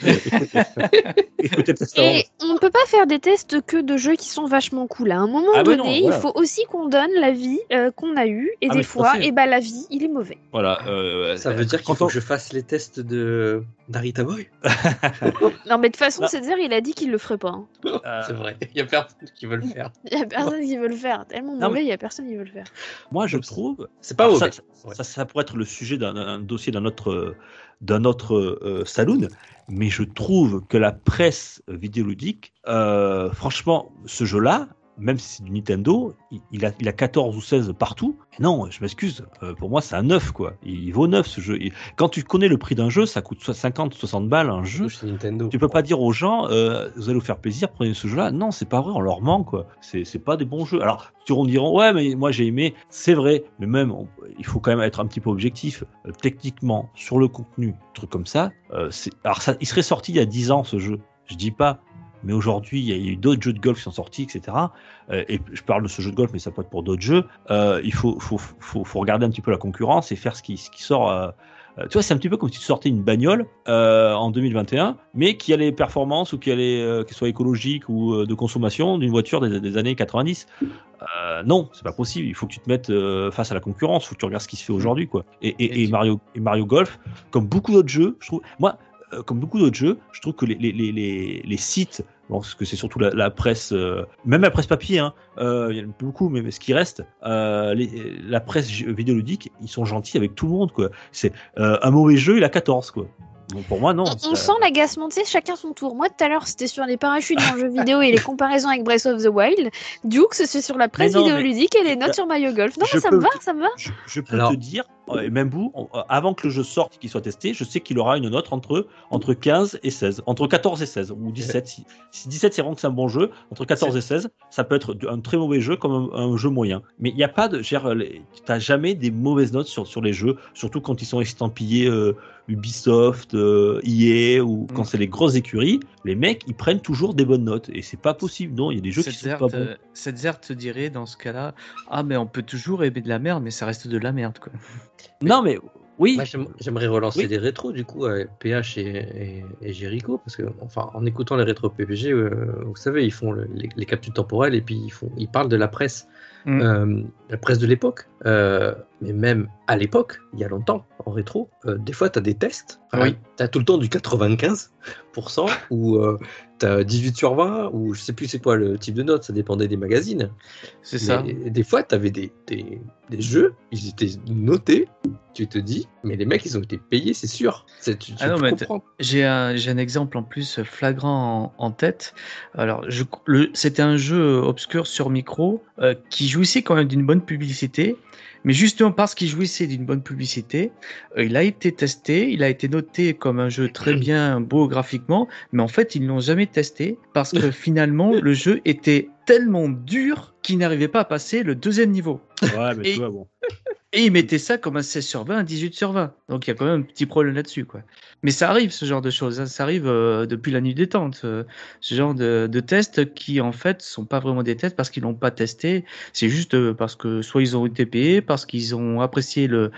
écoutez, écoutez le test. Et on ne peut pas faire des tests que de jeux qui sont vachement cool. À un moment Ah bah donné, non, voilà. il faut aussi qu'on donne l'avis euh, qu'on a eu. Et Ah, des fois, et bah, l'avis, il est mauvais. Voilà. euh, Ça veut dire qu'il quand faut on- que je fasse les tests de Narita Boy Non, mais de toute façon, Ah. c'est dire, il a dit qu'il le ferait pas. hein. euh, C'est vrai, il y a personne qui veut le faire. Il y a personne qui veut le faire. Tellement Non, mauvais, il y a personne qui veut le faire. moi, je trouve. C'est pas ça, Ouais. ça, ça pourrait être le sujet d'un d'un dossier d'un autre, euh, d'un autre euh, saloon, mais je trouve que la presse vidéoludique, euh, franchement, ce jeu-là, même si c'est du Nintendo, il, a, il a 14 ou 16 partout. Non, je m'excuse, euh, pour moi, c'est un 9, quoi. Il, vaut 9 ce jeu. Quand tu connais le prix d'un jeu, ça coûte soit 50, 60 balles un jeu. Chez Nintendo. Tu peux pas dire aux gens, euh, vous allez vous faire plaisir, prenez ce jeu-là. Non, c'est pas vrai, on leur ment, quoi. C'est, c'est pas des bons jeux. Alors, tu diront, ouais, mais moi j'ai aimé. C'est vrai, mais même, on- il faut quand même être un petit peu objectif. Euh, techniquement, sur le contenu, truc comme ça, euh, alors ça, il serait sorti il y a 10 ans, ce jeu. Je dis pas. Mais aujourd'hui, il y a eu d'autres jeux de golf qui sont sortis, etc. Euh, et je parle de ce jeu de golf, mais ça peut être pour d'autres jeux. Euh, il faut, faut, faut, faut regarder un petit peu la concurrence et faire ce qui, ce qui sort. euh, tu vois, c'est un petit peu comme si tu sortais une bagnole euh, en 2021, mais qui a les performances ou qui a les, qui soit écologique ou de consommation d'une voiture des, des années 90. Euh, non, c'est pas possible. Il faut que tu te mettes face à la concurrence. Il faut que tu regardes ce qui se fait aujourd'hui, quoi. Et, Mario, et Mario Golf, comme beaucoup d'autres jeux, je trouve, moi, comme beaucoup d'autres jeux, je trouve que les, les, les, les, les sites, parce que c'est surtout la, presse, euh, même la presse papier, hein, euh, il y en a beaucoup, mais, ce qui reste, euh, la presse vidéoludique, ils sont gentils avec tout le monde. C'est un mauvais jeu, il a 14, quoi. Bon, pour moi, non. On, sent l'agacement, tu sais, chacun son tour. Moi, tout à l'heure, c'était sur les parachutes dans le jeu vidéo et les comparaisons avec Breath of the Wild. Duke, c'est sur la presse non, vidéoludique et les notes sur Mario Golf. Non, mais ça me va, ça me va. je, je peux Alors- te dire, euh, et même vous, euh, avant que le jeu sorte, qu'il soit testé, je sais qu'il aura une note entre, entre 15 et 16, entre 14 et 16, ou 17. Si, si 17 c'est vraiment que c'est un bon jeu, entre 14 et 16, ça peut être un très mauvais jeu comme un, un jeu moyen. Mais il n'y a pas de. Tu n'as jamais des mauvaises notes sur, sur les jeux, surtout quand ils sont estampillés euh, Ubisoft, euh, EA, ou quand Mm. c'est les grosses écuries, les mecs, ils prennent toujours des bonnes notes. Et c'est pas possible, non, il y a des jeux qui sont pas bons. euh, cette zerte te dirait dans ce cas-là Ah, mais on peut toujours aimer de la merde, mais ça reste de la merde. Quoi. Non, mais oui. J'aimerais relancer Oui. des rétros du coup avec PH et, et, et Jericho parce que enfin en écoutant les rétros PPG, euh, vous savez, ils font le- les, les captures temporelles et puis ils font ils parlent de la presse, Mm. euh, la presse de l'époque. Euh, mais même à l'époque, il y a longtemps, en rétro, euh, des fois tu as des tests. Oui. Tu as tout le temps du 95% ou euh, tu as 18 sur 20 ou je sais plus c'est quoi le type de note, ça dépendait des magazines. C'est ça. Des fois, tu avais des, des, des jeux, ils étaient notés, tu te dis, mais les mecs, ils ont été payés, c'est sûr. Tu, tu Ah. J'ai un, un exemple en plus flagrant en, en tête. Alors, c'était un jeu obscur sur micro euh, qui jouissait quand même d'une bonne publicité. Mais justement parce qu'il jouissait d'une bonne publicité, euh, il a été testé, il a été noté comme un jeu très bien, beau graphiquement, mais en fait ils l'ont jamais testé parce que finalement le jeu était tellement dur qu'il n'arrivait pas à passer le deuxième niveau. Ouais, mais Et- tu vois, bon. Et il mettait ça comme un 16 sur 20, un 18 sur 20. Donc il y a quand même un petit problème là-dessus. quoi. Mais ça arrive, ce genre de choses. hein. Ça arrive euh, depuis la nuit détente. euh, ce genre de, de tests qui, en fait, sont pas vraiment des tests parce qu'ils l'ont pas testé. C'est juste euh, parce que soit ils ont été payés, parce qu'ils ont apprécié le.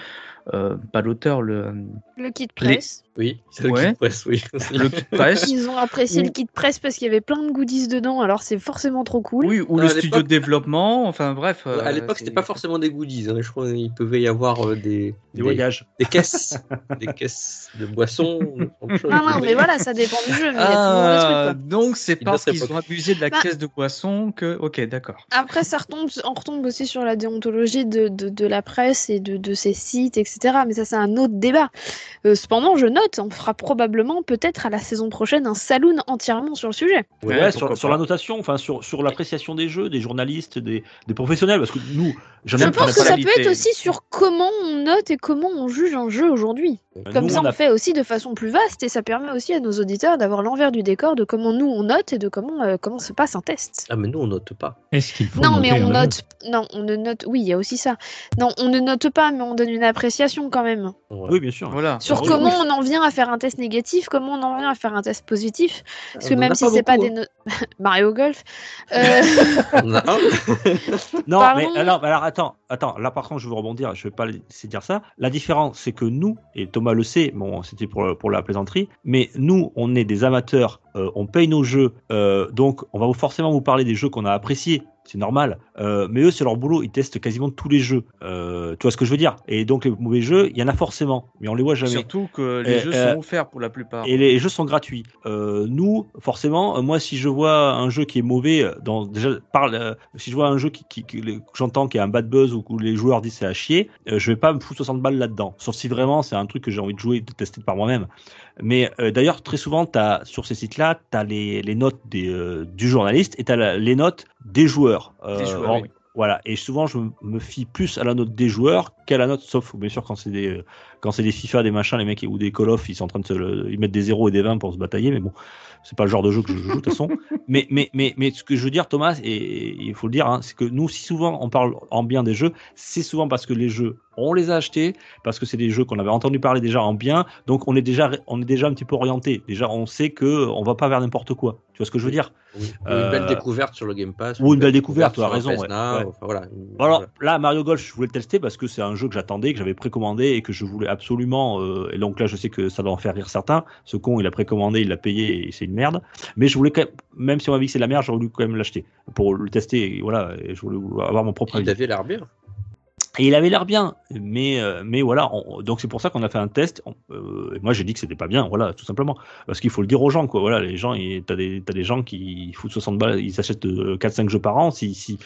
euh, pas l'auteur, le, Le kit presse. Oui, c'est le Ouais. kit presse, oui. Le kit presse. Ils ont apprécié Ou- le kit presse parce qu'il y avait plein de goodies dedans, alors c'est forcément trop cool. Oui, ou Non, le studio de développement, enfin bref. à euh, l'époque, c'était pas forcément des goodies. hein. Je crois qu'il pouvait y avoir euh, des, Des voyages. des caisses, des caisses de boissons. Non, non, mais voilà, ça dépend du jeu, mais Ah, trucs, donc c'est parce qu'ils ont abusé de la Bah- caisse de boisson que. Ok, d'accord. Après, ça retombe, on retombe aussi sur la déontologie de, de, de la presse et de, de ses sites, etc. Mais ça, c'est un autre débat. Euh, cependant, je note, on fera probablement, peut-être à la saison prochaine, un saloon entièrement sur le sujet. Ouais, Ouais, sur, la notation, enfin sur, sur l'appréciation des jeux, des journalistes, des, des professionnels, parce que nous, j'en Je pense que ça peut être aussi sur comment on note et comment on juge un jeu aujourd'hui. Comme nous, ça, on on a- fait aussi de façon plus vaste et ça permet aussi à nos auditeurs d'avoir l'envers du décor de comment nous on note et de comment, euh, comment se passe un test. Ah, mais nous, on note pas. Est-ce qu'il faut Non, mais on note. Non, on ne note. Oui, il y a aussi ça. Non, on ne note pas, mais on donne une appréciation quand même. Ouais. Oui, bien sûr. Voilà. Sur oui, comment on en vient à faire un test négatif, comment on en vient à faire un test positif? Parce que On en même a si c'est pas beaucoup, des hein. no- Mario Golf. euh, On en a un. Non, mais alors, alors attends, attends, là par contre, je veux rebondir, je vais pas laisser dire ça. La différence, c'est que nous, et Thomas le sait, bon, c'était pour, pour la plaisanterie, mais nous, on est des amateurs, euh, on paye nos jeux, euh, donc on va forcément vous parler des jeux qu'on a appréciés. C'est normal, Euh, mais eux, c'est leur boulot, ils testent quasiment tous les jeux. Euh, tu vois ce que je veux dire? Et donc, les mauvais jeux, il y en a forcément, mais on les voit jamais. Surtout que les jeux euh, sont offerts pour la plupart. Et les jeux sont gratuits. Nous, forcément, moi, si je vois un jeu qui est mauvais, dans, déjà, par, le- si je vois un jeu qui, qui, qui- que j'entends qui a un bad buzz ou que les joueurs disent c'est à chier, euh, je vais pas me foutre 60 balles là-dedans. Sauf si vraiment c'est un truc que j'ai envie de jouer et de tester par moi-même. Mais euh, d'ailleurs, très souvent, as, sur ces sites-là, tu as les, les notes des, euh, du journaliste et tu as les notes des joueurs. Des joueurs, en- oui. Voilà, et souvent je me fie plus à la note des joueurs qu'à la note, sauf bien sûr quand c'est des quand c'est des FIFA, des machins, les mecs ou des Call of, ils sont en train de se le- ils mettent des 0 et des 20 pour se batailler, mais bon, c'est pas le genre de jeu que je joue de toute façon. Mais mais mais mais ce que je veux dire, Thomas, et il faut le dire, hein, c'est que nous, si souvent on parle en bien des jeux, c'est souvent parce que les jeux on les a achetés, parce que c'est des jeux qu'on avait entendu parler déjà en bien, donc on est déjà on est déjà un petit peu orienté. Déjà, on sait que on va pas vers n'importe quoi. Tu vois ce que je veux dire? Oui. Ou une belle Euh, découverte sur le Game Pass. ou une belle découverte, tu as raison, ouais. Enfin, voilà. Voilà. là, Mario Golf, je voulais le tester parce que c'est un jeu que j'attendais, que j'avais précommandé et que je voulais absolument. euh, et donc là, je sais que ça doit en faire rire certains. Ce con, il a précommandé, il l'a payé et c'est une merde. Mais je voulais quand même, même si on m'a dit que c'est de la merde, j'aurais voulu quand même l'acheter pour le tester. Et voilà, et je voulais avoir mon propre Il avis. avait l'air bien. Et il avait l'air bien, mais euh, mais voilà. on- donc c'est pour ça qu'on a fait un test. On- euh, moi, j'ai dit que c'était pas bien, voilà, tout simplement. Parce qu'il faut le dire aux gens, quoi. Voilà, les gens, t'as des des gens qui foutent 60 balles, ils s'achètent 4-5 jeux par an. Si si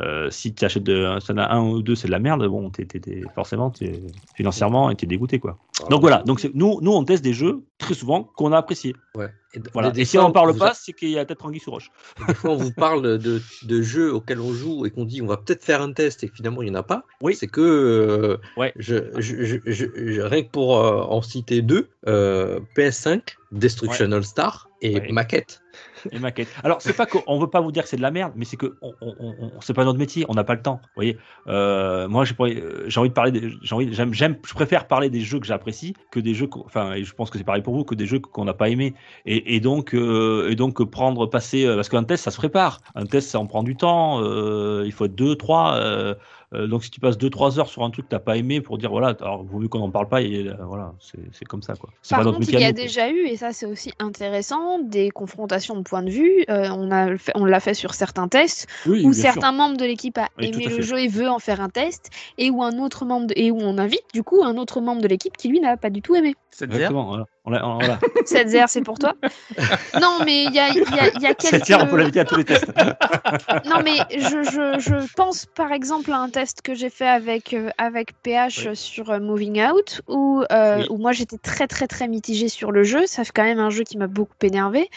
euh, si tu achètes de, ça en a un ou deux, c'est de la merde. Bon, t'es, forcément, t'es, financièrement, et t'es dégoûté, quoi. Donc voilà. Donc c'est, nous, nous, on teste des jeux très souvent qu'on a appréciés. Ouais. Et, Voilà. si on en parle pas, c'est qu'il y a peut-être Anguille sous roche. Des fois, on vous parle de, de jeux auxquels on joue et qu'on dit on va peut-être faire un test et que finalement il n'y en a pas. Oui. C'est que euh, Ouais. je, rien que pour euh, en citer deux, euh, PS5, Destruction All Star et Ouais. Maquette. Et maquette. Alors, c'est pas qu'on veut pas vous dire que c'est de la merde, mais c'est que on, on, c'est pas notre métier, on n'a pas le temps. Vous voyez, euh, moi euh, j'ai envie de parler, j'aime, j'aime, je préfère parler des jeux que j'apprécie que des jeux, enfin, et je pense que c'est pareil pour vous, que des jeux qu'on n'a pas aimés. Et, donc, euh, et donc prendre, passer, parce qu'un test ça se prépare. Un test ça en prend du temps. il faut être deux, trois. Euh, donc si tu passes 2-3 heures sur un truc que t'as pas aimé pour dire voilà, alors vaut mieux qu'on n'en parle pas et euh, voilà, c'est c'est comme ça quoi. C'est Par pas notre contre, métier. il y a déjà eu, et ça c'est aussi intéressant, des confrontations de points de vue. Euh, on a fait- on l'a fait sur certains tests Oui, où sûr. certains membres de l'équipe a Oui, aimé le jeu et veut en faire un test, et où un autre membre de- et où on invite du coup un autre membre de l'équipe qui lui n'a pas du tout aimé. C'est-à-dire? Voilà. On l'a- on- voilà. Cette zère, c'est pour toi. Non, mais il y a, y a- y a C'est tiens, on peut quelques. l'inviter à tous les tests. Non, mais je, je, je pense par exemple à un test que j'ai fait avec, euh, avec PH Oui. sur euh, Moving Out, où, euh, Oui. où moi j'étais très très très mitigée sur le jeu. Ça fait quand même un jeu qui m'a beaucoup énervé.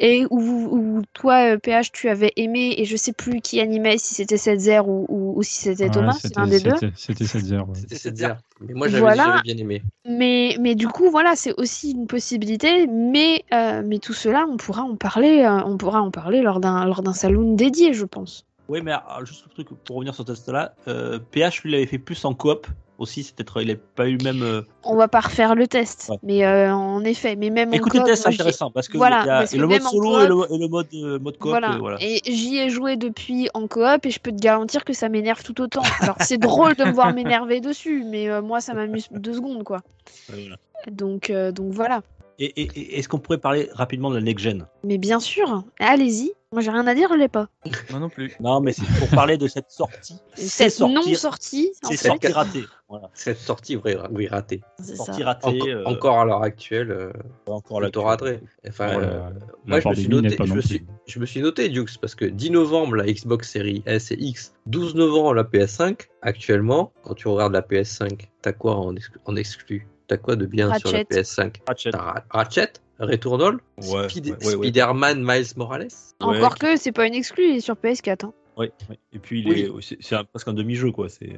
Et où, où toi, euh, PH, tu avais aimé, et je sais plus qui animait, si c'était Setzer ou, ou, ou si c'était Ouais, Thomas, c'est c'était- un des deux. c'était- C'était cette zère. ouais. C'était cette zère. Mais moi j'avais Voilà. bien aimé. Mais, mais du coup, voilà, c'est aussi une possibilité. Mais, euh, mais tout cela, on pourra en parler, euh, on pourra en parler lors d'un lors d'un salon dédié, je pense. Oui, mais alors, juste un truc pour revenir sur ce test-là, euh, PH lui l'avait fait plus en coop aussi, c'est peut-être il n'a pas eu le même. On va pas refaire le test, Ouais. mais en effet, mais même en Écoutez le test, c'est intéressant parce que Voilà, il y a parce que et le mode solo et le, et le mode mode coop. Voilà. voilà. Et j'y ai joué depuis en coop et je peux te garantir que ça m'énerve tout autant. Alors c'est drôle de me voir m'énerver dessus, mais moi ça m'amuse deux secondes quoi. Ouais, voilà. Donc, euh, donc voilà. Et, et- et est-ce qu'on pourrait parler rapidement de la next gen? Mais bien sûr, allez-y. Moi, j'ai rien à dire, je l'ai pas. Moi non plus. Non, mais c'est pour parler de cette sortie. C'est Cette non sorti, sortie, en c'est fait, sorti raté. Voilà. Cette sortie, oui, ratée. c'est ça. Sorti raté. Enco- euh, Encore à l'heure actuelle, euh, encore. Enfin, Ouais, euh, la moi, je me, suis noté, pas je, me suis, je me suis noté, Dukes, parce que 10 novembre, la Xbox Series S et X, 12 novembre, la PS5. Actuellement, quand tu regardes la PS5, t'as quoi en, ex- en exclu? T'as quoi de bien sur la Ratchet. PS5 Ratchet. Ra- Ratchet, Returnal, Ouais, Speed- ouais, ouais, ouais. Spider-Man, Miles Morales. Ouais, Encore que c'est pas une exclue, il est sur PS4. hein. Ouais. Et puis, il Oui. est- c'est c'est un- presque un demi-jeu, quoi. C'est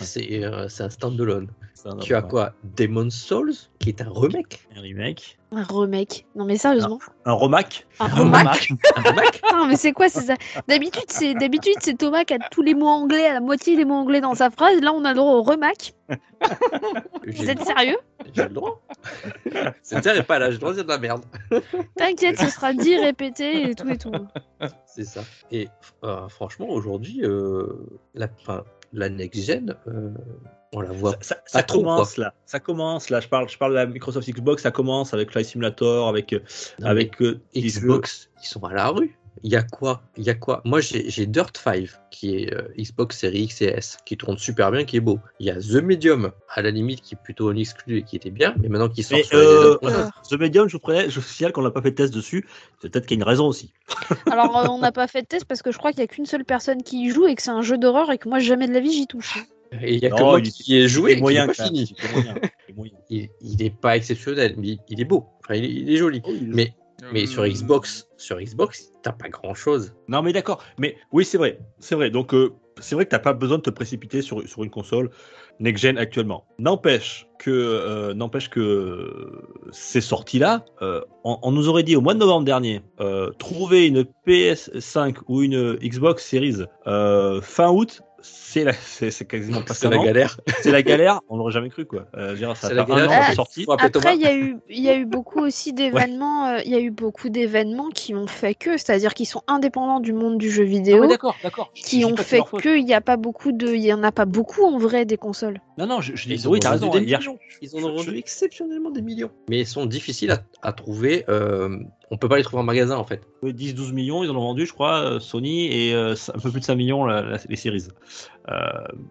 C'est euh, c'est un standalone. Tu as ouais. quoi? Demon's Souls, qui est un remake? Un remake. Un remake. Non mais sérieusement. Un remake. Un remake Non mais c'est quoi c'est ça D'habitude c'est d'habitude c'est Thomas qui a tous les mots anglais, à la moitié des mots anglais dans sa phrase. Là on a le droit au remake. J'ai Vous êtes sérieux J'ai le droit. C'est sérieux, pas là, j'ai le droit de dire de la merde. T'inquiète, ce sera dit, répété et tout et tout. C'est ça. Et euh, franchement, aujourd'hui, euh, la, la next-gen, euh, on la voit. Ça, ça- ça Pas trop, commence là. Ça commence là. Je parle, je parle de la Microsoft Xbox. Ça commence avec Flight Simulator, avec, euh, Non, avec euh. Xbox, ils sont à la rue. Il y a quoi Il y a quoi? Moi, j'ai Dirt 5, qui est euh, Xbox Series X et S, qui tourne super bien, qui est beau. Il y a The Medium, à la limite, qui est plutôt un exclu et qui était bien, mais maintenant qui sort Mais, sur les euh, autres- The Medium, je vous prenais, je signale qu'on n'a pas fait de test dessus. Peut-être qu'il y a une raison aussi. Alors on n'a pas fait de test parce que je crois qu'il y a qu'une seule personne qui y joue et que c'est un jeu d'horreur et que moi jamais de la vie j'y touche. Et il y a que moi il est- qui ai joué et qui moyen, pas fini. Il est moyen. Il est moyen. Il, il est pas exceptionnel, mais il, il est beau. Enfin, il, est- il est joli. Oh, il est- Mais, mais Euh, sur Xbox, sur Xbox, t'as pas grand chose. Non, mais d'accord. Mais oui, c'est vrai. C'est vrai. Donc, euh, c'est vrai que tu n'as pas besoin de te précipiter sur, sur une console next-gen actuellement. N'empêche que, euh, n'empêche que ces sorties-là, euh, on, on nous aurait dit au mois de novembre dernier, trouver une PS5 ou une Xbox Series fin août, c'est la- c'est c'est quasiment pas C'est la galère. C'est la galère. On l'aurait jamais cru quoi. Euh, dire, ça la galère. Ah, sorti. Après il y a eu il y a eu beaucoup aussi d'événements euh, il y a eu beaucoup d'événements qui ont fait que c'est-à-dire qu'ils sont indépendants du monde du jeu Non, vidéo qui ont fait que il y a pas beaucoup de il y en a pas beaucoup en vrai des consoles. Non, non, je, je dis oui, ont t'as vendu raison. des Hier, millions. Ils en ont vendu exceptionnellement des millions. Mais ils sont difficiles à, à trouver. euh, on peut pas les trouver en magasin en fait. Oui, 10-12 millions, ils en ont vendu, je crois, euh, Sony, et euh, un peu plus de 5 millions la- la- les séries. Euh,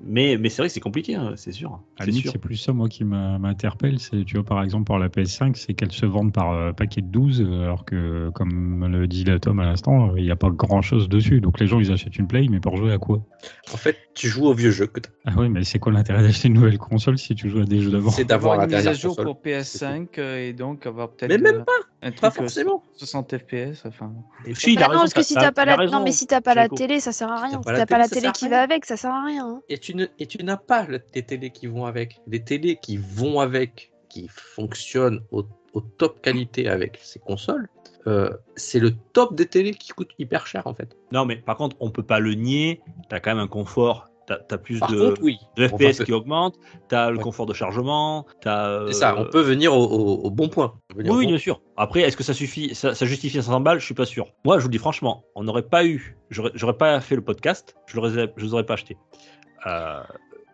mais mais c'est vrai que c'est compliqué, hein, c'est sûr. À C'est la limite, sûr. c'est plus ça, moi, qui m'interpelle. C'est, tu vois, par exemple, pour la PS5, c'est qu'elles se vendent par euh, paquet de 12, euh, alors que, comme le dit la Tom à l'instant, il n'y a pas grand chose dessus. Donc les gens, ils achètent une Play, mais pour jouer à quoi? En fait, tu joues au vieux jeu que t'as. Ah oui, mais c'est quoi l'intérêt d'acheter une nouvelle console si tu joues à des jeux d'avant? C'est d'avoir une mise à dernière jour console. pour PS5 euh, et donc avoir peut-être Mais même pas, un truc pas euh, forcément. 60 FPS. Enfin, Si, il a Bah non, raison, parce que si t'as- pas la raison, non mais si t'as pas la télé ça sert à rien. Si pas t'as pas la télé, qui va avec ça sert à rien. hein. Et tu ne, et tu n'as pas le- les télés qui vont avec. Les télés qui vont avec, qui fonctionnent au, au top qualité avec ces consoles, euh, c'est le top des télés qui coûtent hyper cher en fait. Non, mais par contre, on peut pas le nier, t'as quand même un confort, t'as as plus Par de, contre, oui. de on FPS qui augmente, t'as le Ouais. confort de chargement, t'as. C'est ça, euh, on peut venir au, au- au bon point. Oui, au oui, bon- bien sûr. Après, est-ce que ça suffit, ça, ça justifie 500 balles? Je suis pas sûr. Moi, je vous le dis franchement, on n'aurait pas eu, j'aurais pas fait le podcast, je l'aurais, je les aurais pas achetés. Euh,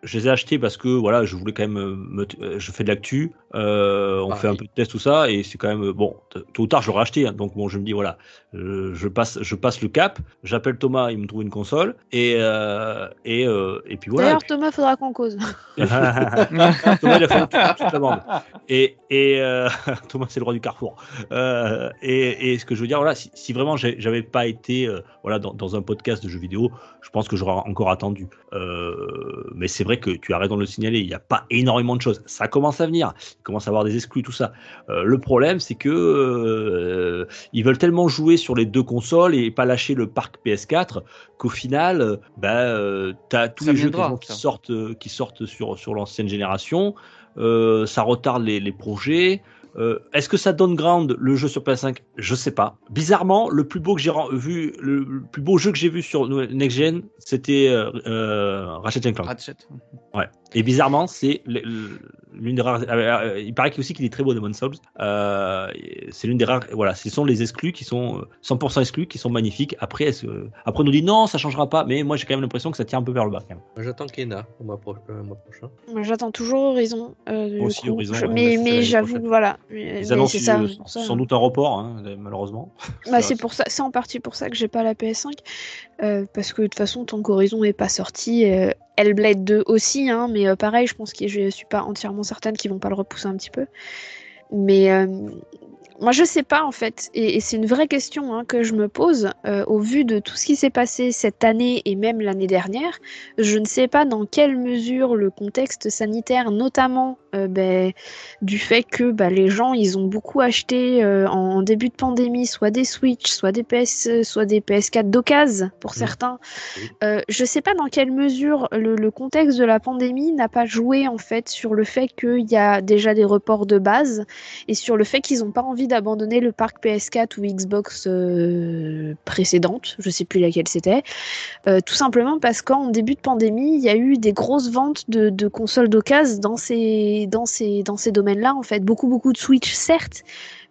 je les ai achetés parce que voilà, je voulais quand même, euh, me euh, je fais de l'actu, euh, on fait un peu de test tout ça, et c'est quand même bon. Tôt ou tard, je l'aurais acheté, hein. donc bon, je me dis voilà, je passe, je passe le cap, j'appelle Thomas, il me trouve une console, et euh, et euh, et puis voilà. D'ailleurs Thomas faudra qu'on cause. Thomas, il a fait toute, toute la bande. Et, et euh, Thomas, c'est le roi du carrefour. Euh, et, et ce que je veux dire, voilà, si, si vraiment j'avais pas été euh, voilà, dans, dans un podcast de jeux vidéo, je pense que j'aurais encore attendu. Euh, mais c'est vrai que tu as raison de le signaler, il n'y a pas énormément de choses. Ça commence à venir, il commence à avoir des exclus, tout ça. Euh, le problème, c'est que euh, ils veulent tellement jouer sur les deux consoles et pas lâcher le parc PS4 qu'au final, euh, bah, euh, t'as tous Ça les jeux quasiment qui sortent, qui sortent sur, sur l'ancienne génération. Ça retarde les, les projets. Euh, Est-ce que ça donne ground le jeu sur PS5 Je sais pas. Bizarrement, le plus beau que j'ai ren- vu, le, le plus beau jeu que j'ai vu sur Next Gen, c'était euh, euh, Ratchet Clank. Ratchet. Ouais. Et bizarrement, c'est l'une des rares. euh, euh, il paraît aussi qu'il est très beau Demon Souls. Euh, c'est l'une des rares. Voilà, ce sont les exclus qui sont euh, 100% exclus, qui sont magnifiques. Après, après on nous dit non, ça changera pas. Mais moi, j'ai quand même l'impression que ça tire un peu vers le bas. Quand même. J'attends Kena au mois, pro- mois prochain. J'attends toujours Horizon. euh, aussi, coup. Horizon, Je- mais mais j'avoue, voilà. Mais Ils annoncent c'est ça, euh, sans doute un report, hein, malheureusement. Bah, c'est pour ça, c'est en partie pour ça que j'ai pas la PS5, euh, parce que de toute façon, tant qu'Horizon est pas sorti, euh, Hellblade 2 aussi, hein, mais euh, pareil, je pense que je suis pas entièrement certaine qu'ils vont pas le repousser un petit peu. Mais euh, moi, je sais pas en fait, et, et c'est une vraie question hein, que je me pose euh, au vu de tout ce qui s'est passé cette année et même l'année dernière. Je ne sais pas dans quelle mesure le contexte sanitaire, notamment euh, ben, du fait que bah, les gens ils ont beaucoup acheté euh, en début de pandémie soit des Switch, soit des PS, soit des PS4 d'occasion pour certains. Oui. Euh, je sais pas dans quelle mesure le, le contexte de la pandémie n'a pas joué en fait sur le fait qu'il y a déjà des reports de base et sur le fait qu'ils n'ont pas envie d'abandonner le parc PS4 ou Xbox euh, précédente, je sais plus laquelle c'était, euh, tout simplement parce qu'en début de pandémie, il y a eu des grosses ventes de, consoles d'occasion dans ces, dans ces, dans ces domaines-là, en fait. Beaucoup, beaucoup de Switch, certes,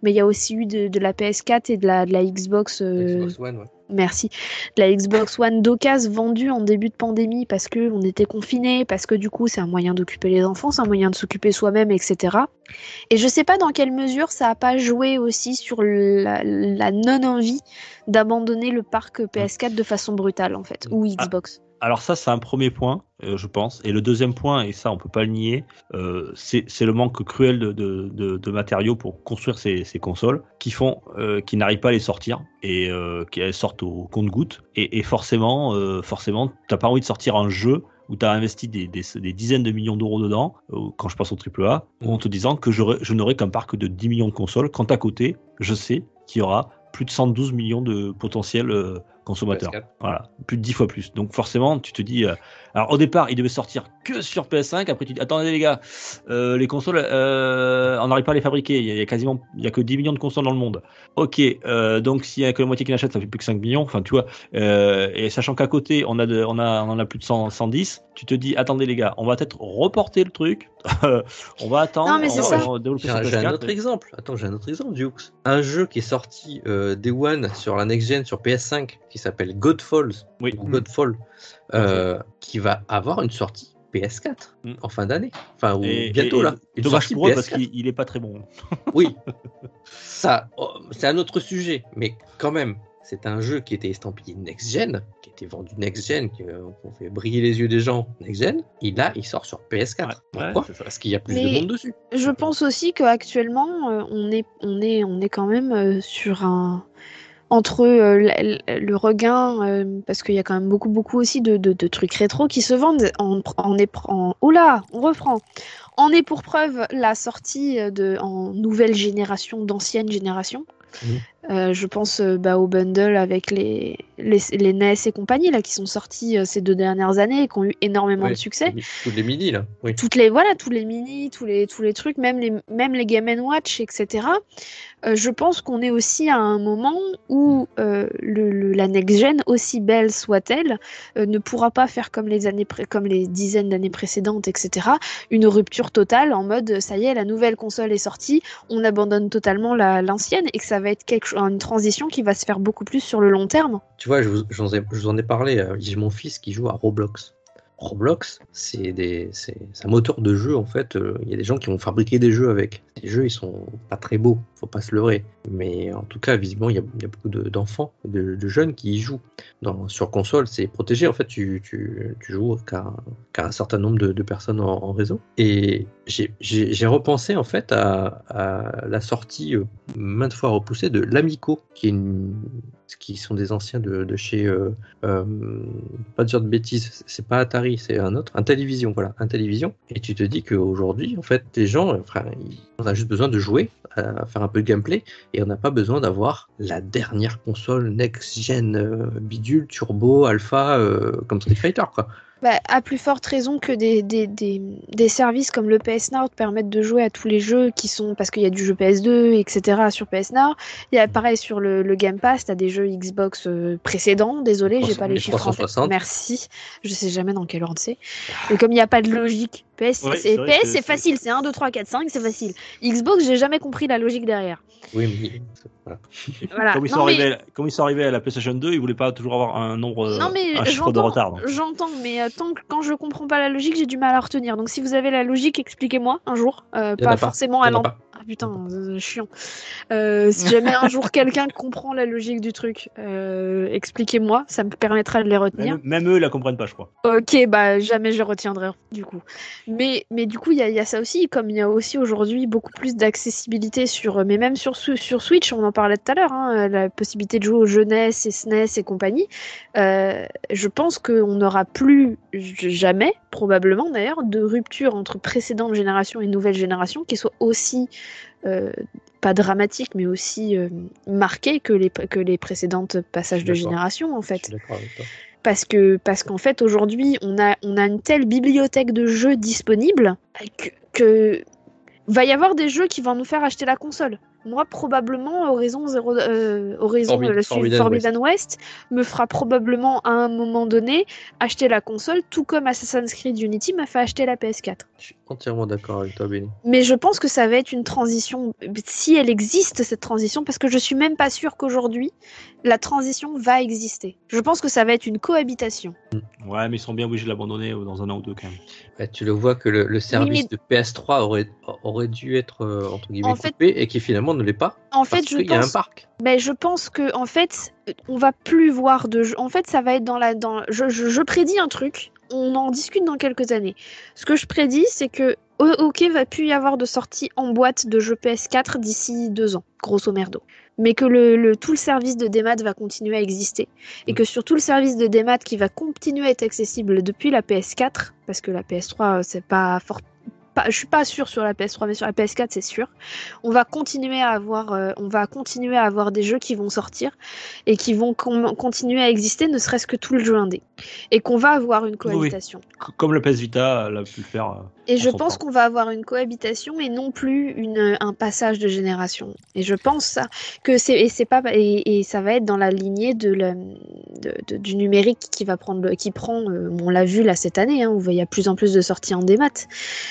mais il y a aussi eu de, la PS4 et de la, euh, Xbox One. Merci, de la Xbox One d'occasion vendue en début de pandémie parce que on était confinés, parce que du coup c'est un moyen d'occuper les enfants, c'est un moyen de s'occuper soi-même, etc. Et je sais pas dans quelle mesure ça a pas joué aussi sur la, la non-envie d'abandonner le parc PS4 de façon brutale en fait, ou Ah. Alors ça, c'est un premier point, euh, je pense. Et le deuxième point, et ça, on peut pas le nier, euh, c'est le manque cruel de, matériaux pour construire ces, consoles, qui font, euh, n'arrivent pas à les sortir et euh, qui elles sortent au compte-gouttes. Et, forcément, forcément, t'as pas envie de sortir un jeu où tu as investi des, dizaines de millions d'euros dedans, quand je passe au AAA, en te disant que je n'aurai qu'un parc de 10 millions de consoles, quand à côté, je sais qu'il y aura plus de 112 millions de potentiels consommateurs. PS4. Voilà, plus de 10 fois plus. Donc forcément, tu te dis... euh, alors au départ, il devait sortir que sur PS5, après tu dis, attendez les gars, euh, les consoles, euh, on n'arrive pas à les fabriquer, il y, a, il y a quasiment, il y a que 10 millions de consoles dans le monde. Ok, donc s'il y a que la moitié qui l'achètent, ça fait plus que 5 millions, enfin tu vois, et sachant qu'à côté, on, a de, on, a, on en a plus de 100, 110, tu te dis, attendez les gars, on va peut-être reporter le truc, on va attendre, Non, mais c'est ça. J'ai un, j'ai un PS4, autre exemple. Attends, j'ai un autre exemple, Dukes. Un jeu qui est sorti euh, Day One sur la next gen sur PS5 qui s'appelle Godfalls Oui. ou Godfall, euh, qui va avoir une sortie PS4 Mm. en fin d'année. Enfin, ou Et- bientôt et- là. Une Dommage sortie pour eux parce PS4. qu'il il est pas très bon. Oui, ça, oh, c'est un autre sujet, mais quand même, c'est un jeu qui était estampillé next-gen, qui était vendu next-gen, qui euh, qu'on fait briller les yeux des gens next-gen, et là, il sort sur PS4. Ouais, Pourquoi ouais. Parce qu'il y a plus Mais- de monde dessus. Je pense aussi qu'actuellement, euh, on, est, on, est, on est quand même euh, sur un. Entre euh, le regain, euh, parce qu'il y a quand même beaucoup, beaucoup aussi de, de- de trucs rétro qui se vendent. En, oula, on reprend. On est pour preuve la sortie de, en nouvelle génération, d'ancienne génération. Mhm. Euh, je pense euh, bah, au bundle avec les, les, les NES et compagnie là, qui sont sortis euh, ces deux dernières années et qui ont eu énormément de succès Tous les mini, là. Oui. toutes les voilà tous les mini tous les tous les trucs même les même les Game Watch etc Euh, je pense qu'on est aussi à un moment où euh, la next gen aussi belle soit-elle euh, ne pourra pas faire comme les années comme les dizaines d'années précédentes etc une rupture totale en mode ça y est la nouvelle console est sortie on abandonne totalement la l'ancienne et que ça va être une transition qui va se faire beaucoup plus sur le long terme Tu vois, je vous, en ai parlé. J'ai mon fils qui joue à Roblox. Roblox, c'est un moteur de jeu en fait. euh, Il y a des gens qui vont fabriquer des jeux avec. Les jeux, ils sont pas très beaux, faut pas se leurrer. Mais en tout cas, visiblement, il y a, beaucoup de- d'enfants, de, de jeunes qui y jouent. Sur console, c'est protégé. En fait, tu, tu, joues qu'à un certain nombre de, personnes en, réseau. Et j'ai- repensé en fait à, à la sortie euh, maintes fois repoussée de l'Amico, qui est une qui sont des anciens de, de chez euh, euh, pas dire de bêtises, c'est pas Atari, c'est un autre, un télévision, voilà, un télévision. Et tu te dis qu'aujourd'hui, en fait, les gens, enfin, on a juste besoin de jouer, à faire un peu de gameplay, et on n'a pas besoin d'avoir la dernière console next-gen euh, bidule, turbo, alpha, euh, comme Street Fighter, quoi. Bah, à plus forte raison que des, des, des, des services comme le PS Now te permettent de jouer à tous les jeux qui sont. Parce qu'il y a du jeu PS2, etc. sur PS Now. Il y a pareil sur le, le Game Pass, t'as des jeux Xbox euh, précédents. Désolé, j'ai pas les chiffres en tête. 360. Merci. Je sais jamais dans quel ordre c'est. Et comme il n'y a pas de logique, PS, Ouais, c'est PS, facile. C'est 1, 2, 3, 4, 5, c'est facile. Xbox, j'ai jamais compris la logique derrière. Oui, mais voilà. Voilà. Comme ils, sont mais- arrivés, comme ils sont arrivés à la PlayStation 2, ils voulaient pas toujours avoir un nombre, euh, Non mais un chiffre de retard. donc. j'entends, mais euh, tant que quand je comprends pas la logique, j'ai du mal à retenir. Donc si vous avez la logique, expliquez-moi un jour, euh, pas pas. forcément à Ah putain, euh, chiant. Euh, si jamais un jour quelqu'un comprend la logique du truc, euh, expliquez-moi, ça me permettra de les retenir. Même, même eux, la comprennent pas, je crois. Ok, bah jamais je retiendrai du coup. Mais, mais du coup, il y, a- il y a ça aussi, comme il y a aussi aujourd'hui beaucoup plus d'accessibilité sur, mais même sur, sur Switch, on en parlait tout à l'heure, hein, la possibilité de jouer aux jeunesse et SNES et compagnie. je pense qu'on n'aura plus jamais, probablement d'ailleurs, de rupture entre précédente génération et nouvelle génération qui soit aussi pas dramatique, mais aussi euh, marquée que les, que les précédentes passages de génération en fait. Parce que parce qu'en fait aujourd'hui on a on a une telle bibliothèque de jeux disponibles que, que va y avoir des jeux qui vont nous faire acheter la console. Moi probablement Horizon Zero euh, Horizon Forbi- euh, le suivant, Forbidden Forbidden West. me fera probablement à un moment donné acheter la console tout comme Assassin's Creed Unity m'a fait acheter la PS4. Je suis entièrement d'accord avec toi, Benny. Mais je pense que ça va être une transition, si elle existe cette transition, parce que je suis même pas sûre qu'aujourd'hui la transition va exister. Je pense que ça va être une cohabitation. Ouais, mais ils sont bien obligés de l'abandonner euh, dans un an ou deux quand même. Ouais, tu le vois que le, le service mais- de PS3 aurait, aurait dû être euh, entre guillemets En fait- coupé et qui finalement ne l'est pas. En Parce fait, je qu'il y a un pense, parc. ben, je pense que en fait, on va plus voir de jeux. En fait, ça va être dans la dans. Je, je, je prédis un truc. On en discute dans quelques années. Ce que je prédis, c'est que ok, va plus y avoir de sortie en boîte de jeux PS4 d'ici deux ans, grosso merdo. Mais que le, le- tout le service de démat va continuer à exister et que sur tout le service de démat qui va continuer à être accessible depuis la PS4, parce que la PS3 euh, c'est pas fort. Pas, je suis pas sûre sur la PS3, mais sur la PS4 c'est sûr. On va continuer à avoir, euh, on va continuer à avoir des jeux qui vont sortir et qui vont continuer à exister, ne serait-ce que tout le jeu indé, et qu'on va avoir une cohabitation. Comme le PS Vita l'a pu faire. euh. Et je pense qu'on va avoir une cohabitation et non plus une, un passage de génération. Et je pense ça, que c'est et c'est pas et, et ça va être dans la lignée de, la- de- de- du numérique qui va prendre le- qui prend. euh, on l'a vu là cette année, hein, où il y a de plus en plus de sorties en démat.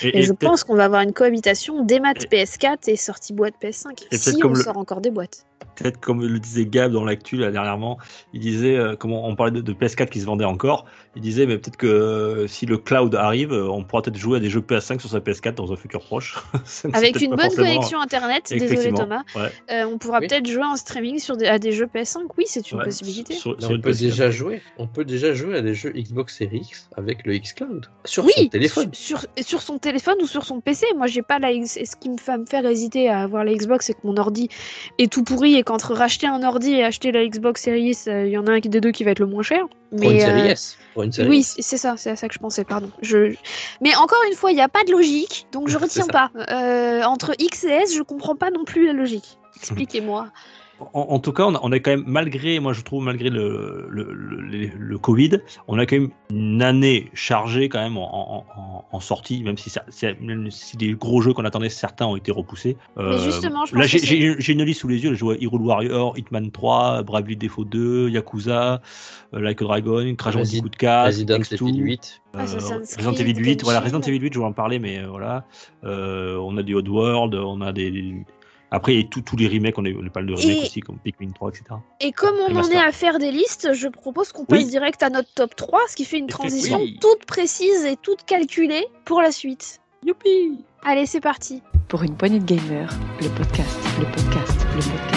Et, je peut-être- pense qu'on va avoir une cohabitation démat PS4 et sortie boîte PS5 Et si on comme le- sort encore des boîtes. Peut-être comme le disait Gab dans l'actu là, dernièrement, il disait euh, comment on parlait de, de PS4 qui se vendait encore. Il disait mais peut-être que euh, si le cloud arrive, euh, on pourra peut-être jouer à des jeux PS5 sur sa PS4 dans un futur proche. Avec une bonne forcément- connexion internet, désolé Thomas, ouais. euh, on pourra Oui. peut-être jouer en streaming sur des, à des jeux PS5. Oui, c'est une Ouais, possibilité. sur- Là, sur on peut PS4. déjà jouer. On peut déjà jouer à des jeux Xbox Series X avec le xCloud sur oui, son téléphone. Sur, sur, sur son téléphone ou sur son PC. Moi, j'ai pas la. Ce qui me fait me faire hésiter à avoir la Xbox, c'est que mon ordi est tout pourri et qu'entre racheter un ordi et acheter la Xbox Series, euh, il y en a un des deux qui va être le moins cher. Pour une Mais série euh, S. Pour une série oui, c'est ça, c'est à ça que je pensais, pardon. Je... Mais encore une fois, il n'y a pas de logique, donc je retiens pas. Euh, entre X et S, je comprends pas non plus la logique. Expliquez-moi. En, en tout cas, on a, on a quand même, malgré, moi je trouve, malgré le, le, le, le- le Covid, on a quand même une année chargée quand même en, en, en- en sortie, même si, ça, c'est- même si des gros jeux qu'on attendait, certains ont été repoussés. Mais justement, je là, pense j'ai, une liste sous les yeux, je vois Hero Warrior, Hitman 3, Bravely Default 2, Yakuza, euh, Like a Dragon, Crash Bandicoot 4, Resident Takes Two, Evil 8. euh, Resident Evil 8, voilà. Resident Evil 8, je vais en parler, mais euh, voilà. Euh, on a du Oddworld, on a des. Après, il y a tous tous les remakes, on a, on parle de remakes Et- aussi, comme Pikmin 3, etc. Et comme on en est à faire des listes, je propose qu'on passe Oui. direct à notre top 3, ce qui fait une transition Oui. toute précise et toute calculée pour la suite. Youpi Allez, c'est parti. Pour une poignée de gamers, le podcast, le podcast, le podcast.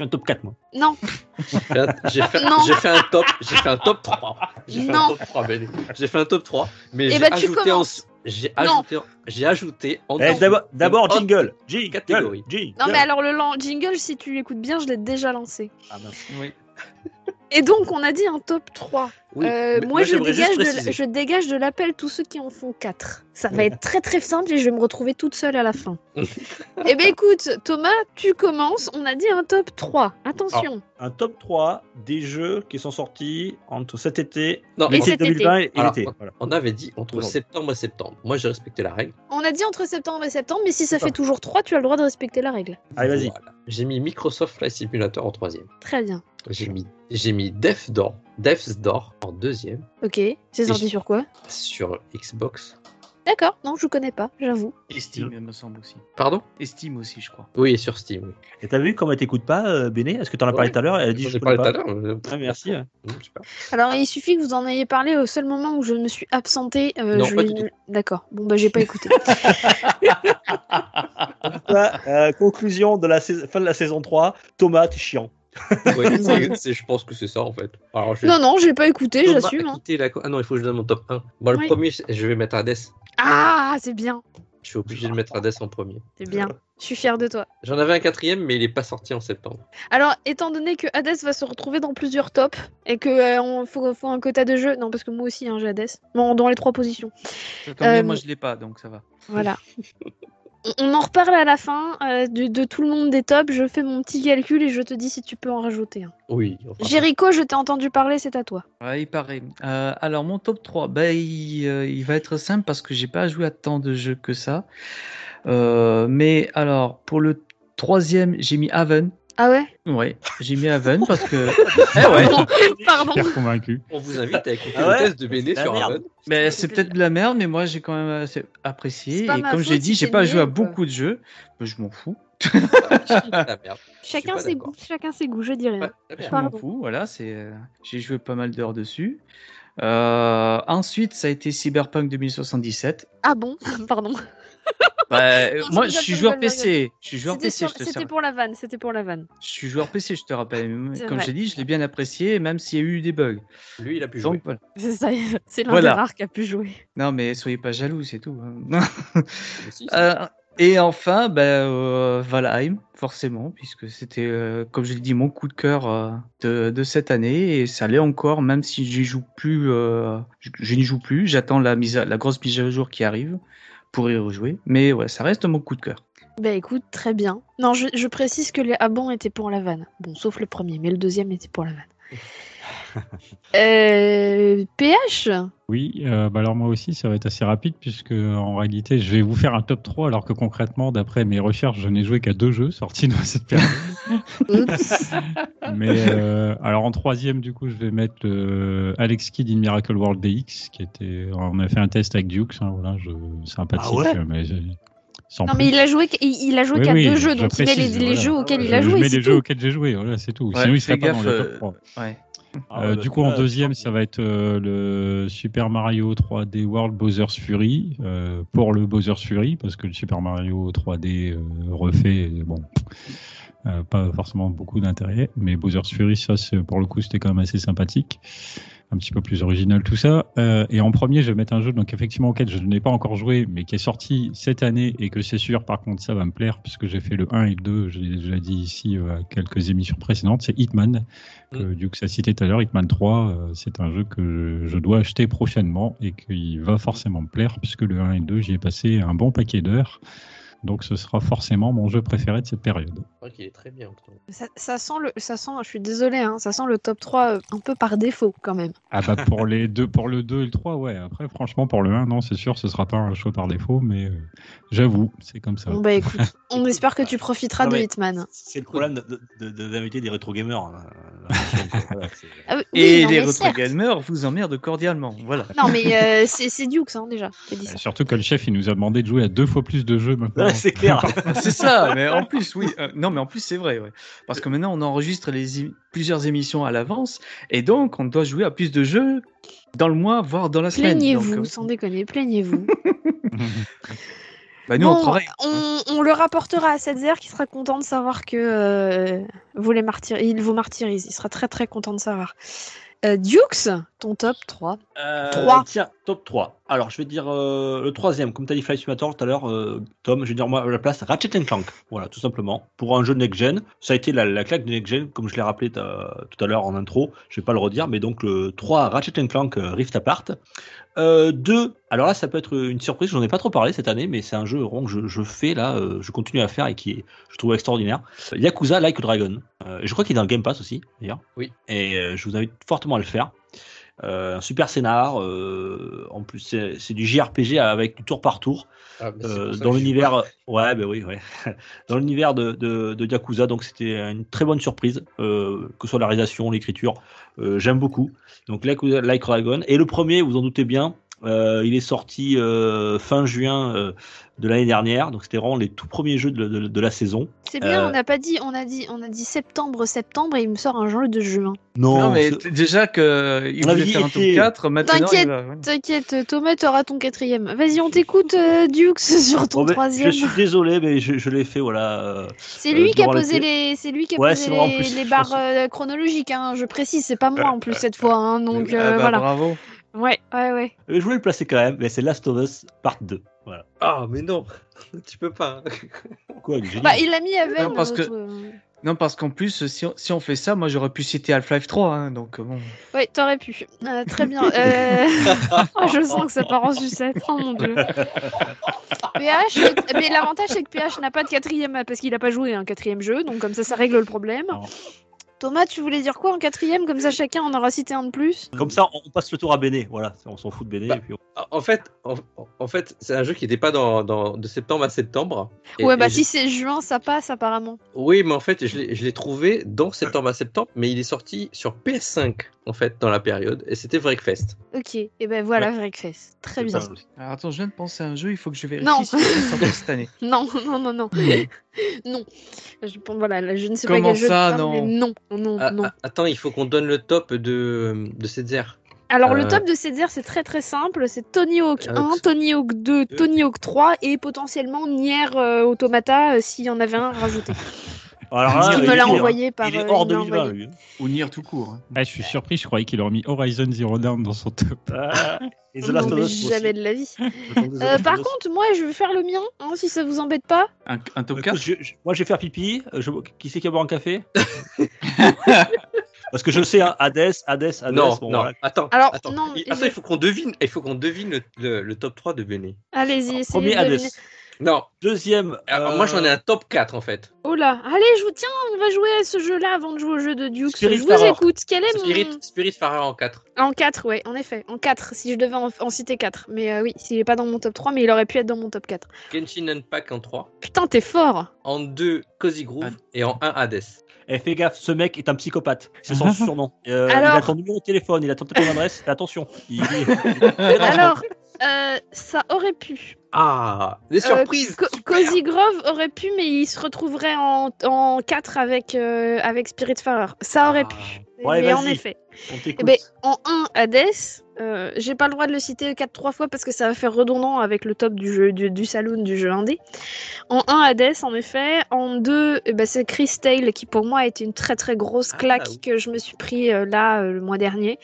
Fais un top 4, moi. Non, J'ai fait, Non. j'ai fait un top, j'ai fait un top 3. J'ai fait Non. un top 3, Benny. J'ai fait un top 3, mais j'ai tu ajouté en, j'ai Non. ajouté, j'ai ajouté en Eh, dessous d'abord, jingle. Jingle. catégorie. Jingle. non mais alors le lan- jingle, si tu l'écoutes bien, je l'ai déjà lancé. Ah, mince. Oui. Et donc, on a dit un top 3. Oui, Euh, moi, je, dégage de, préciser. je dégage de l'appel tous ceux qui en font 4. Ça va être très très simple et je vais me retrouver toute seule à la fin. eh bien, écoute, Thomas, tu commences. On a dit un top 3. Attention. Un top 3 des jeux qui sont sortis entre cet été, Non, Et l'été cet 2020 et Alors, l'été. Voilà. on avait dit entre Toujours. septembre et septembre. Moi, j'ai respecté la règle. On a dit entre septembre et septembre, mais si ça fait toujours 3, tu as le droit de respecter la règle. Allez, vas-y. Voilà. J'ai mis Microsoft Flight Simulator en troisième. Très bien. J'ai mis, j'ai mis Death's Door, Death's Door en deuxième Ok. C'est sorti sur quoi? Sur Xbox. D'accord. Non, je connais pas, j'avoue. Et Steam, il me semble aussi. Pardon? Et Steam aussi, je crois. Oui, et sur Steam. oui. Et t'as vu comment elle t'écoute pas, euh, Béné? Est-ce que t'en as parlé tout à l'heure? Elle a dit J'en je ai parlé tout à l'heure. euh, Ah, merci. Super. Alors, il suffit que vous en ayez parlé au seul moment où je me suis absentée. euh, Non, je pas du tout. D'accord. Bon, bah, j'ai pas écouté. Euh, conclusion de la fin de la saison 3. Thomas, t'es chiant. Ouais, je pense que c'est ça en fait. Alors, je- non, non, j'ai pas écouté, Thomas j'assume. hein. la Ah non, il faut que je donne mon top 1. Bon, le Oui. premier, je vais mettre Hades. Ah, c'est bien. Je suis obligé de mettre Hades en premier. C'est bien. Je suis fière de toi. J'en avais un quatrième, mais il est pas sorti en septembre. Alors, étant donné que Hades va se retrouver dans plusieurs tops et que euh, on faut, faut un quota de jeu, non parce que moi aussi hein, j'ai Hades, bon, dans les trois positions. Euh, moi je l'ai pas, donc ça va. Voilà. On- en reparle à la fin euh, de, de tout le monde des tops. Je fais mon petit calcul et je te dis si tu peux en rajouter un. Oui. enfin, Jericho, je t'ai entendu parler, c'est à toi. Ouais, il paraît. Euh, alors, mon top 3, bah, il, euh, il va être simple parce que j'ai pas joué à tant de jeux que ça. Euh, mais alors, pour le troisième, j'ai mis Haven. Ah ouais? Ouais, j'ai mis Haven parce que. Eh ouais, Pardon. Super convaincu. On vous invite à écouter Ah ouais le test de Béné sur. Haven. mais c'est peut-être de la merde, mais moi j'ai quand même assez apprécié. Et comme j'ai dit, j'ai pas joué à beaucoup de jeux. Mais je m'en fous. Chacun ses goûts, chacun ses goûts, je merde. Je m'en fous, voilà, c'est, euh, j'ai joué pas mal d'heures dessus. Euh, ensuite, ça a été Cyberpunk 2077. Ah bon? Pardon. Bah, Non, moi, je suis joueur PC. Je suis joueur C'était PC, sur- je te C'était pour la vanne, c'était pour la vanne. Je suis joueur PC, je te rappelle. Comme j'ai dit, je l'ai bien apprécié, même s'il y a eu des bugs. Lui, il a pu jouer. Voilà. C'est ça, c'est l'un Voilà. des rares qui a pu jouer. Non, mais soyez pas jaloux, c'est tout. hein. Euh, et enfin, ben, euh, Valheim, forcément, puisque c'était, euh, comme je l'ai dit, mon coup de cœur euh, de, de cette année, et ça l'est encore, même si j'y joue plus, euh, je, je n'y joue plus. J'attends la mise, à- la grosse mise à jour qui arrive pour y rejouer, mais ouais, ça reste mon coup de cœur. Bah écoute, très bien. Non, je, je précise que les abons étaient pour la vanne. Bon, sauf le premier, mais le deuxième était pour la vanne. Euh, PH Oui, euh, bah alors moi aussi, ça va être assez rapide puisque en réalité, je vais vous faire un top 3 alors que concrètement, d'après mes recherches, je n'ai joué qu'à deux jeux sortis dans cette période. Oups. Mais euh, alors en troisième, du coup, je vais mettre euh, Alex Kidd in Miracle World DX, qui était. On a fait un test avec Dukes, hein, voilà, je, sympathique, Ah ouais? mais sans Non, plus. mais il a joué, il, a joué Oui, qu'à oui, deux je jeux, donc il met les, les jeux auxquels il a je joué. mets c'est les jeux auxquels j'ai joué, voilà, c'est tout. Ouais, Sinon, il serait pas dans gaffe, le top euh, 3. Ouais. Ah, Euh, bah, du coup, en là, deuxième, ça va être euh, le Super Mario 3D World Bowser's Fury euh, pour le Bowser's Fury parce que le Super Mario 3D euh, refait, bon, euh, pas forcément beaucoup d'intérêt, mais Bowser's Fury, ça, pour le coup, c'était quand même assez sympathique, un petit peu plus original tout ça. Euh, et en premier, je vais mettre un jeu donc effectivement auquel je n'ai pas encore joué, mais qui est sorti cette année et que c'est sûr, par contre, ça va me plaire puisque j'ai fait le 1 et le 2, je l'ai déjà dit ici euh, à quelques émissions précédentes, c'est Hitman que Duke a cité tout à l'heure, Hitman 3, euh, c'est un jeu que je dois acheter prochainement et qui va forcément me plaire puisque le 1 et le 2, j'y ai passé un bon paquet d'heures. Donc ce sera forcément mon jeu préféré de cette période. Est très bien. Ça, ça sent le, ça sent, je suis désolée, hein, ça sent le top 3 euh, un peu par défaut quand même. Ah bah pour les deux, pour le 2 et le 3, ouais. Après, franchement, pour le 1, non, c'est sûr, ce sera pas un choix par défaut, mais euh, j'avoue, c'est comme ça. Bon bah écoute, on espère que tu profiteras Non, de Hitman. C'est le problème d'inviter de, de, des rétro gamers. hein. Voilà, Ah oui, Et non, les certes. gamers vous emmerdent cordialement. Voilà. Non mais euh, c'est c'est Dukes hein, déjà. qui a dit ça. Surtout que le chef, il nous a demandé de jouer à deux fois plus de jeux maintenant. Ouais, c'est clair. c'est ça, mais en plus, oui. euh, non, mais en plus, c'est vrai, ouais. Parce que maintenant, on enregistre les plusieurs émissions à l'avance, et donc, on doit jouer à plus de jeux dans le mois, voire dans la semaine. Plaignez-vous, euh, sans déconner, plaignez-vous. bah, nous, on Bon, travaille. on, on le rapportera à Setzer qui sera content de savoir que euh, vous les martyr... il vous martyrise. Il sera très très content de savoir. Euh, Dukes, ton top 3. Euh, Trois. Tiens, top 3. Alors, je vais dire euh, le troisième. Comme tu as dit Flight Simulator tout à l'heure, euh, Tom, je vais dire moi à la place Ratchet Clank. Voilà, tout simplement. Pour un jeu next-gen, ça a été la, la claque de next-gen, comme je l'ai rappelé tout à l'heure en intro. Je vais pas le redire, mais donc le 3 Ratchet Clank euh, Rift Apart. Euh, 2, alors là, ça peut être une surprise, j'en ai pas trop parlé cette année, mais c'est un jeu vraiment que je, je fais là, euh, je continue à faire et qui est, je trouve extraordinaire. Yakuza Like a Dragon. Euh, je crois qu'il est dans le Game Pass aussi, d'ailleurs. Oui. Et euh, je vous invite fortement à le faire. Euh, un super scénar. euh, en plus, c'est du JRPG avec du tour par tour. Ah, euh, ça dans l'univers. Ouais, ben oui, ouais. dans l'univers de, de, de Yakuza. Donc, c'était une très bonne surprise, que ce soit la réalisation, l'écriture. J'aime beaucoup. Donc, Like Dragon. Et le premier, vous en doutez bien, euh, il est sorti euh, fin juin euh, de l'année dernière. Donc, c'était vraiment les tout premiers jeux de, de- de la saison. C'est bien, Euh, on n'a pas dit, on a dit, on a dit septembre, septembre, et il me sort un jeu de juin. Non, mais déjà que il voulait dit faire un top été. 4, maintenant T'inquiète. va- Thomas, t'auras ton quatrième. Vas-y, on t'écoute, euh, Dukes, sur ton Bon, ben, troisième. je suis désolé, mais je, je l'ai fait, voilà. euh, C'est lui euh, qui a posé les, c'est lui qui a Ouais, posé les, plus, les je barres euh, chronologiques. Hein. Je précise, c'est pas moi en plus cette fois. Hein, donc euh, bah, voilà. Bravo. Ouais, ouais, ouais. Je voulais le placer quand même, mais c'est Last of Us Part 2. Voilà. Ah, mais non, tu peux pas. Quoi. Bah, il l'a mis avec. Non, parce que- euh, Non, parce qu'en plus, si on, si on fait ça, moi j'aurais pu citer Half-Life 3, hein, donc euh, bon. Ouais, t'aurais pu. Euh, très bien. Euh, oh, je sens que ça part en sucette. Oh mon dieu. PH, mais l'avantage c'est que PH n'a pas de quatrième parce qu'il a pas joué un quatrième jeu, donc comme ça, ça règle le problème. Non. Thomas, tu voulais dire quoi en quatrième Comme ça, chacun en aura cité un de plus. Comme ça, on passe le tour à Béné. Voilà, on s'en fout de Béné. Bah, et puis on- En fait, en, en fait, c'est un jeu qui n'était pas dans, dans- de septembre à septembre. Et- ouais, et bah je- si c'est juin, ça passe apparemment. Oui, mais en fait, je l'ai trouvé dans septembre à septembre, mais il est sorti sur PS5 en fait dans la période, et c'était Wreckfest. Ok, et ben voilà, Wreckfest. Très bien. Alors attends, je viens de penser à un jeu, il faut que je vérifie Non. si cette année. Non, non, non, non. non. Je, pense- voilà, là, je ne sais Comment pas quel jeu ça, non non, non, Ah, non. ah, attends, il faut qu'on donne le top de, de Setzer. Alors, le euh, top de Cedar, c'est très très simple. C'est Tony Hawk Euh, 1, Tony Hawk 2, deux. Tony Hawk 3 et potentiellement Nier euh, Automata euh, s'il y en avait un rajouté. Alors Parce là, qu'il il me l'a envoyé par. Il est euh, hors il me l'a 2020, envoyé. lui. Ou Nier tout court. hein. Ah, je suis surpris, je croyais qu'il aurait mis Horizon Zero Dawn dans son top. Ah, Et The Non, Last of mais Us. jamais de la vie. Euh, par contre, moi, je vais faire le mien, hein, si ça vous embête pas. Un, un top Écoute, 4 je- je- moi, je vais faire pipi. Euh, je- Qui c'est qui va boire un café? Parce que je sais, hein, Hades, Hades, Hades. non, bon, non, voilà. attends. Alors, attends. non, il, je- attends, il faut qu'on devine, il faut qu'on devine le, le- le top 3 de Benet. Allez-y, essayez Premier de Hades. Non, Deuxième. alors, euh, moi j'en ai un top 4 en fait. Oh là, allez, je vous tiens, on va jouer à ce jeu-là avant de jouer au jeu de Duke. Spirit je vous écoute. Quel est Spirit, mon... Spirit Farer en 4. En 4, ouais, en effet. En 4, si je devais en, en citer 4. Mais euh, oui, s'il est pas dans mon top 3, mais il aurait pu être dans mon top 4. Genshin Impact en 3. Putain, t'es fort En 2, Cozy Groove. Ah. Et en 1, Hades. Eh, fais gaffe, ce mec est un psychopathe. C'est son surnom. Euh, Il a ton numéro de téléphone, il a ton ton adresse. Fais attention. Il- Alors, euh, ça aurait pu. Ah, des Euh, surprises Co- Cozy Grove aurait pu, mais il se retrouverait en, en 4 avec, euh, avec Spiritfarer. Ça aurait Ah. pu. Ouais, mais en effet. On Eh ben, en 1, Hades, euh, j'ai pas le droit de le citer 4-3 fois parce que ça va faire redondant avec le top du, jeu, du, du saloon du jeu indé. En 1, Hades, en effet. En 2, eh ben, c'est Chris Tale qui pour moi a été une très très grosse Ah, claque oui. que je me suis pris euh, là euh, le mois dernier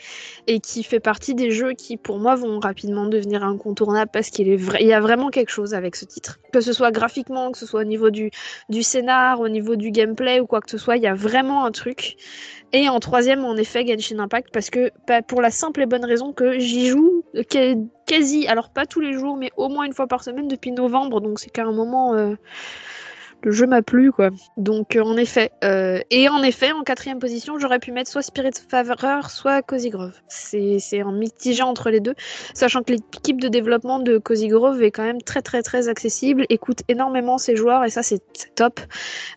et qui fait partie des jeux qui pour moi vont rapidement devenir incontournables parce qu'il est il y a vraiment quelque chose avec ce titre. Que ce soit graphiquement, que ce soit au niveau du, du scénar, au niveau du gameplay ou quoi que ce soit, il y a vraiment un truc. Et en troisième, en effet, Genshin Impact, parce que pour la simple et bonne raison que j'y joue qua- quasi, alors pas tous les jours, mais au moins une fois par semaine depuis novembre, donc c'est qu'à un moment, euh, le jeu m'a plu, quoi. Donc euh, en effet, euh, et en effet, en quatrième position, j'aurais pu mettre soit Spirit Faverer, soit Cozy Grove. C'est en mitigé entre les deux, sachant que l'équipe de développement de Cozy Grove est quand même très très très accessible, écoute énormément ses joueurs, et ça c'est top.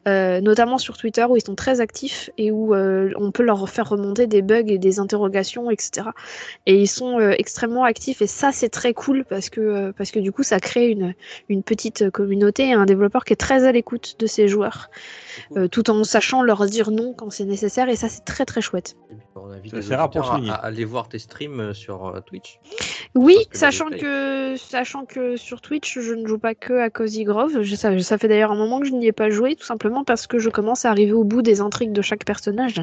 Euh, notamment sur Twitter où ils sont très actifs et où on peut leur faire remonter des bugs et des interrogations, etc. Et ils sont extrêmement actifs et ça c'est très cool parce que parce que du coup ça crée une une petite communauté et un développeur qui est très à l'écoute de ses joueurs, euh, tout en sachant leur dire non quand c'est nécessaire et ça c'est très très chouette. On invite Ça, les c'est rare pour auditeurs à, aller voir tes streams euh, sur euh, Twitch. Oui, que sachant bah, que, sachant que sur Twitch, je ne joue pas que à Cozy Grove. Je- ça, ça fait d'ailleurs un moment que je n'y ai pas joué, tout simplement parce que je commence à arriver au bout des intrigues de chaque personnage.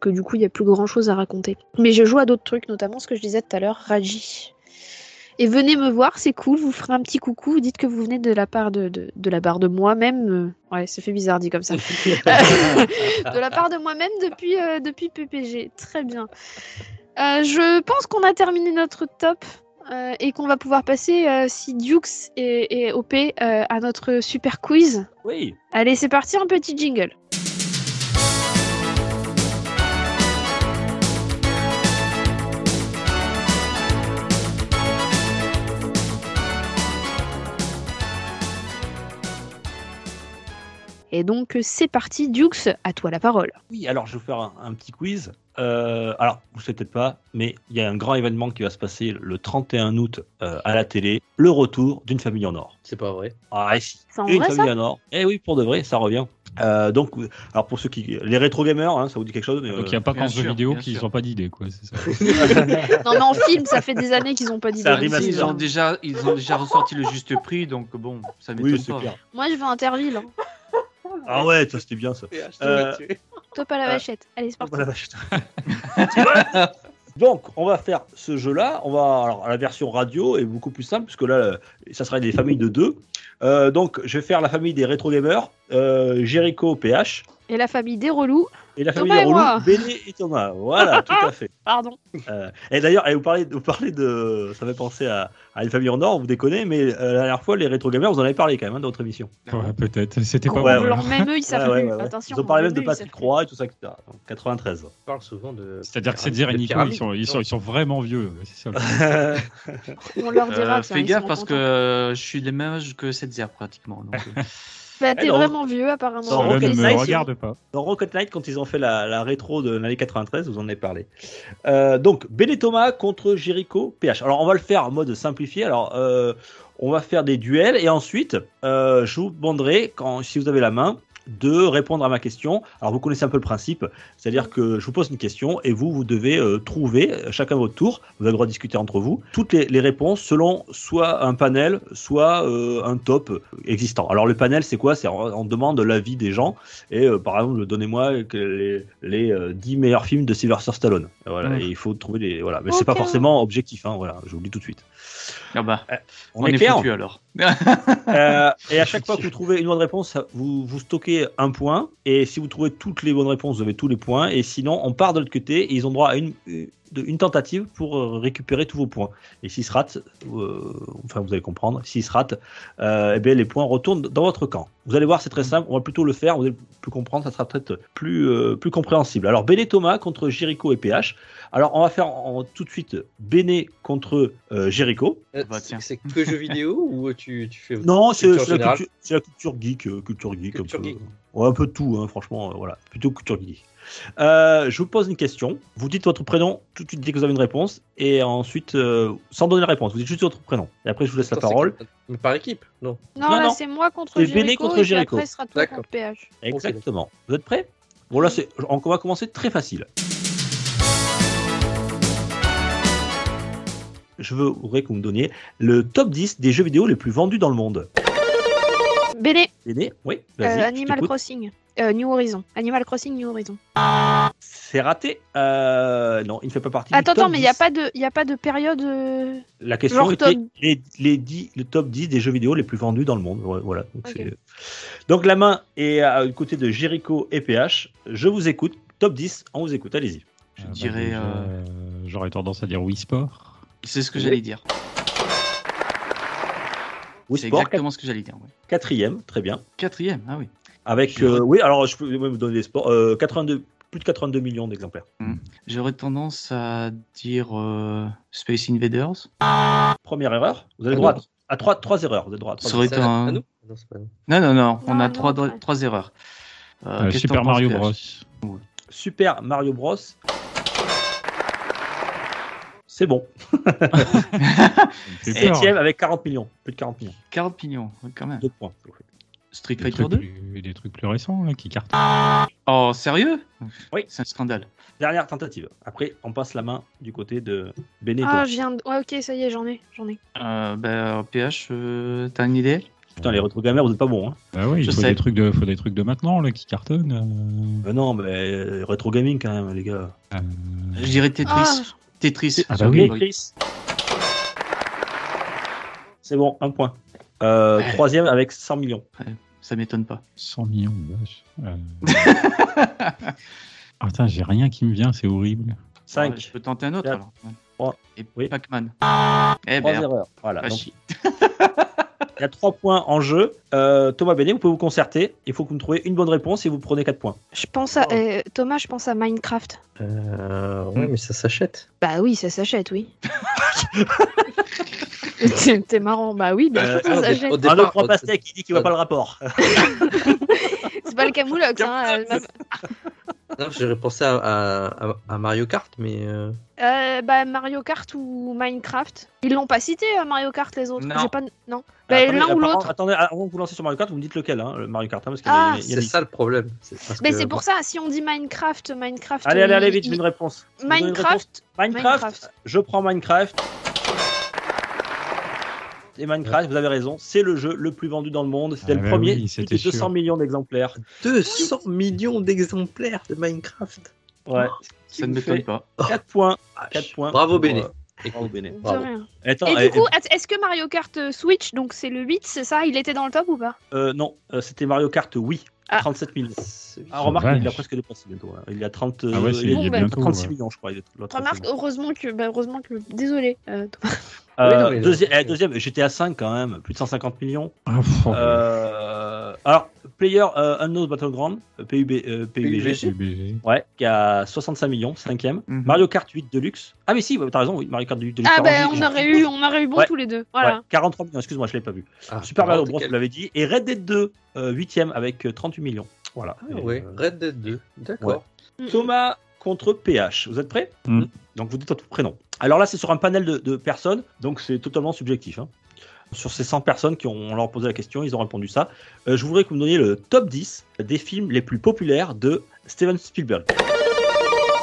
que du coup, il n'y a plus grand chose à raconter. Mais je joue à d'autres trucs, notamment ce que je disais tout à l'heure, Raji. Et venez me voir, c'est cool, vous ferez un petit coucou, vous dites que vous venez de la part de, de, de la part de moi-même. euh, ouais, ça fait bizarre dit comme ça. de la part de moi-même depuis, euh, depuis PPG. Très bien. Euh, je pense qu'on a terminé notre top euh, et qu'on va pouvoir passer, euh, si Dukes et, et OP, euh, à notre super quiz. Oui. Allez, c'est parti, un petit jingle. Et donc, c'est parti, Dukes, à toi la parole. Oui, alors je vais vous faire un, un petit quiz. Euh, alors, vous ne savez peut-être pas, mais il y a un grand événement qui va se passer le 31 août euh, à la télé, le retour d'une famille en or. C'est pas vrai. Ah, si. C'est en Une vrai, famille ça en or. Eh oui, pour de vrai, ça revient. Euh, donc, alors pour ceux qui. Les rétro gamers, hein, ça vous dit quelque chose Donc euh, il n'y a pas qu'en sûr, vidéo bien qui sûr. n'ont pas d'idée, quoi. C'est ça. Non, mais en film, ça fait des années qu'ils n'ont pas film. ce Ils ont déjà, ils ont déjà ressorti le juste prix, donc bon, ça m'étonne Oui, pas. clair. Moi, je veux Interville. hein. Ah ouais, ça c'était bien ça. Euh, Top à la Euh, vachette. Allez, c'est parti. Voilà, vache. Donc, on va faire ce jeu-là. On va alors la version radio est beaucoup plus simple puisque là, euh, ça sera des familles de deux. Euh, donc, je vais faire la famille des rétro gamers, euh, Jericho, PH, Et la famille des relous. Et la famille relous, Béné et Thomas. Voilà, tout à fait. Pardon. Euh, et d'ailleurs, vous parlez, vous parlez de, ça fait penser à, à une famille en or. Vous déconnez, mais euh, la dernière fois, les rétro gamers, vous en avez parlé quand même hein, dans votre émission. Ouais, peut-être. C'était pas Ouais, même eux, ils savent Ouais, ouais, plus. ouais, ouais. Attention. Ils ont parlé même même de Patrick. Roy et tout ça, etc. Donc, 93. On parle souvent de. C'est-à-dire que ces de dires et Nico, ils sont, ils, sont, ils sont vraiment vieux. C'est ça. On leur dira. Euh, fais gaffe parce contents. que euh, je suis le même âge que cette zère pratiquement. donc, Bah, t'es vraiment vieux, apparemment. dans Rocket ne me Knight, regarde pas. Dans Rocket Knight, quand ils ont fait la, la rétro de l'année 93, vous en avez parlé. Euh, donc, Béné Thomas contre Jericho PH. Alors, on va le faire en mode simplifié. Alors, euh, on va faire des duels et ensuite, euh, je vous demanderai, quand, si vous avez la main, de répondre à ma question. Alors, vous connaissez un peu le principe, c'est-à-dire que je vous pose une question et vous, vous devez euh, trouver, euh, chacun votre tour, vous avez le droit de discuter entre vous, toutes les, les réponses selon soit un panel, soit euh, un top existant. Alors, le panel, c'est quoi? C'est on on demande l'avis des gens et euh, par exemple, donnez-moi les, les euh, 10 meilleurs films de Sylvester Stallone. Et Voilà, et il faut trouver les. Voilà, mais c'est pas forcément objectif. Hein, voilà, je vous le dis tout de suite. Ah bah, On, on, est, est, clair. foutu alors. Euh, et à chaque fois que vous trouvez une bonne réponse, vous, vous stockez un point. Et si vous trouvez toutes les bonnes réponses, vous avez tous les points. Et sinon, on part de l'autre côté et ils ont droit à une, de- une tentative pour euh, récupérer tous vos points. Et s'ils se ratent, euh, enfin vous allez comprendre, s'ils se ratent, euh, eh bien, les points retournent dans votre camp. Vous allez voir, c'est très simple. On va plutôt le faire. Vous allez plus comprendre, ça sera peut-être plus, euh, plus compréhensible. Alors, Béné Thomas contre Jericho et PH. Alors, on va faire en- tout de suite Béné contre euh, Jericho. Euh, Bah, c'est- que jeux vidéo ou tu, tu fais. Non, c'est la, culture- c'est la culture geek, culture geek, Culture un peu. geek. Ouais, un peu de tout, hein, franchement, euh, voilà, plutôt culture geek. Euh, je vous pose une question. Vous dites votre prénom tout de suite dès que vous avez une réponse, et ensuite, euh, sans donner la réponse, vous dites juste votre prénom. Et après, je vous laisse la Attends, parole. Mais par équipe Non. Non, Non, c'est moi contre C'est Jericho. Béné contre Jericho. Après, sera toi contre PH. Exactement. Vous êtes prêts? Bon, là, c'est, on va commencer très facile. Je voudrais que vous me donniez le top 10 des jeux vidéo les plus vendus dans le monde. Béné, Aîné Oui, euh, Animal. Crossing. Euh, New Horizon. Animal Crossing, New Horizon. C'est raté. Euh, non, il ne fait pas partie Attends, du top attends, mais il n'y a 10. pas de, y a pas de période. euh, La question Genre était top. les, les 10, le top 10 des jeux vidéo les plus vendus dans le monde. Voilà. Donc, la main est à- côté de Jericho et PH. Je vous écoute. Top 10, on vous écoute. Allez-y. Je Ah, bah, dirais. J'aurais tendance à dire Wii Sport. C'est ce que j'allais dire. Wii C'est exactement ce que j'allais dire. ouais. quatrième, très bien. Quatrième, ah oui. Avec, Je- euh, oui, alors je peux même vous donner des sports. euh, 82, plus de 82 millions d'exemplaires. J'aurais tendance à dire euh, Space Invaders. Première erreur. Vous avez Ah le droit à 3, trois erreurs. Vous avez le droit à trois Ça aurait un- à nous Non, pas nous. Non, non, non, on a trois, trois erreurs. Euh, Euh, Super Mario? Bros. Super Mario Bros. C'est bon. Septième avec 40 millions. Plus de 40 millions. 40 millions, quand même. Deux points. Street Des Fighter trucs, 2 plus, des trucs plus récents là, qui cartent. Oh, sérieux? Oui. C'est un scandale. Dernière tentative. Après, on passe la main du côté de Benito. Ah, je viens de. Ouais, ok, ça y est, j'en ai. J'en ai. Euh, bah, PH, euh, t'as une idée? Putain, les retro gamers, vous êtes pas bons. Hein. Bah oui, Je il faut sais. des, trucs de, faut des trucs de maintenant là, qui cartonnent. euh. Bah non, mais euh, rétro gaming quand même, les gars. Euh, Je dirais Tetris. Ah. Tetris. Ah bah oui. Chris. C'est bon, un point. Euh, Ouais. troisième avec 100 millions. Ça m'étonne pas. 100 millions, vache. Euh. Ah, putain, j'ai rien qui me vient, c'est horrible. 5. Ouais, je peux tenter un autre Quatre. alors. Ouais. Trois. Et Oui. Pac-Man. Eh Trois ben, erreurs. Voilà. ah, Donc, il y a trois points en jeu. Euh, Thomas Béné, vous pouvez vous concerter. Il faut que vous me trouviez une bonne réponse et vous prenez 4 poins. Je pense à euh, Thomas, je pense à Minecraft. Euh, ouais, mais ça s'achète. Bah oui, ça s'achète, oui. T'es marrant, bah oui, bien Euh, sûr, ça au dé- s'achète. au Un départ, autre au- pastèque qui dit qu'il voit pas le rapport. C'est pas le Camoulox, hein. Non, J'aurais pensé à, à- à- à Mario Kart, mais euh, Euh, bah Mario Kart ou Minecraft. Ils l'ont pas cité euh, Mario Kart les autres. Non. J'ai pas non. Bah, Attendez, l'un ou apparemment- l'autre. Attendez, avant que vous lancez sur Mario Kart, vous me dites lequel, hein, le Mario Kart, hein, parce qu'il y a- Ah, c'est ça le problème. Parce Mais que, c'est pour ça, si on dit Minecraft, Minecraft. Allez, allez, allez, vite, il- une réponse. Une. Minecraft, Minecraft. je prends Minecraft. Et Minecraft, vous avez raison, c'est le jeu le plus vendu dans le monde. C'était Ah le bah premier, oui, plus c'était de 200 sûr. millions d'exemplaires. 200 millions d'exemplaires de Minecraft. Ouais. ça ne m'étonne pas. 4 points. 4 points. Bravo, Béné. euh, Bravo Béné. Bravo. rien. Attends, Et du coup, est-ce que Mario Kart euh, Switch, donc c'est le 8, c'est ça? Il était dans le top ou pas? Euh, non, euh, c'était Mario Kart Wii. Ah. 37 millions. C'est- Ah, remarque, vache. il a presque dépassé bientôt. hein. Il y a 30. Ah ouais, euh, c'est il est- Bon, il est bah, bientôt. 36 ouais. millions, je crois. il est- l'autre Remarque, heureusement que. Bah, heureusement que. Désolé. euh, Thomas. Euh, Oui, non, deuxième, eh, deuxième, j'étais à 5 quand même, plus de 150 millions. Ah, pff, Euh, alors, Player euh, Unknown Battleground, euh, PUB, euh, PUBG, ouais, qui a 65 millions, cinquième. Mhm. Mario Kart 8 Deluxe. Ah, mais si, t'as raison, oui, Mario Kart 8 Deluxe. Ah, pardon, bah, on aurait eu, on aurait eu bon Ouais. tous les deux. Ouais, Voilà. 43 millions, excuse-moi, je l'ai pas vu. Ah, Super Mario Bros, vous l'avez dit. Et Red Dead 2, 8ème avec euh, 38 millions. Voilà. Ah, euh, Red Dead 2. D'accord. Mm. Thomas contre PH. Vous êtes prêts Mm. Donc vous dites votre prénom. Alors là, c'est sur un panel de, de personnes, donc c'est totalement subjectif. hein. Sur ces 100 personnes qui ont on leur posé la question, ils ont répondu ça. Euh, je voudrais que vous me donniez le top 10 des films les plus populaires de Steven Spielberg.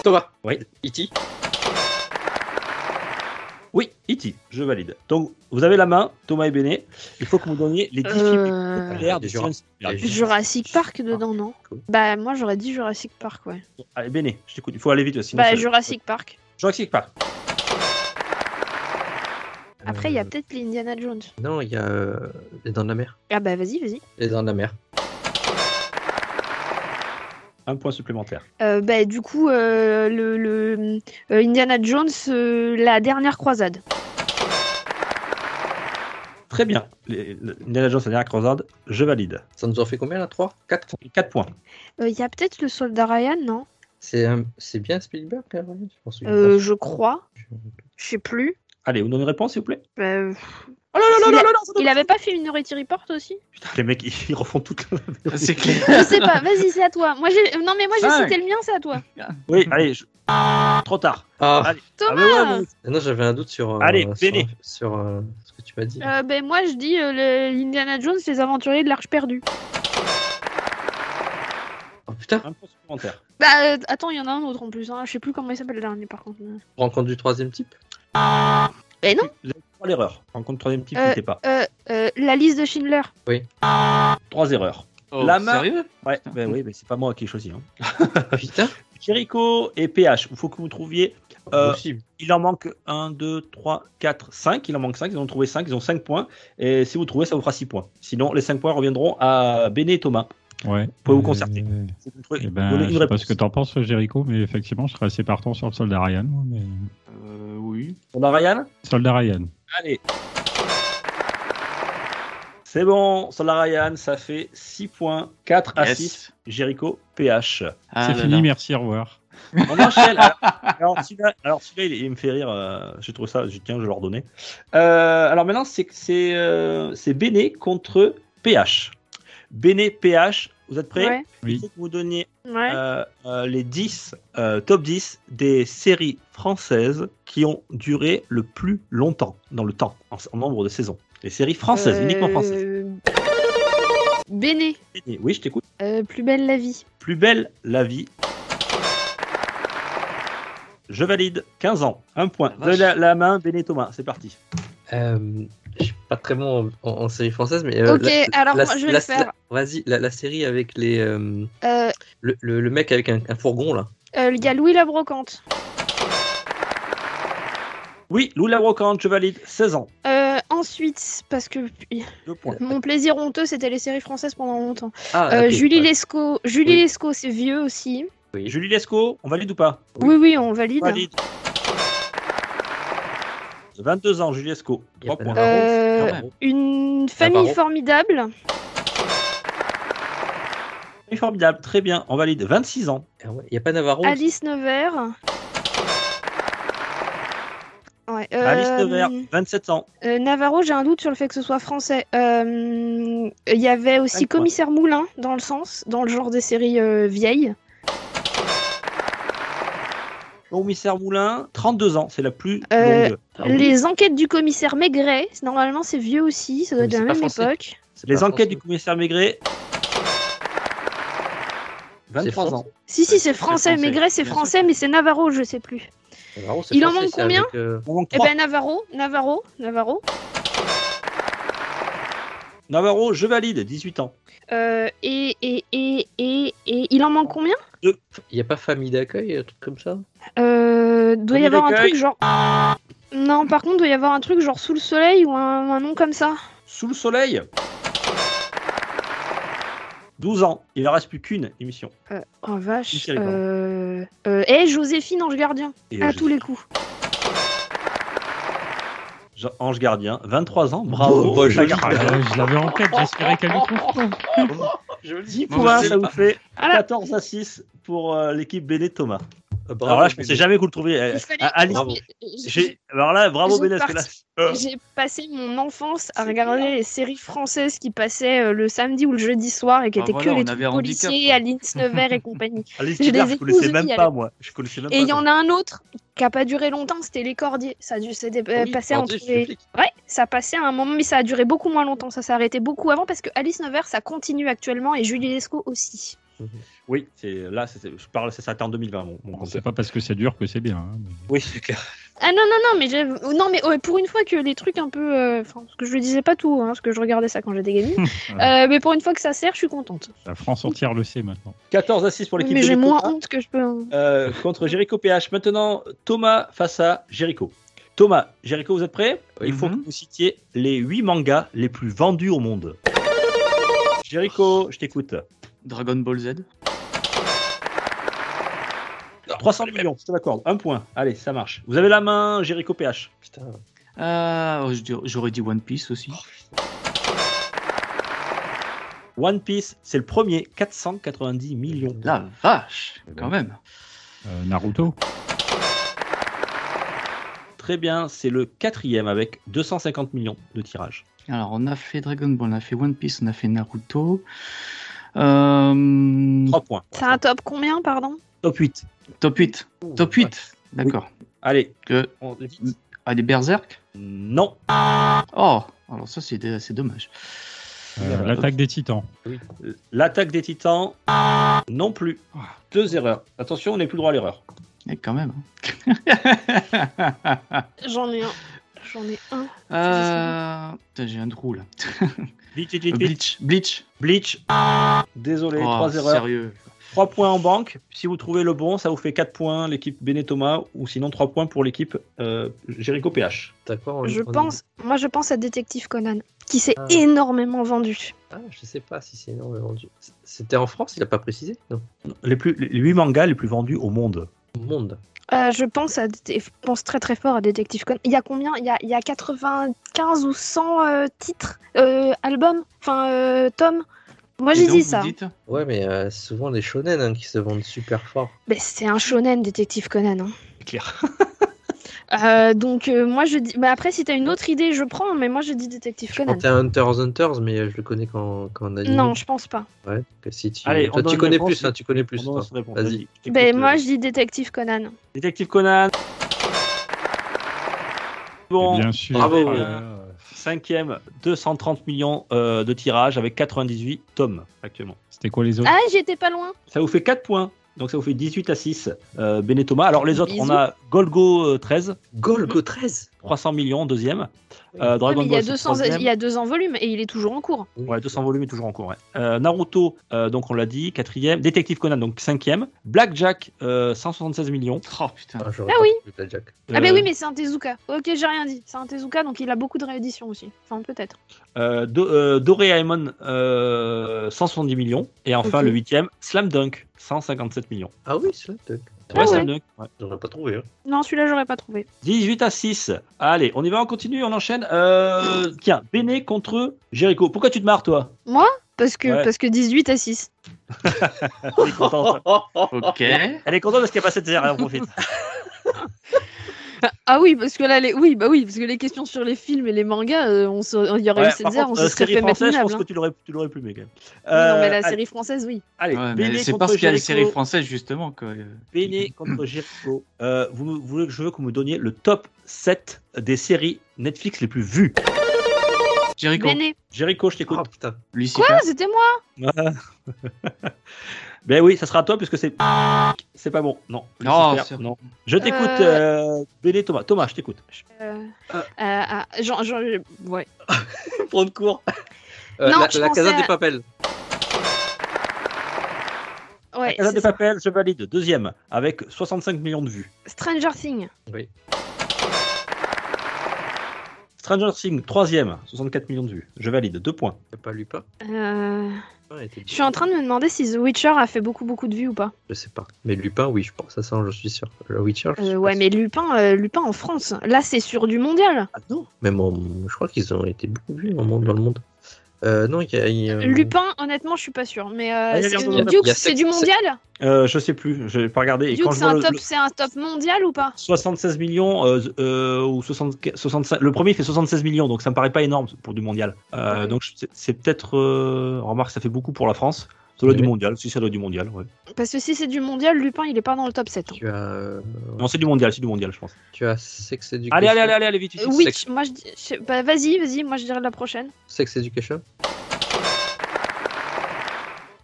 Thomas. Oui. E.T. Oui, E.T., je valide. Donc vous avez la main, Thomas et Béné. Il faut que vous donniez les 10 films les plus Euh, populaires de les Steven Spielberg. les Jurassic Park dedans, non Cool. Bah, moi j'aurais dit Jurassic Park, ouais. Allez, Béné, je t'écoute. Il faut aller vite. Sinon Bah, Jurassic Park. Jurassic Park. Après, il y a Euh, peut-être les Indiana Jones. Non, il y a euh, Les Dents de la Mer. Ah, bah, vas-y, vas-y. Les Dents de la Mer. Un point supplémentaire. Euh, bah, du coup, euh, le, le euh, Indiana Jones, euh, la dernière croisade. Très bien. Les, le- Indiana Jones, la dernière croisade, je valide. Ça nous en fait combien là 3 4 4 points. Euh, Il y a peut-être le soldat Ryan, non? C'est un- c'est bien Spielberg là, Je pense que- euh, Je crois. Je sais plus. Allez, vous donnez une réponse, s'il vous plaît Euh, Oh là là Il là a- là là, ça il avait pas fait Minority Report aussi? Putain, les mecs, ils, refont toute la... C'est clair. Je sais pas, vas-y, c'est à toi. Moi. Non, mais moi, j'ai cité le mien, c'est à toi. Oui, allez, je- trop tard. Ah, Allez. Thomas Ah, mais ouais, mais- non, j'avais un doute sur, euh, Allez, sur, Béné. sur, euh, ce que tu m'as dit. Euh, ben, moi, je dis euh, le- Indiana Jones, les aventuriers de l'Arche perdue. Oh putain, Un point supplémentaire. Bah, attends, il y en a un autre en plus. Hein. Je sais plus comment il s'appelle le dernier, par contre. rencontre du troisième type? Eh non Vous avez trois erreurs. Rencontre troisième type, Euh. n'était pas. euh, euh, La liste de Schindler. Trois erreurs. Oh, La main- Sérieux? Ouais, ben oui, mais c'est pas moi qui ai choisi. Hein. Putain, Jericho et PH, il faut que vous trouviez. euh, possible. il en manque 1, 2, 3, 4, 5. Il en manque 5. Ils ont trouvé 5. Ils ont 5 points. Et si vous trouvez, ça vous fera 6 points. Sinon, les 5 points reviendront à Béné et Thomas. Ouais. pouvez vous concerter. Euh, vous eh vous ben, donnez je une sais pas réponse. ce que t'en penses, Jericho, mais effectivement, je serais assez partant sur le soldat Ryan. Mais... Euh, Oui. A Ryan? Soldat Ryan. Allez. C'est bon, Solar Ryan, ça fait 6 points, 4 à Yes. 6. Jericho, PH. Ah C'est fini, là. merci, au revoir. On enchaîne. alors, alors, celui-là, celui-là, il, il me fait rire. euh, J'ai trouvé ça, j'ai tiens, je vais leur donner. Euh, alors maintenant, c'est c'est euh, c'est Béné contre PH. Béné, PH, vous êtes prêts Ouais. Il Oui. faut que vous donniez Ouais. euh, euh, les 10, euh, top 10 des séries françaises qui ont duré le plus longtemps, dans le temps, en, en nombre de saisons. Les séries françaises, Euh, uniquement françaises. Béné. Béné, Oui, je t'écoute. Euh, plus belle la vie. Plus belle la vie. Je valide. 15 ans. Un point. Vache. la, la main, Béné Thomas. C'est parti. Pas très bon en, en- en série française, mais. euh, Ok, la- alors la- moi, je vais la- le faire. Vas-y, la, la série avec les. euh, Euh, le, le- le mec avec un, un fourgon là. euh, Il y a Louis la Brocante. Oui, Lou la Brocante, je valide. 16 ans. Euh, ensuite, parce que Deux points. mon plaisir honteux, c'était les séries françaises pendant longtemps. Ah, Euh, Julie ouais. Lescaut. Julie Oui. Lescaut, c'est vieux aussi. Oui. Julie Lescaut, on valide ou pas? Oui, oui, on valide. Valide. 22 ans, Julie Lescaut. Y a 3 pas points. de- Euh, une famille formidable. Oui, Formidable, très bien, on valide. 26 ans. Ah ouais, Y a pas Navarro Alice Nevers. Ouais, euh, Alice Nevers, 27 ans. euh, Navarro, j'ai un doute sur le fait que ce soit français. Euh, Il y avait aussi. Commissaire Moulin dans le sens, dans le genre des séries euh, vieilles. Commissaire Moulin, 32 ans, c'est la plus Euh, longue. Ah oui, Les enquêtes du commissaire Maigret, normalement c'est vieux aussi, ça doit être de la même français. époque. Les enquêtes français. du commissaire Maigret. 23 français ans. Si, si, c'est français. français, Maigret, c'est français, mais c'est Navarro, je sais plus. Navarro, c'est Il en manque combien avec, euh, On manque Eh 3. ben Navarro, Navarro, Navarro. Navarro, je valide, 18 ans. Euh, et, et, et, et, et il en manque combien? Il n'y a pas famille d'accueil, un truc comme ça? Euh, Doit y avoir un truc genre. Non, par contre, doit y avoir un truc genre sous le soleil ou un, un nom comme ça. Sous le soleil? 12 ans. Il ne reste plus qu'une émission. Euh, oh vache. Euh, euh, et Joséphine Ange Gardien. Et, À euh, tous les coups. Ange Gardien, 23 ans. Bravo. Bon, bah, je l'avais en tête, j'espérais qu'elle lui trouve pas. 10 Moi, points, je ça vous fait Voilà. 14 à 6 pour euh, l'équipe Béné Thomas. Ah, bravo, Alors là, je mais- pensais jamais que vous le trouviez. Euh, j'ai- alors là, bravo Béné. Euh, J'ai passé mon enfance à regarder les séries françaises qui passaient euh, le samedi ou le jeudi soir et qui Bah étaient voilà, que les trucs handicap, policiers. Alice Nevers et compagnie. Alice J'ai Nevers, je connaissais même pas, moi. Je connaissais même Et il y en a un autre qui a pas duré longtemps, c'était Les Cordiers. Ça a dû euh, Oui, entre les... Ouais, ça passait à un moment, mais ça a duré beaucoup moins longtemps. Ça s'est arrêté beaucoup avant parce que Alice Nevers, ça continue actuellement et Julie Lescaut aussi. Oui, c'est là, c'est- je parle, ça s'arrête en 2020, mon, mon. C'est pas parce que c'est dur que c'est bien. hein, Oui, c'est clair. Ah non, non, non, mais, j'ai- non, mais ouais, pour une fois que les trucs un peu. euh, Enfin, parce que je ne disais pas tout, hein, parce que je regardais ça quand j'étais gamine. Voilà. Euh, mais pour une fois que ça sert, je suis contente. La France entière le sait maintenant. 14 à 6 pour l'équipe Mais j'ai moins honte que je peux. hein. Euh, contre Jericho PH. Maintenant, Thomas face à Jericho. Thomas, Jericho, vous êtes prêts? Il faut Mhm. que vous citiez les 8 mangas les plus vendus au monde. Jericho, je t'écoute. Dragon Ball Z. 300 millions, je te l'accorde. Un point. Allez, ça marche. Vous avez la main, Jericho PH. Putain. Ah, oh, j'aurais dit One Piece aussi. One Piece, c'est le premier, 490 millions. La vache, quand même. Euh, Naruto Très bien, c'est le quatrième avec 250 millions de tirages. Alors, on a fait Dragon Ball, on a fait One Piece, on a fait Naruto. Euh, 3 points. C'est un top combien, pardon Top 8. top 8. Top 8. D'accord. Allez, Que... on... Ah, des Berserk non. Oh, alors ça, c'est dommage. Euh, L'attaque des titans. L'attaque des titans, non plus. Deux erreurs. Attention, on n'est plus droit à l'erreur. Eh, quand même. J'en ai un. J'en ai un. Euh... Putain, J'ai un trou là. Vite, vite. Bleach. Bleach. Bleach. Désolé, Oh, trois erreurs. Sérieux. 3 points en banque. Si vous trouvez le bon, ça vous fait 4 points l'équipe Béné Thomas ou sinon 3 points pour l'équipe euh, Jericho PH. T'as quoi en- Je en- pense, moi je pense à Détective Conan, qui s'est Ah. énormément vendu. Ah, je sais pas si c'est énormément vendu. C'était en France, il a pas précisé? Non. Les, plus, les 8 mangas les plus vendus au monde. Monde. Euh, je pense à, je pense très très fort à Détective Conan. Il y a combien? Il y a, il y a 95 ou 100 euh, titres, euh, albums, enfin euh, tomes? Moi j'ai dit ça. dites Ouais, mais euh, c'est souvent des shonen hein, qui se vendent super fort. Mais c'est un shonen Détective Conan. hein. C'est clair. Euh, donc euh, moi je dis. Bah après si t'as une autre idée je prends, mais moi je dis Détective Conan. pensais à Hunter x Hunters, mais euh, je le connais quand, quand on a Non je pense pas. Ouais, que si tu... Allez, toi, tu connais réponse, plus, hein, tu connais plus. Vas-y. Ben euh, moi je dis Détective Conan. Détective Conan. Bon, Bien sûr. bravo. Euh, cinquième, 230 millions euh, de tirages avec 98 tomes actuellement. C'était quoi les autres Ah j'étais pas loin. Ça vous fait 4 points. Donc ça vous fait 18 à 6. Euh, Béné Thomas. Alors les autres, on a Golgo euh, 13. Golgo 13 300 millions, deuxième. Euh, Ouais, Dragon mais il y, a Ball, c'est 200, troisième. il y a 200 volumes et il est toujours en cours. Ouais, 200 volumes est toujours en cours. ouais. Euh, Naruto, euh, donc on l'a dit, quatrième. Détective Conan, donc cinquième. Blackjack, euh, 176 millions. Oh putain. Ah, Ah oui. Blackjack. Ah, bah Euh, oui, mais c'est un Tezuka. Ok, j'ai rien dit. C'est un Tezuka, donc il a beaucoup de rééditions aussi. Enfin, peut-être. euh, Do- euh, Doraemon, euh, 170 millions. Et enfin, le huitième, Slam Dunk, 157 millions. Ah oui, c'est là. Ah Ouais, ouais. Ouais. J'aurais pas trouvé. Hein. Non, celui-là, j'aurais pas trouvé. 18 à 6. Allez, on y va, on continue, on enchaîne. Euh, tiens, Bene contre Jericho. Pourquoi tu te marres, toi? Moi? Parce que, Ouais. parce que 18 à 6. Elle est contente, Ok. Elle est contente parce qu'il n'y a pas cette série, elle en profite. Ah, oui, parce que là, les... oui, bah oui, parce que les questions sur les films et les mangas, euh, on se... il y aurait eu Ouais, zère, on se euh, serait série fait mettre française, je pense minable. que tu l'aurais, tu l'aurais plumé quand même. hein. non, mais la Euh, série française, oui. Allez, Ouais, Bene mais c'est parce qu'il y a les Jericho. séries françaises justement que. Bene contre Jericho. Euh, vous, vous voulez que je veux que vous me donniez le top 7 des séries Netflix les plus vues? Jericho, Béné. Jericho, je t'écoute. Oh. Quoi? C'était moi? ben oui, ça sera toi puisque c'est c'est pas bon. Non. Non, c'est- non. Je t'écoute, Euh, euh... Bene, Thomas. Thomas, je t'écoute. euh... Ah. euh, ah, genre, genre, ouais. Prendre cours. Euh, Non, la, je la Casa à- Papel. ouais Casa c'est de. Papel, je valide. Deuxième, avec 65 millions de vues. Stranger Things. Stranger Things, troisième, 64 millions de vues. Je valide. Deux points. T'as pas lu pas Euh... Ouais, était Je suis en train de me demander si The Witcher a fait beaucoup beaucoup de vues ou pas. Je sais pas. Mais Lupin, oui, je pense. Ça, ça, je suis sûr. Le Witcher. je Euh, ouais, mais Lupin, euh, Lupin en France. Là, c'est sur du mondial. Ah non Mais bon, je crois qu'ils ont été beaucoup vus dans le monde. Euh, non, il y a. y a- Lupin, honnêtement, je suis pas sûre. Mais euh, Ah. Duke, c'est du mondial? Euh, je sais plus, je n'ai pas regardé. Et Duke, c'est un, le, top, un mondial ou pas? 76 millions euh, euh, ou 60 65, le premier fait 76 millions, donc ça me paraît pas énorme pour du mondial. Euh, Ouais. Donc c'est- c'est peut-être, euh, remarque, ça fait beaucoup pour la France. Ça doit être Ouais. du mondial, si ça doit être du mondial. Ouais. Parce que si c'est du mondial, Lupin, il est pas dans le top 7. hein. Tu as. euh, Non, c'est du mondial, c'est du mondial, je pense. Tu as Sex Education. Allez, allez, allez, allez, allez, vite, vite. Euh, vite. oui, sexe. moi je dis. je bah, vas-y, vas-y, moi je dirais la prochaine. Sex Education.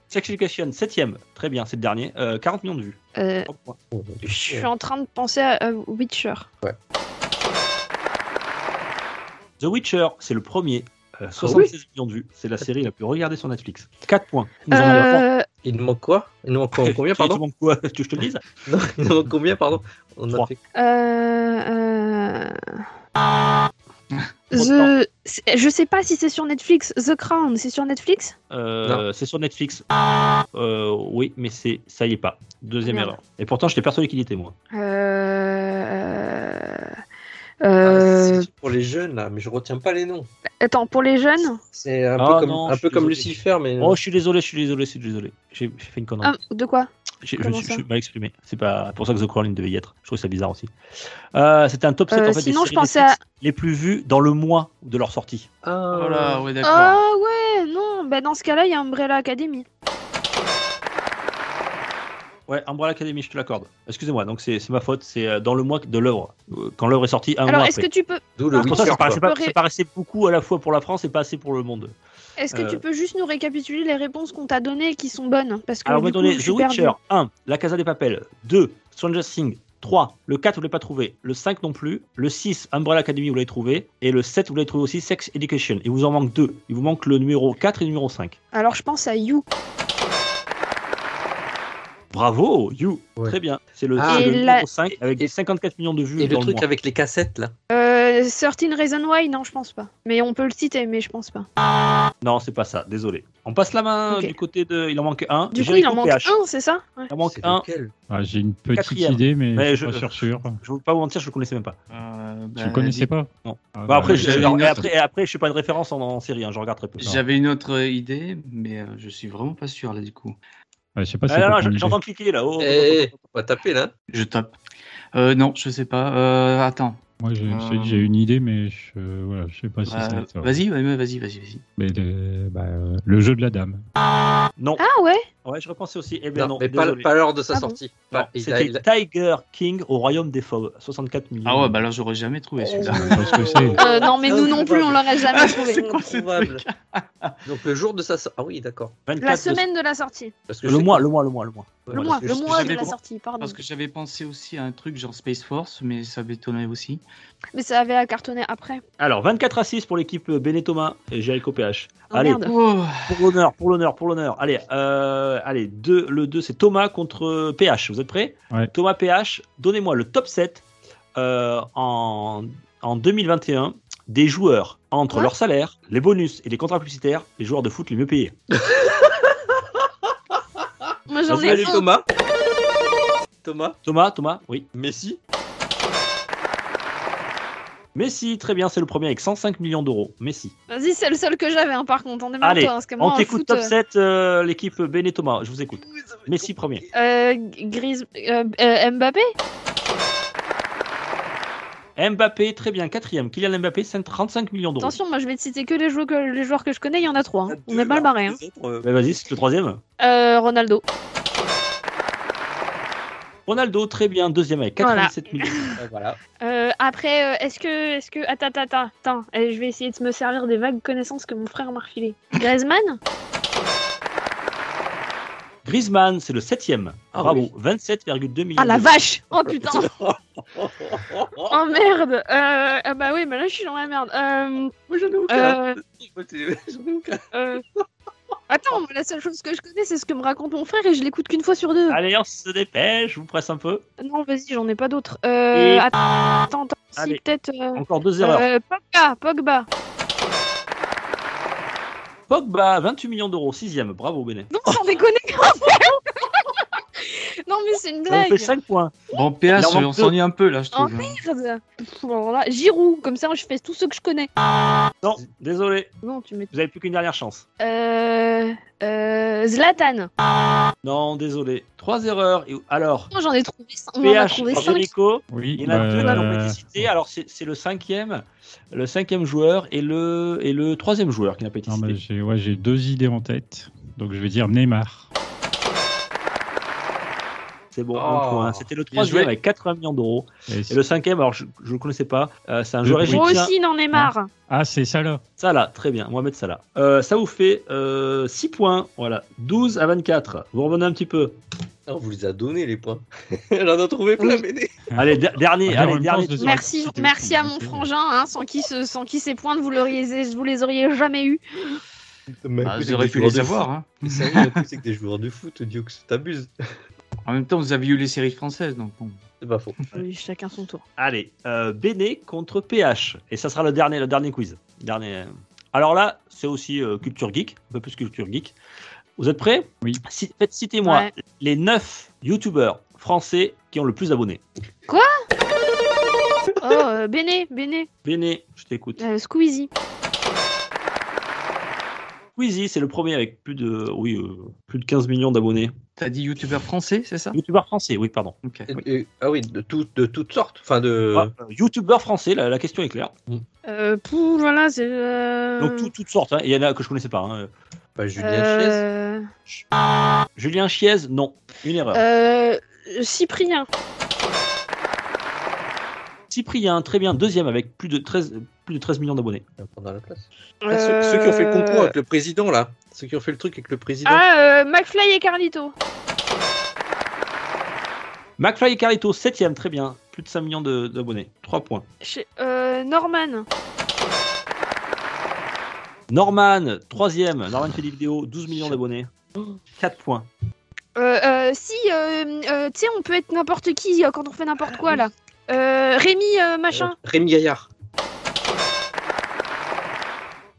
Sex Education, 7ème, très bien, c'est le dernier. Euh, 40 millions de vues. Euh, Trois points. Oh, je suis en train de penser à, à Witcher. The Witcher, c'est le premier. Euh, 76 millions de vues. C'est la série la plus regardée sur Netflix. 4 points. Nous Euh, Il nous manque quoi? Il nous manque combien, Tu- tu pardon manques quoi? Tu veux que je te le dise? Non, il nous manque combien, pardon? On a Trois. fait. euh, euh, The... Je sais pas si c'est sur Netflix. The Crown, c'est sur Netflix? Euh, C'est sur Netflix. Euh, oui, mais c'est ça y est pas. Deuxième Merde. erreur. Et pourtant, j'étais persuadé qu'il y était moi. euh... Ah, euh, c'est pour les jeunes là, mais je retiens pas les noms. Attends, pour les jeunes C'est un Ah, peu comme, non, un je peu suis comme. Lucifer, mais. Oh, je suis désolé, je suis désolé, je suis désolé. J'ai fait une connerie. Ah, de quoi? Je, suis- ça? je suis mal exprimé. C'est pas pour ça que The Crown devait y être. Je trouve ça bizarre aussi. Euh, C'était un top 7 Euh, en fait, sinon, des je pensais les plus vues dans le mois de leur sortie. Ah, ouais, d'accord. Ah ouais, non, bah dans ce cas-là, il y a Umbrella Academy. Ouais, Umbrella Academy, je te l'accorde. Excusez-moi, donc c'est c'est ma faute. C'est euh, dans le mois de l'œuvre. Euh, Quand l'œuvre est sortie, un Alors, mois est-ce après. que tu peux, D'où le pour ça ça paraissait, quoi. pas- Ré- ça paraissait beaucoup à la fois pour la France et pas assez pour le monde. est-ce que Euh. tu peux juste nous récapituler les réponses qu'on t'a données et qui sont bonnes? Parce que Alors, on donner je The Witcher perdue. 1, La Casa des Papel 2, Stranger Things 3, le 4, vous l'avez pas trouvé, le 5 non plus, le 6, Umbrella Academy, vous l'avez trouvé, et le 7, vous l'avez trouvé aussi, Sex Education. Il vous en manque deux. Il vous manque le numéro 4 et le numéro 5. Alors, je pense à You. Bravo, You Ouais. Très bien. C'est le, Ah. le Et la- numéro 5 avec et- 54 millions de vues. Et dans le truc mois. avec les cassettes là. Euh, 13 Reason Why, non, je pense pas. Mais on peut le citer, mais je pense pas. Non, c'est pas ça, désolé. On passe la main du côté de. Il en manque un. Du coup, il en manque PH. un, c'est ça? Ouais. Il en manque C'est un. lequel? Ah, J'ai une petite Quatrième. idée, mais, Mais je suis je- pas sûr sûr. Je ne veux pas vous mentir, je le connaissais même pas. Euh, Tu bah, le connaissais pas? Non. Ah, Bah, bah, après, j'avais je, autre. après, et après, je suis pas une référence en, en série, hein, je regarde très peu. J'avais une autre idée, mais euh, je suis vraiment pas sûr là du coup. Ouais, je sais pas si Ah, j'entends cliquer là. Oh, Eh, eh, on va taper là. Je tape. Euh, non, je sais pas. Euh, attends. Moi, j'ai Euh, j'ai une idée, mais je, voilà, je sais pas si Euh, c'est ça. vas-y, ouais, vas-y, vas-y, vas-y. Mais le, bah, euh, le jeu de la dame. Non. Ah ouais Ouais, je repensais aussi. Eh bien Non, non, mais pas, l'heure de sa Ah sortie. C'était il Tiger King au Royaume des Fauves, 64 millions. Ah ouais, bah là j'aurais jamais trouvé celui-là. Je sais pas ce que c'est. Euh, Non, mais nous non plus, on l'aurait jamais trouvé. Introuvable. truc Donc le jour de sa sortie. Ah oui, d'accord. 24 La de- semaine de la sortie. Parce que Le mois, le mois, le mois, le mois. Le Voilà, mois, le de la sortie, pardon. Parce que j'avais pensé aussi à un truc genre Space Force, mais ça m'étonnait aussi. Mais ça avait cartonné après. Alors, 24 à 6 pour l'équipe Béné Thomas et Jericho PH. Oh, allez, merde. Oh, pour l'honneur, pour l'honneur, pour l'honneur. Allez, euh, allez deux, le 2, c'est Thomas contre PH. Vous êtes prêts? Ouais. Thomas PH, donnez-moi le top 7 euh, en, en 2021 des joueurs entre Quoi? leur salaire, les bonus et les contrats publicitaires, les joueurs de foot les mieux payés. J'en ai un. Thomas. Thomas. Thomas, Thomas, oui. Messi. Messi, très bien, c'est le premier avec 105 millions d'euros. Messi. Vas-y, c'est le seul que j'avais, hein, par contre. On est Allez, toi, parce que moi, On t'écoute foot, top euh, 7, euh, l'équipe Béné Thomas, je vous écoute. Messi premier. Euh, Grise... euh, euh, Mbappé Mbappé, très bien, quatrième. Kylian Mbappé, 35 millions d'euros. Attention, moi je vais te citer que les joueurs que, les joueurs que je connais, il y en a trois. hein. On est mal barré. Hein. Euh, Ben, Vas-y, c'est le troisième. Euh, Ronaldo. Ronaldo, très bien, deuxième avec 87 millions. euh, voilà. Euh, après, euh, est-ce que, est-ce que, attends, attends, attends, attends, je vais essayer de me servir des vagues connaissances que mon frère m'a refilées. Griezmann? Griezmann, c'est le septième. Ah Bravo, 27,2 millions. Ah la vache Oh putain Oh merde euh, ah Bah oui, mais là je suis dans la merde. Euh, Moi, j'en ai aucun. euh, Attends, la seule chose que je connais, c'est ce que me raconte mon frère et je l'écoute qu'une fois sur deux. Allez, on se dépêche, je vous presse un peu. Non, vas-y, j'en ai pas d'autres. Euh, Et- Attends, attends, si peut-être. euh, Encore deux erreurs. euh, Pogba, Pogba. Pogba, 28 millions d'euros, sixième. Bravo, Béné. Non, sans déconner Non, mais c'est une blague fait 5 points. bon, PH, manque on s'ennuie un peu là, je Oh trouve. hein. merde Pff, alors là, Giroud, comme ça je fais tous ceux que je connais. Non, désolé, Non, tu mets. vous avez plus qu'une dernière chance. Euh. Euh. Zlatan. Non, désolé. Trois erreurs. Et- Alors, j'en ai trouvé 5. On en a PH, trouvé 5. Jericho, Oui, il y en a deux qui pas été cités. Alors, c'est le cinquième, le cinquième joueur et le, et le troisième joueur qui n'a pas été non, cité. mais j'ai ouais, j'ai deux idées en tête. Donc je vais dire Neymar. C'est bon, Oh. un point. C'était le troisième avec 80 millions d'euros. Et Et le cinquième, alors je ne le connaissais pas, euh, c'est un Le joueur bruit. Moi égyptien. aussi, il en est marre. Ah, c'est ça là. Salah, très bien, Mohamed Salah. Euh, ça vous fait euh, 6 points, voilà, 12 à 24. Vous revenez un petit peu. On vous les a donné les points. Elle en a trouvé plein, Béné. Allez, der- dernier, Ah, allez, dernier. Merci, merci à mon frangin, hein, sans qui, ce- sans qui ces points, vous, vous les auriez jamais eu. Bah, vous auriez pu les avoir. Hein. C'est que des joueurs de foot, Dioux, t'abuses. En même temps, vous avez eu les séries françaises, donc bon. C'est pas faux. Oui, chacun son tour. Allez, euh, Béné contre PH. Et ça sera le dernier, le dernier quiz. Dernier. Alors là, c'est aussi euh, culture geek, un peu plus culture geek. Vous êtes prêts? Oui. Si- faites- Citez-moi Ouais. les 9 youtubeurs français qui ont le plus d'abonnés. Oh, euh, Béné, Béné, Béné, je t'écoute. euh, Squeezie. Squeezie, c'est le premier avec plus de, oui, euh, plus de 15 millions d'abonnés. T'as dit youtubeur français, c'est ça? Youtubeur français, oui, pardon. Ok. Et- et- ah oui, de, tout, de toutes sortes. Enfin, de. Ah, euh, youtubeur français, la, la question est claire. Euh, pou, voilà, c'est. euh, Donc tout- toutes sortes, hein. il y en a que je connaissais pas. hein. Bah, Julien Chiez. Julien Chiez, non, une erreur. euh, Cyprien. Cyprien, très bien, deuxième avec plus de 13, plus de 13 millions d'abonnés. On va prendre la place. Ah, ceux, ceux qui ont fait le concours avec le président, là. Ceux qui ont fait le truc avec le président. Ah, euh, McFly et Carlito. McFly et Carlito, septième, très bien, plus de 5 millions d'abonnés, 3 points. Chez- euh, Norman. Norman, troisième, Norman fait des vidéos, 12 millions d'abonnés, 4 points. Euh, euh, si, euh, euh, tu sais, on peut être n'importe qui euh, quand on fait n'importe quoi là. Euh, Rémi, euh, machin. Euh, Rémi Gaillard.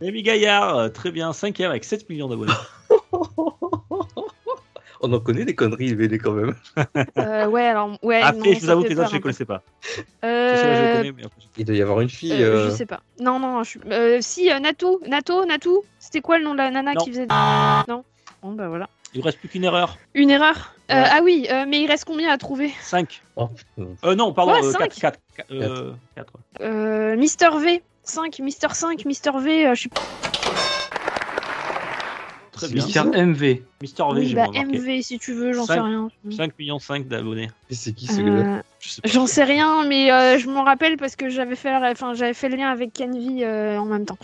Rémi Gaillard, euh, très bien, cinquième avec 7 millions d'abonnés. On en connaît des conneries, Béné, quand même. Euh, ouais, alors, ouais. Après, non, je vous ça avoue que les autres, je les connaissais pas. Euh, je les connais, mais après, je- Il doit y avoir une fille. euh, euh, Je sais pas. Non, non, je suis. euh, si, euh, Nato, Nato, Natou. C'était quoi le nom de la nana Non. qui faisait. Non. Bon, bah voilà. Il reste plus qu'une erreur. Une erreur. Euh, Ouais. ah oui, euh, mais il reste combien à trouver 5. oh. Euh, non, pardon, Ouais, 4. cinq. 4. Euh, 4. euh, Mister V. 5, Mister 5, Mister V, euh, je suis Très bien. Mister MV. Mister V, Oui, j'ai bah. MV si tu veux, j'en sais rien. 5 millions 5 d'abonnés. C'est qui ce gars Euh. J'en sais rien, mais euh, je m'en rappelle parce que j'avais fait, la- enfin, j'avais fait le lien avec Canvy euh, en même temps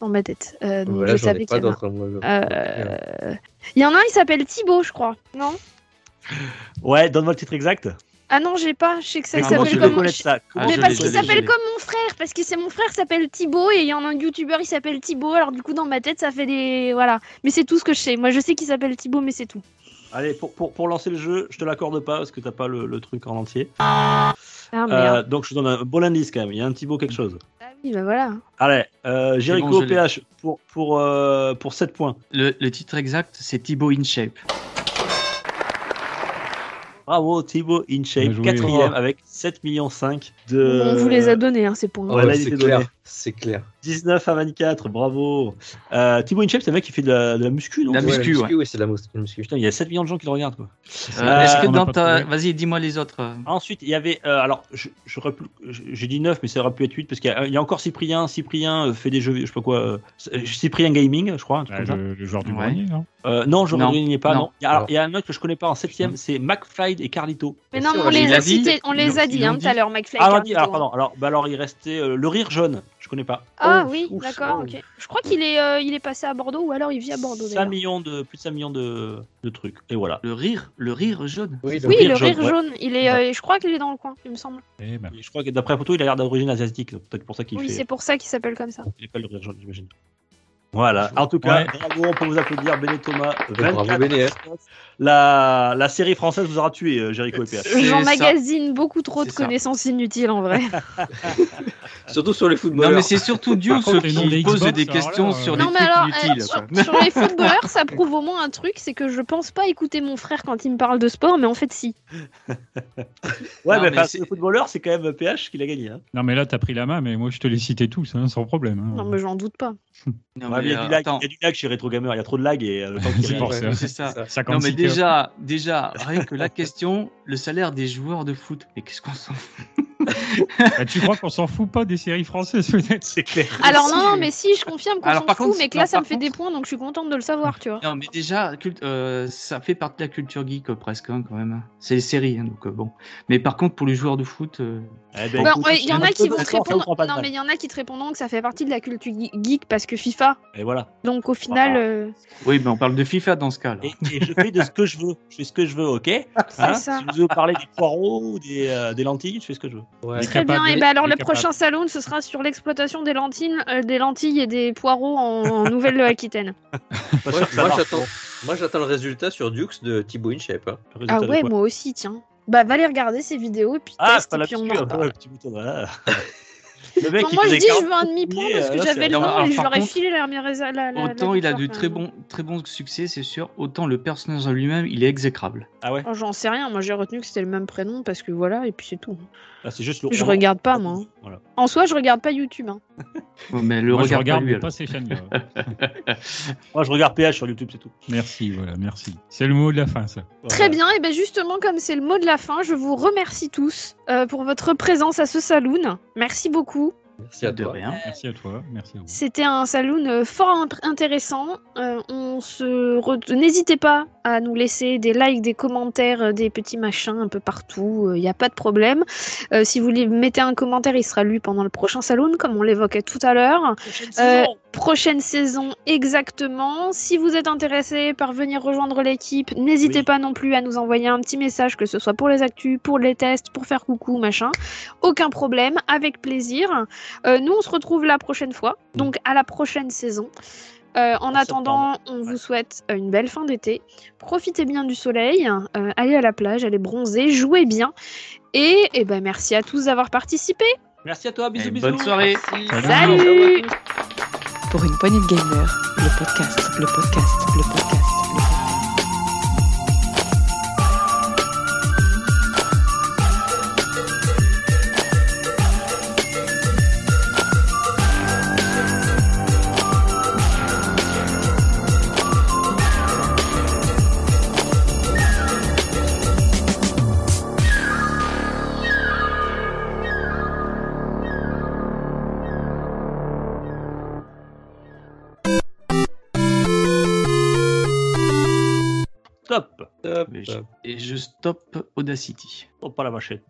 dans ma tête. Euh, donc Voilà, je savais qu'il y en a. Euh, Il y en a un, il s'appelle Thibaut, je crois. Non? Ouais, donne-moi le titre exact. Ah non, j'ai pas. Je sais que ça s'appelle comme. connaître ça Ah, Mais parce qu'il s'appelle comme mon frère, parce que c'est mon frère s'appelle Thibaut et il y en a un youtubeur il s'appelle Thibaut, alors du coup dans ma tête ça fait des. Voilà. Mais c'est tout ce que je sais. Moi je sais qu'il s'appelle Thibaut, mais c'est tout. Allez, pour, pour, pour lancer le jeu, je te l'accorde pas parce que t'as pas le, le truc en entier. Ah Euh, merde. donc je te donne un bon indice quand même. Il y a un mot quelque chose. Ah oui, bah voilà. Allez, euh, Jericho bon. PH pour, pour, euh, pour 7 points. Le, le titre exact, c'est Thibaut in Shape. Bravo Thibaut InShape, quatrième avec 7 millions 5 de. On vous les a donnés, hein, ces points. Ouais, il c'est était clair. donné. C'est clair. 19 à 24, bravo. Euh, Thibaut InShape, c'est un mec qui fait de la, de la muscu, non La Ouais, muscu, la oui, c'est la mus- la muscu. Putain, il y a 7 millions de gens qui le regardent quoi. Euh, Euh, Est-ce que on n'a dans pas ta. trouvé. Vas-y, dis-moi les autres. Ensuite, il y avait. euh, alors, je, j'ai dit 9, mais ça aurait pu être 8 parce qu'il y a, il y a encore Cyprien. Cyprien fait des jeux, je sais pas quoi. euh, Cyprien Gaming, je crois. un truc Bah, comme ça. le, le joueur du Ouais. grenier, non? Euh, non, je ne n'y pas. non. Non. Il y a, alors, il y a un autre que je connais pas en 7ème, c'est McFly et Carlito. Mais non, on les a dit. cités, on les a dit tout à l'heure, McFly. Ah, Carlito, dit, alors, pardon. Alors, bah, alors, il restait euh, le rire jaune. Je connais pas. Ah Oh, oui, d'accord, oh. ok. Je crois qu'il est, euh, il est passé à Bordeaux ou alors il vit à Bordeaux. 5 d'ailleurs. millions de, plus de 5 millions de, de trucs. Et voilà. Le rire, le rire jaune. Oui, Oui, rire le jaune, rire ouais. jaune. Il est, euh, je crois qu'il est dans le coin, il me semble. Eh ben, je crois que d'après la photo, il a l'air d'origine asiatique. Peut-être pour ça qu'il Oui, fait. c'est pour ça qu'il s'appelle comme ça. Il appelle le rire jaune, j'imagine. Voilà. En tout cas, Ouais. bravo, on peut vous applaudir, Béné Thomas. bravo, 24. Béné, hein. La, la série française vous aura tué, euh, Jericho et PH. J'emmagasine beaucoup trop de ça. connaissances inutiles en vrai. Surtout sur les footballeurs. Non, mais c'est surtout les noms qui pose des alors questions sur euh, des non mais trucs alors, euh, inutiles. sur, quoi. sur les footballeurs, ça prouve au moins un truc, c'est que je pense pas écouter mon frère quand il me parle de sport, mais en fait si. Ouais, Non, mais, mais c'est- le footballeur, c'est quand même PH qui l'a gagné. Hein. non, mais là, t'as pris la main, mais moi, je te les citais tous, hein, sans problème. hein. Non mais j'en doute pas. Non, mais mais, il, y a euh, du lag, attends. il y a du lag chez Retro Gamer, il y a trop de lag et euh, le temps qu'il C'est ça. c'est ça. 56 Non, mais déjà, déjà, rien que la question, le salaire des joueurs de foot. Mais qu'est-ce qu'on s'en fout? Bah, tu crois qu'on s'en fout pas des séries françaises, peut-être C'est clair. Alors non, mais si, je confirme qu'on s'en fout, contre, mais que non, là ça me fait des points, donc je suis contente de le savoir, tu vois. Non, mais déjà, culte- euh, ça fait partie de la culture geek euh, presque, hein, quand même. C'est les séries, hein, donc euh, bon. Mais par contre, pour les joueurs de foot, euh, Eh ben, Bah, ouais, Il y en a qui vont te répondre. pas de Non, mal. mais il y en a qui te répondront que ça fait partie de la culture ge- geek parce que FIFA. Et voilà. Donc au final, oui, mais on parle de FIFA dans ce cas-là. Et, et je fais de ce que je veux. Je fais ce que je veux, ok c'est Hein ça. Si vous veux parler des poireaux ou des, euh, des lentilles, je fais ce que je veux. Ouais. Très bien. Et ben alors le prochain salon, ce sera sur l'exploitation des lentilles, euh, des lentilles et des poireaux en, en Nouvelle-Aquitaine. Pas Moi, j'attends, le résultat sur Dukes de Thibaut InShape. Hein. Ah ouais, moi aussi, tiens. Bah va les regarder ces vidéos et puis Ah, teste c'est pas et la puis on en voilà. Le mec, moi je dis je 40 veux un demi-point parce euh, que là, j'avais le alors, et je leur ai filé la, la, la, la Autant il a de victoire, très bons, très bons succès, c'est sûr. Autant le personnage en lui-même, il est exécrable. Ah ouais Oh, J'en sais rien, moi j'ai retenu que c'était le même prénom parce que voilà, et puis c'est tout. C'est juste le. Je regarde pas moi. Voilà. En soi, je regarde pas YouTube. hein. Mais le Moi, je regarde, regarde, pas lui, pas ces chaînes-là. Moi, je regarde PH sur YouTube, c'est tout. merci, voilà, merci. C'est le mot de la fin, ça. Très Voilà. bien, et bien justement, comme c'est le mot de la fin, je vous remercie tous euh, pour votre présence à ce saloon. Merci beaucoup. Merci à de toi. rien. Merci à toi, merci à vous. C'était un saloon euh, fort intéressant. Euh, on se re- N'hésitez pas à nous laisser des likes, des commentaires, euh, des petits machins un peu partout. Il n'y a pas de problème. Euh, si vous mettez un commentaire, il sera lu pendant le prochain saloon, comme on l'évoquait tout à l'heure. Prochaine Euh, saison. prochaine saison exactement. Si vous êtes intéressé par venir rejoindre l'équipe, n'hésitez Oui. pas non plus à nous envoyer un petit message, que ce soit pour les actus, pour les tests, pour faire coucou, machin. Aucun problème, avec plaisir. Euh, nous, on se retrouve la prochaine fois, donc à la prochaine saison. Euh, en En attendant, on vous souhaite euh, une belle fin d'été. Profitez bien du soleil, euh, allez à la plage, allez bronzer, jouez bien. Et, eh ben, merci à tous d'avoir participé. Merci à toi, bisous, Et bisous. bonne soirée. Merci. Salut. Salut Pour une poignée de podcast, le podcast, le podcast, le podcast. Et je stoppe Audacity. Oh, pas la machette.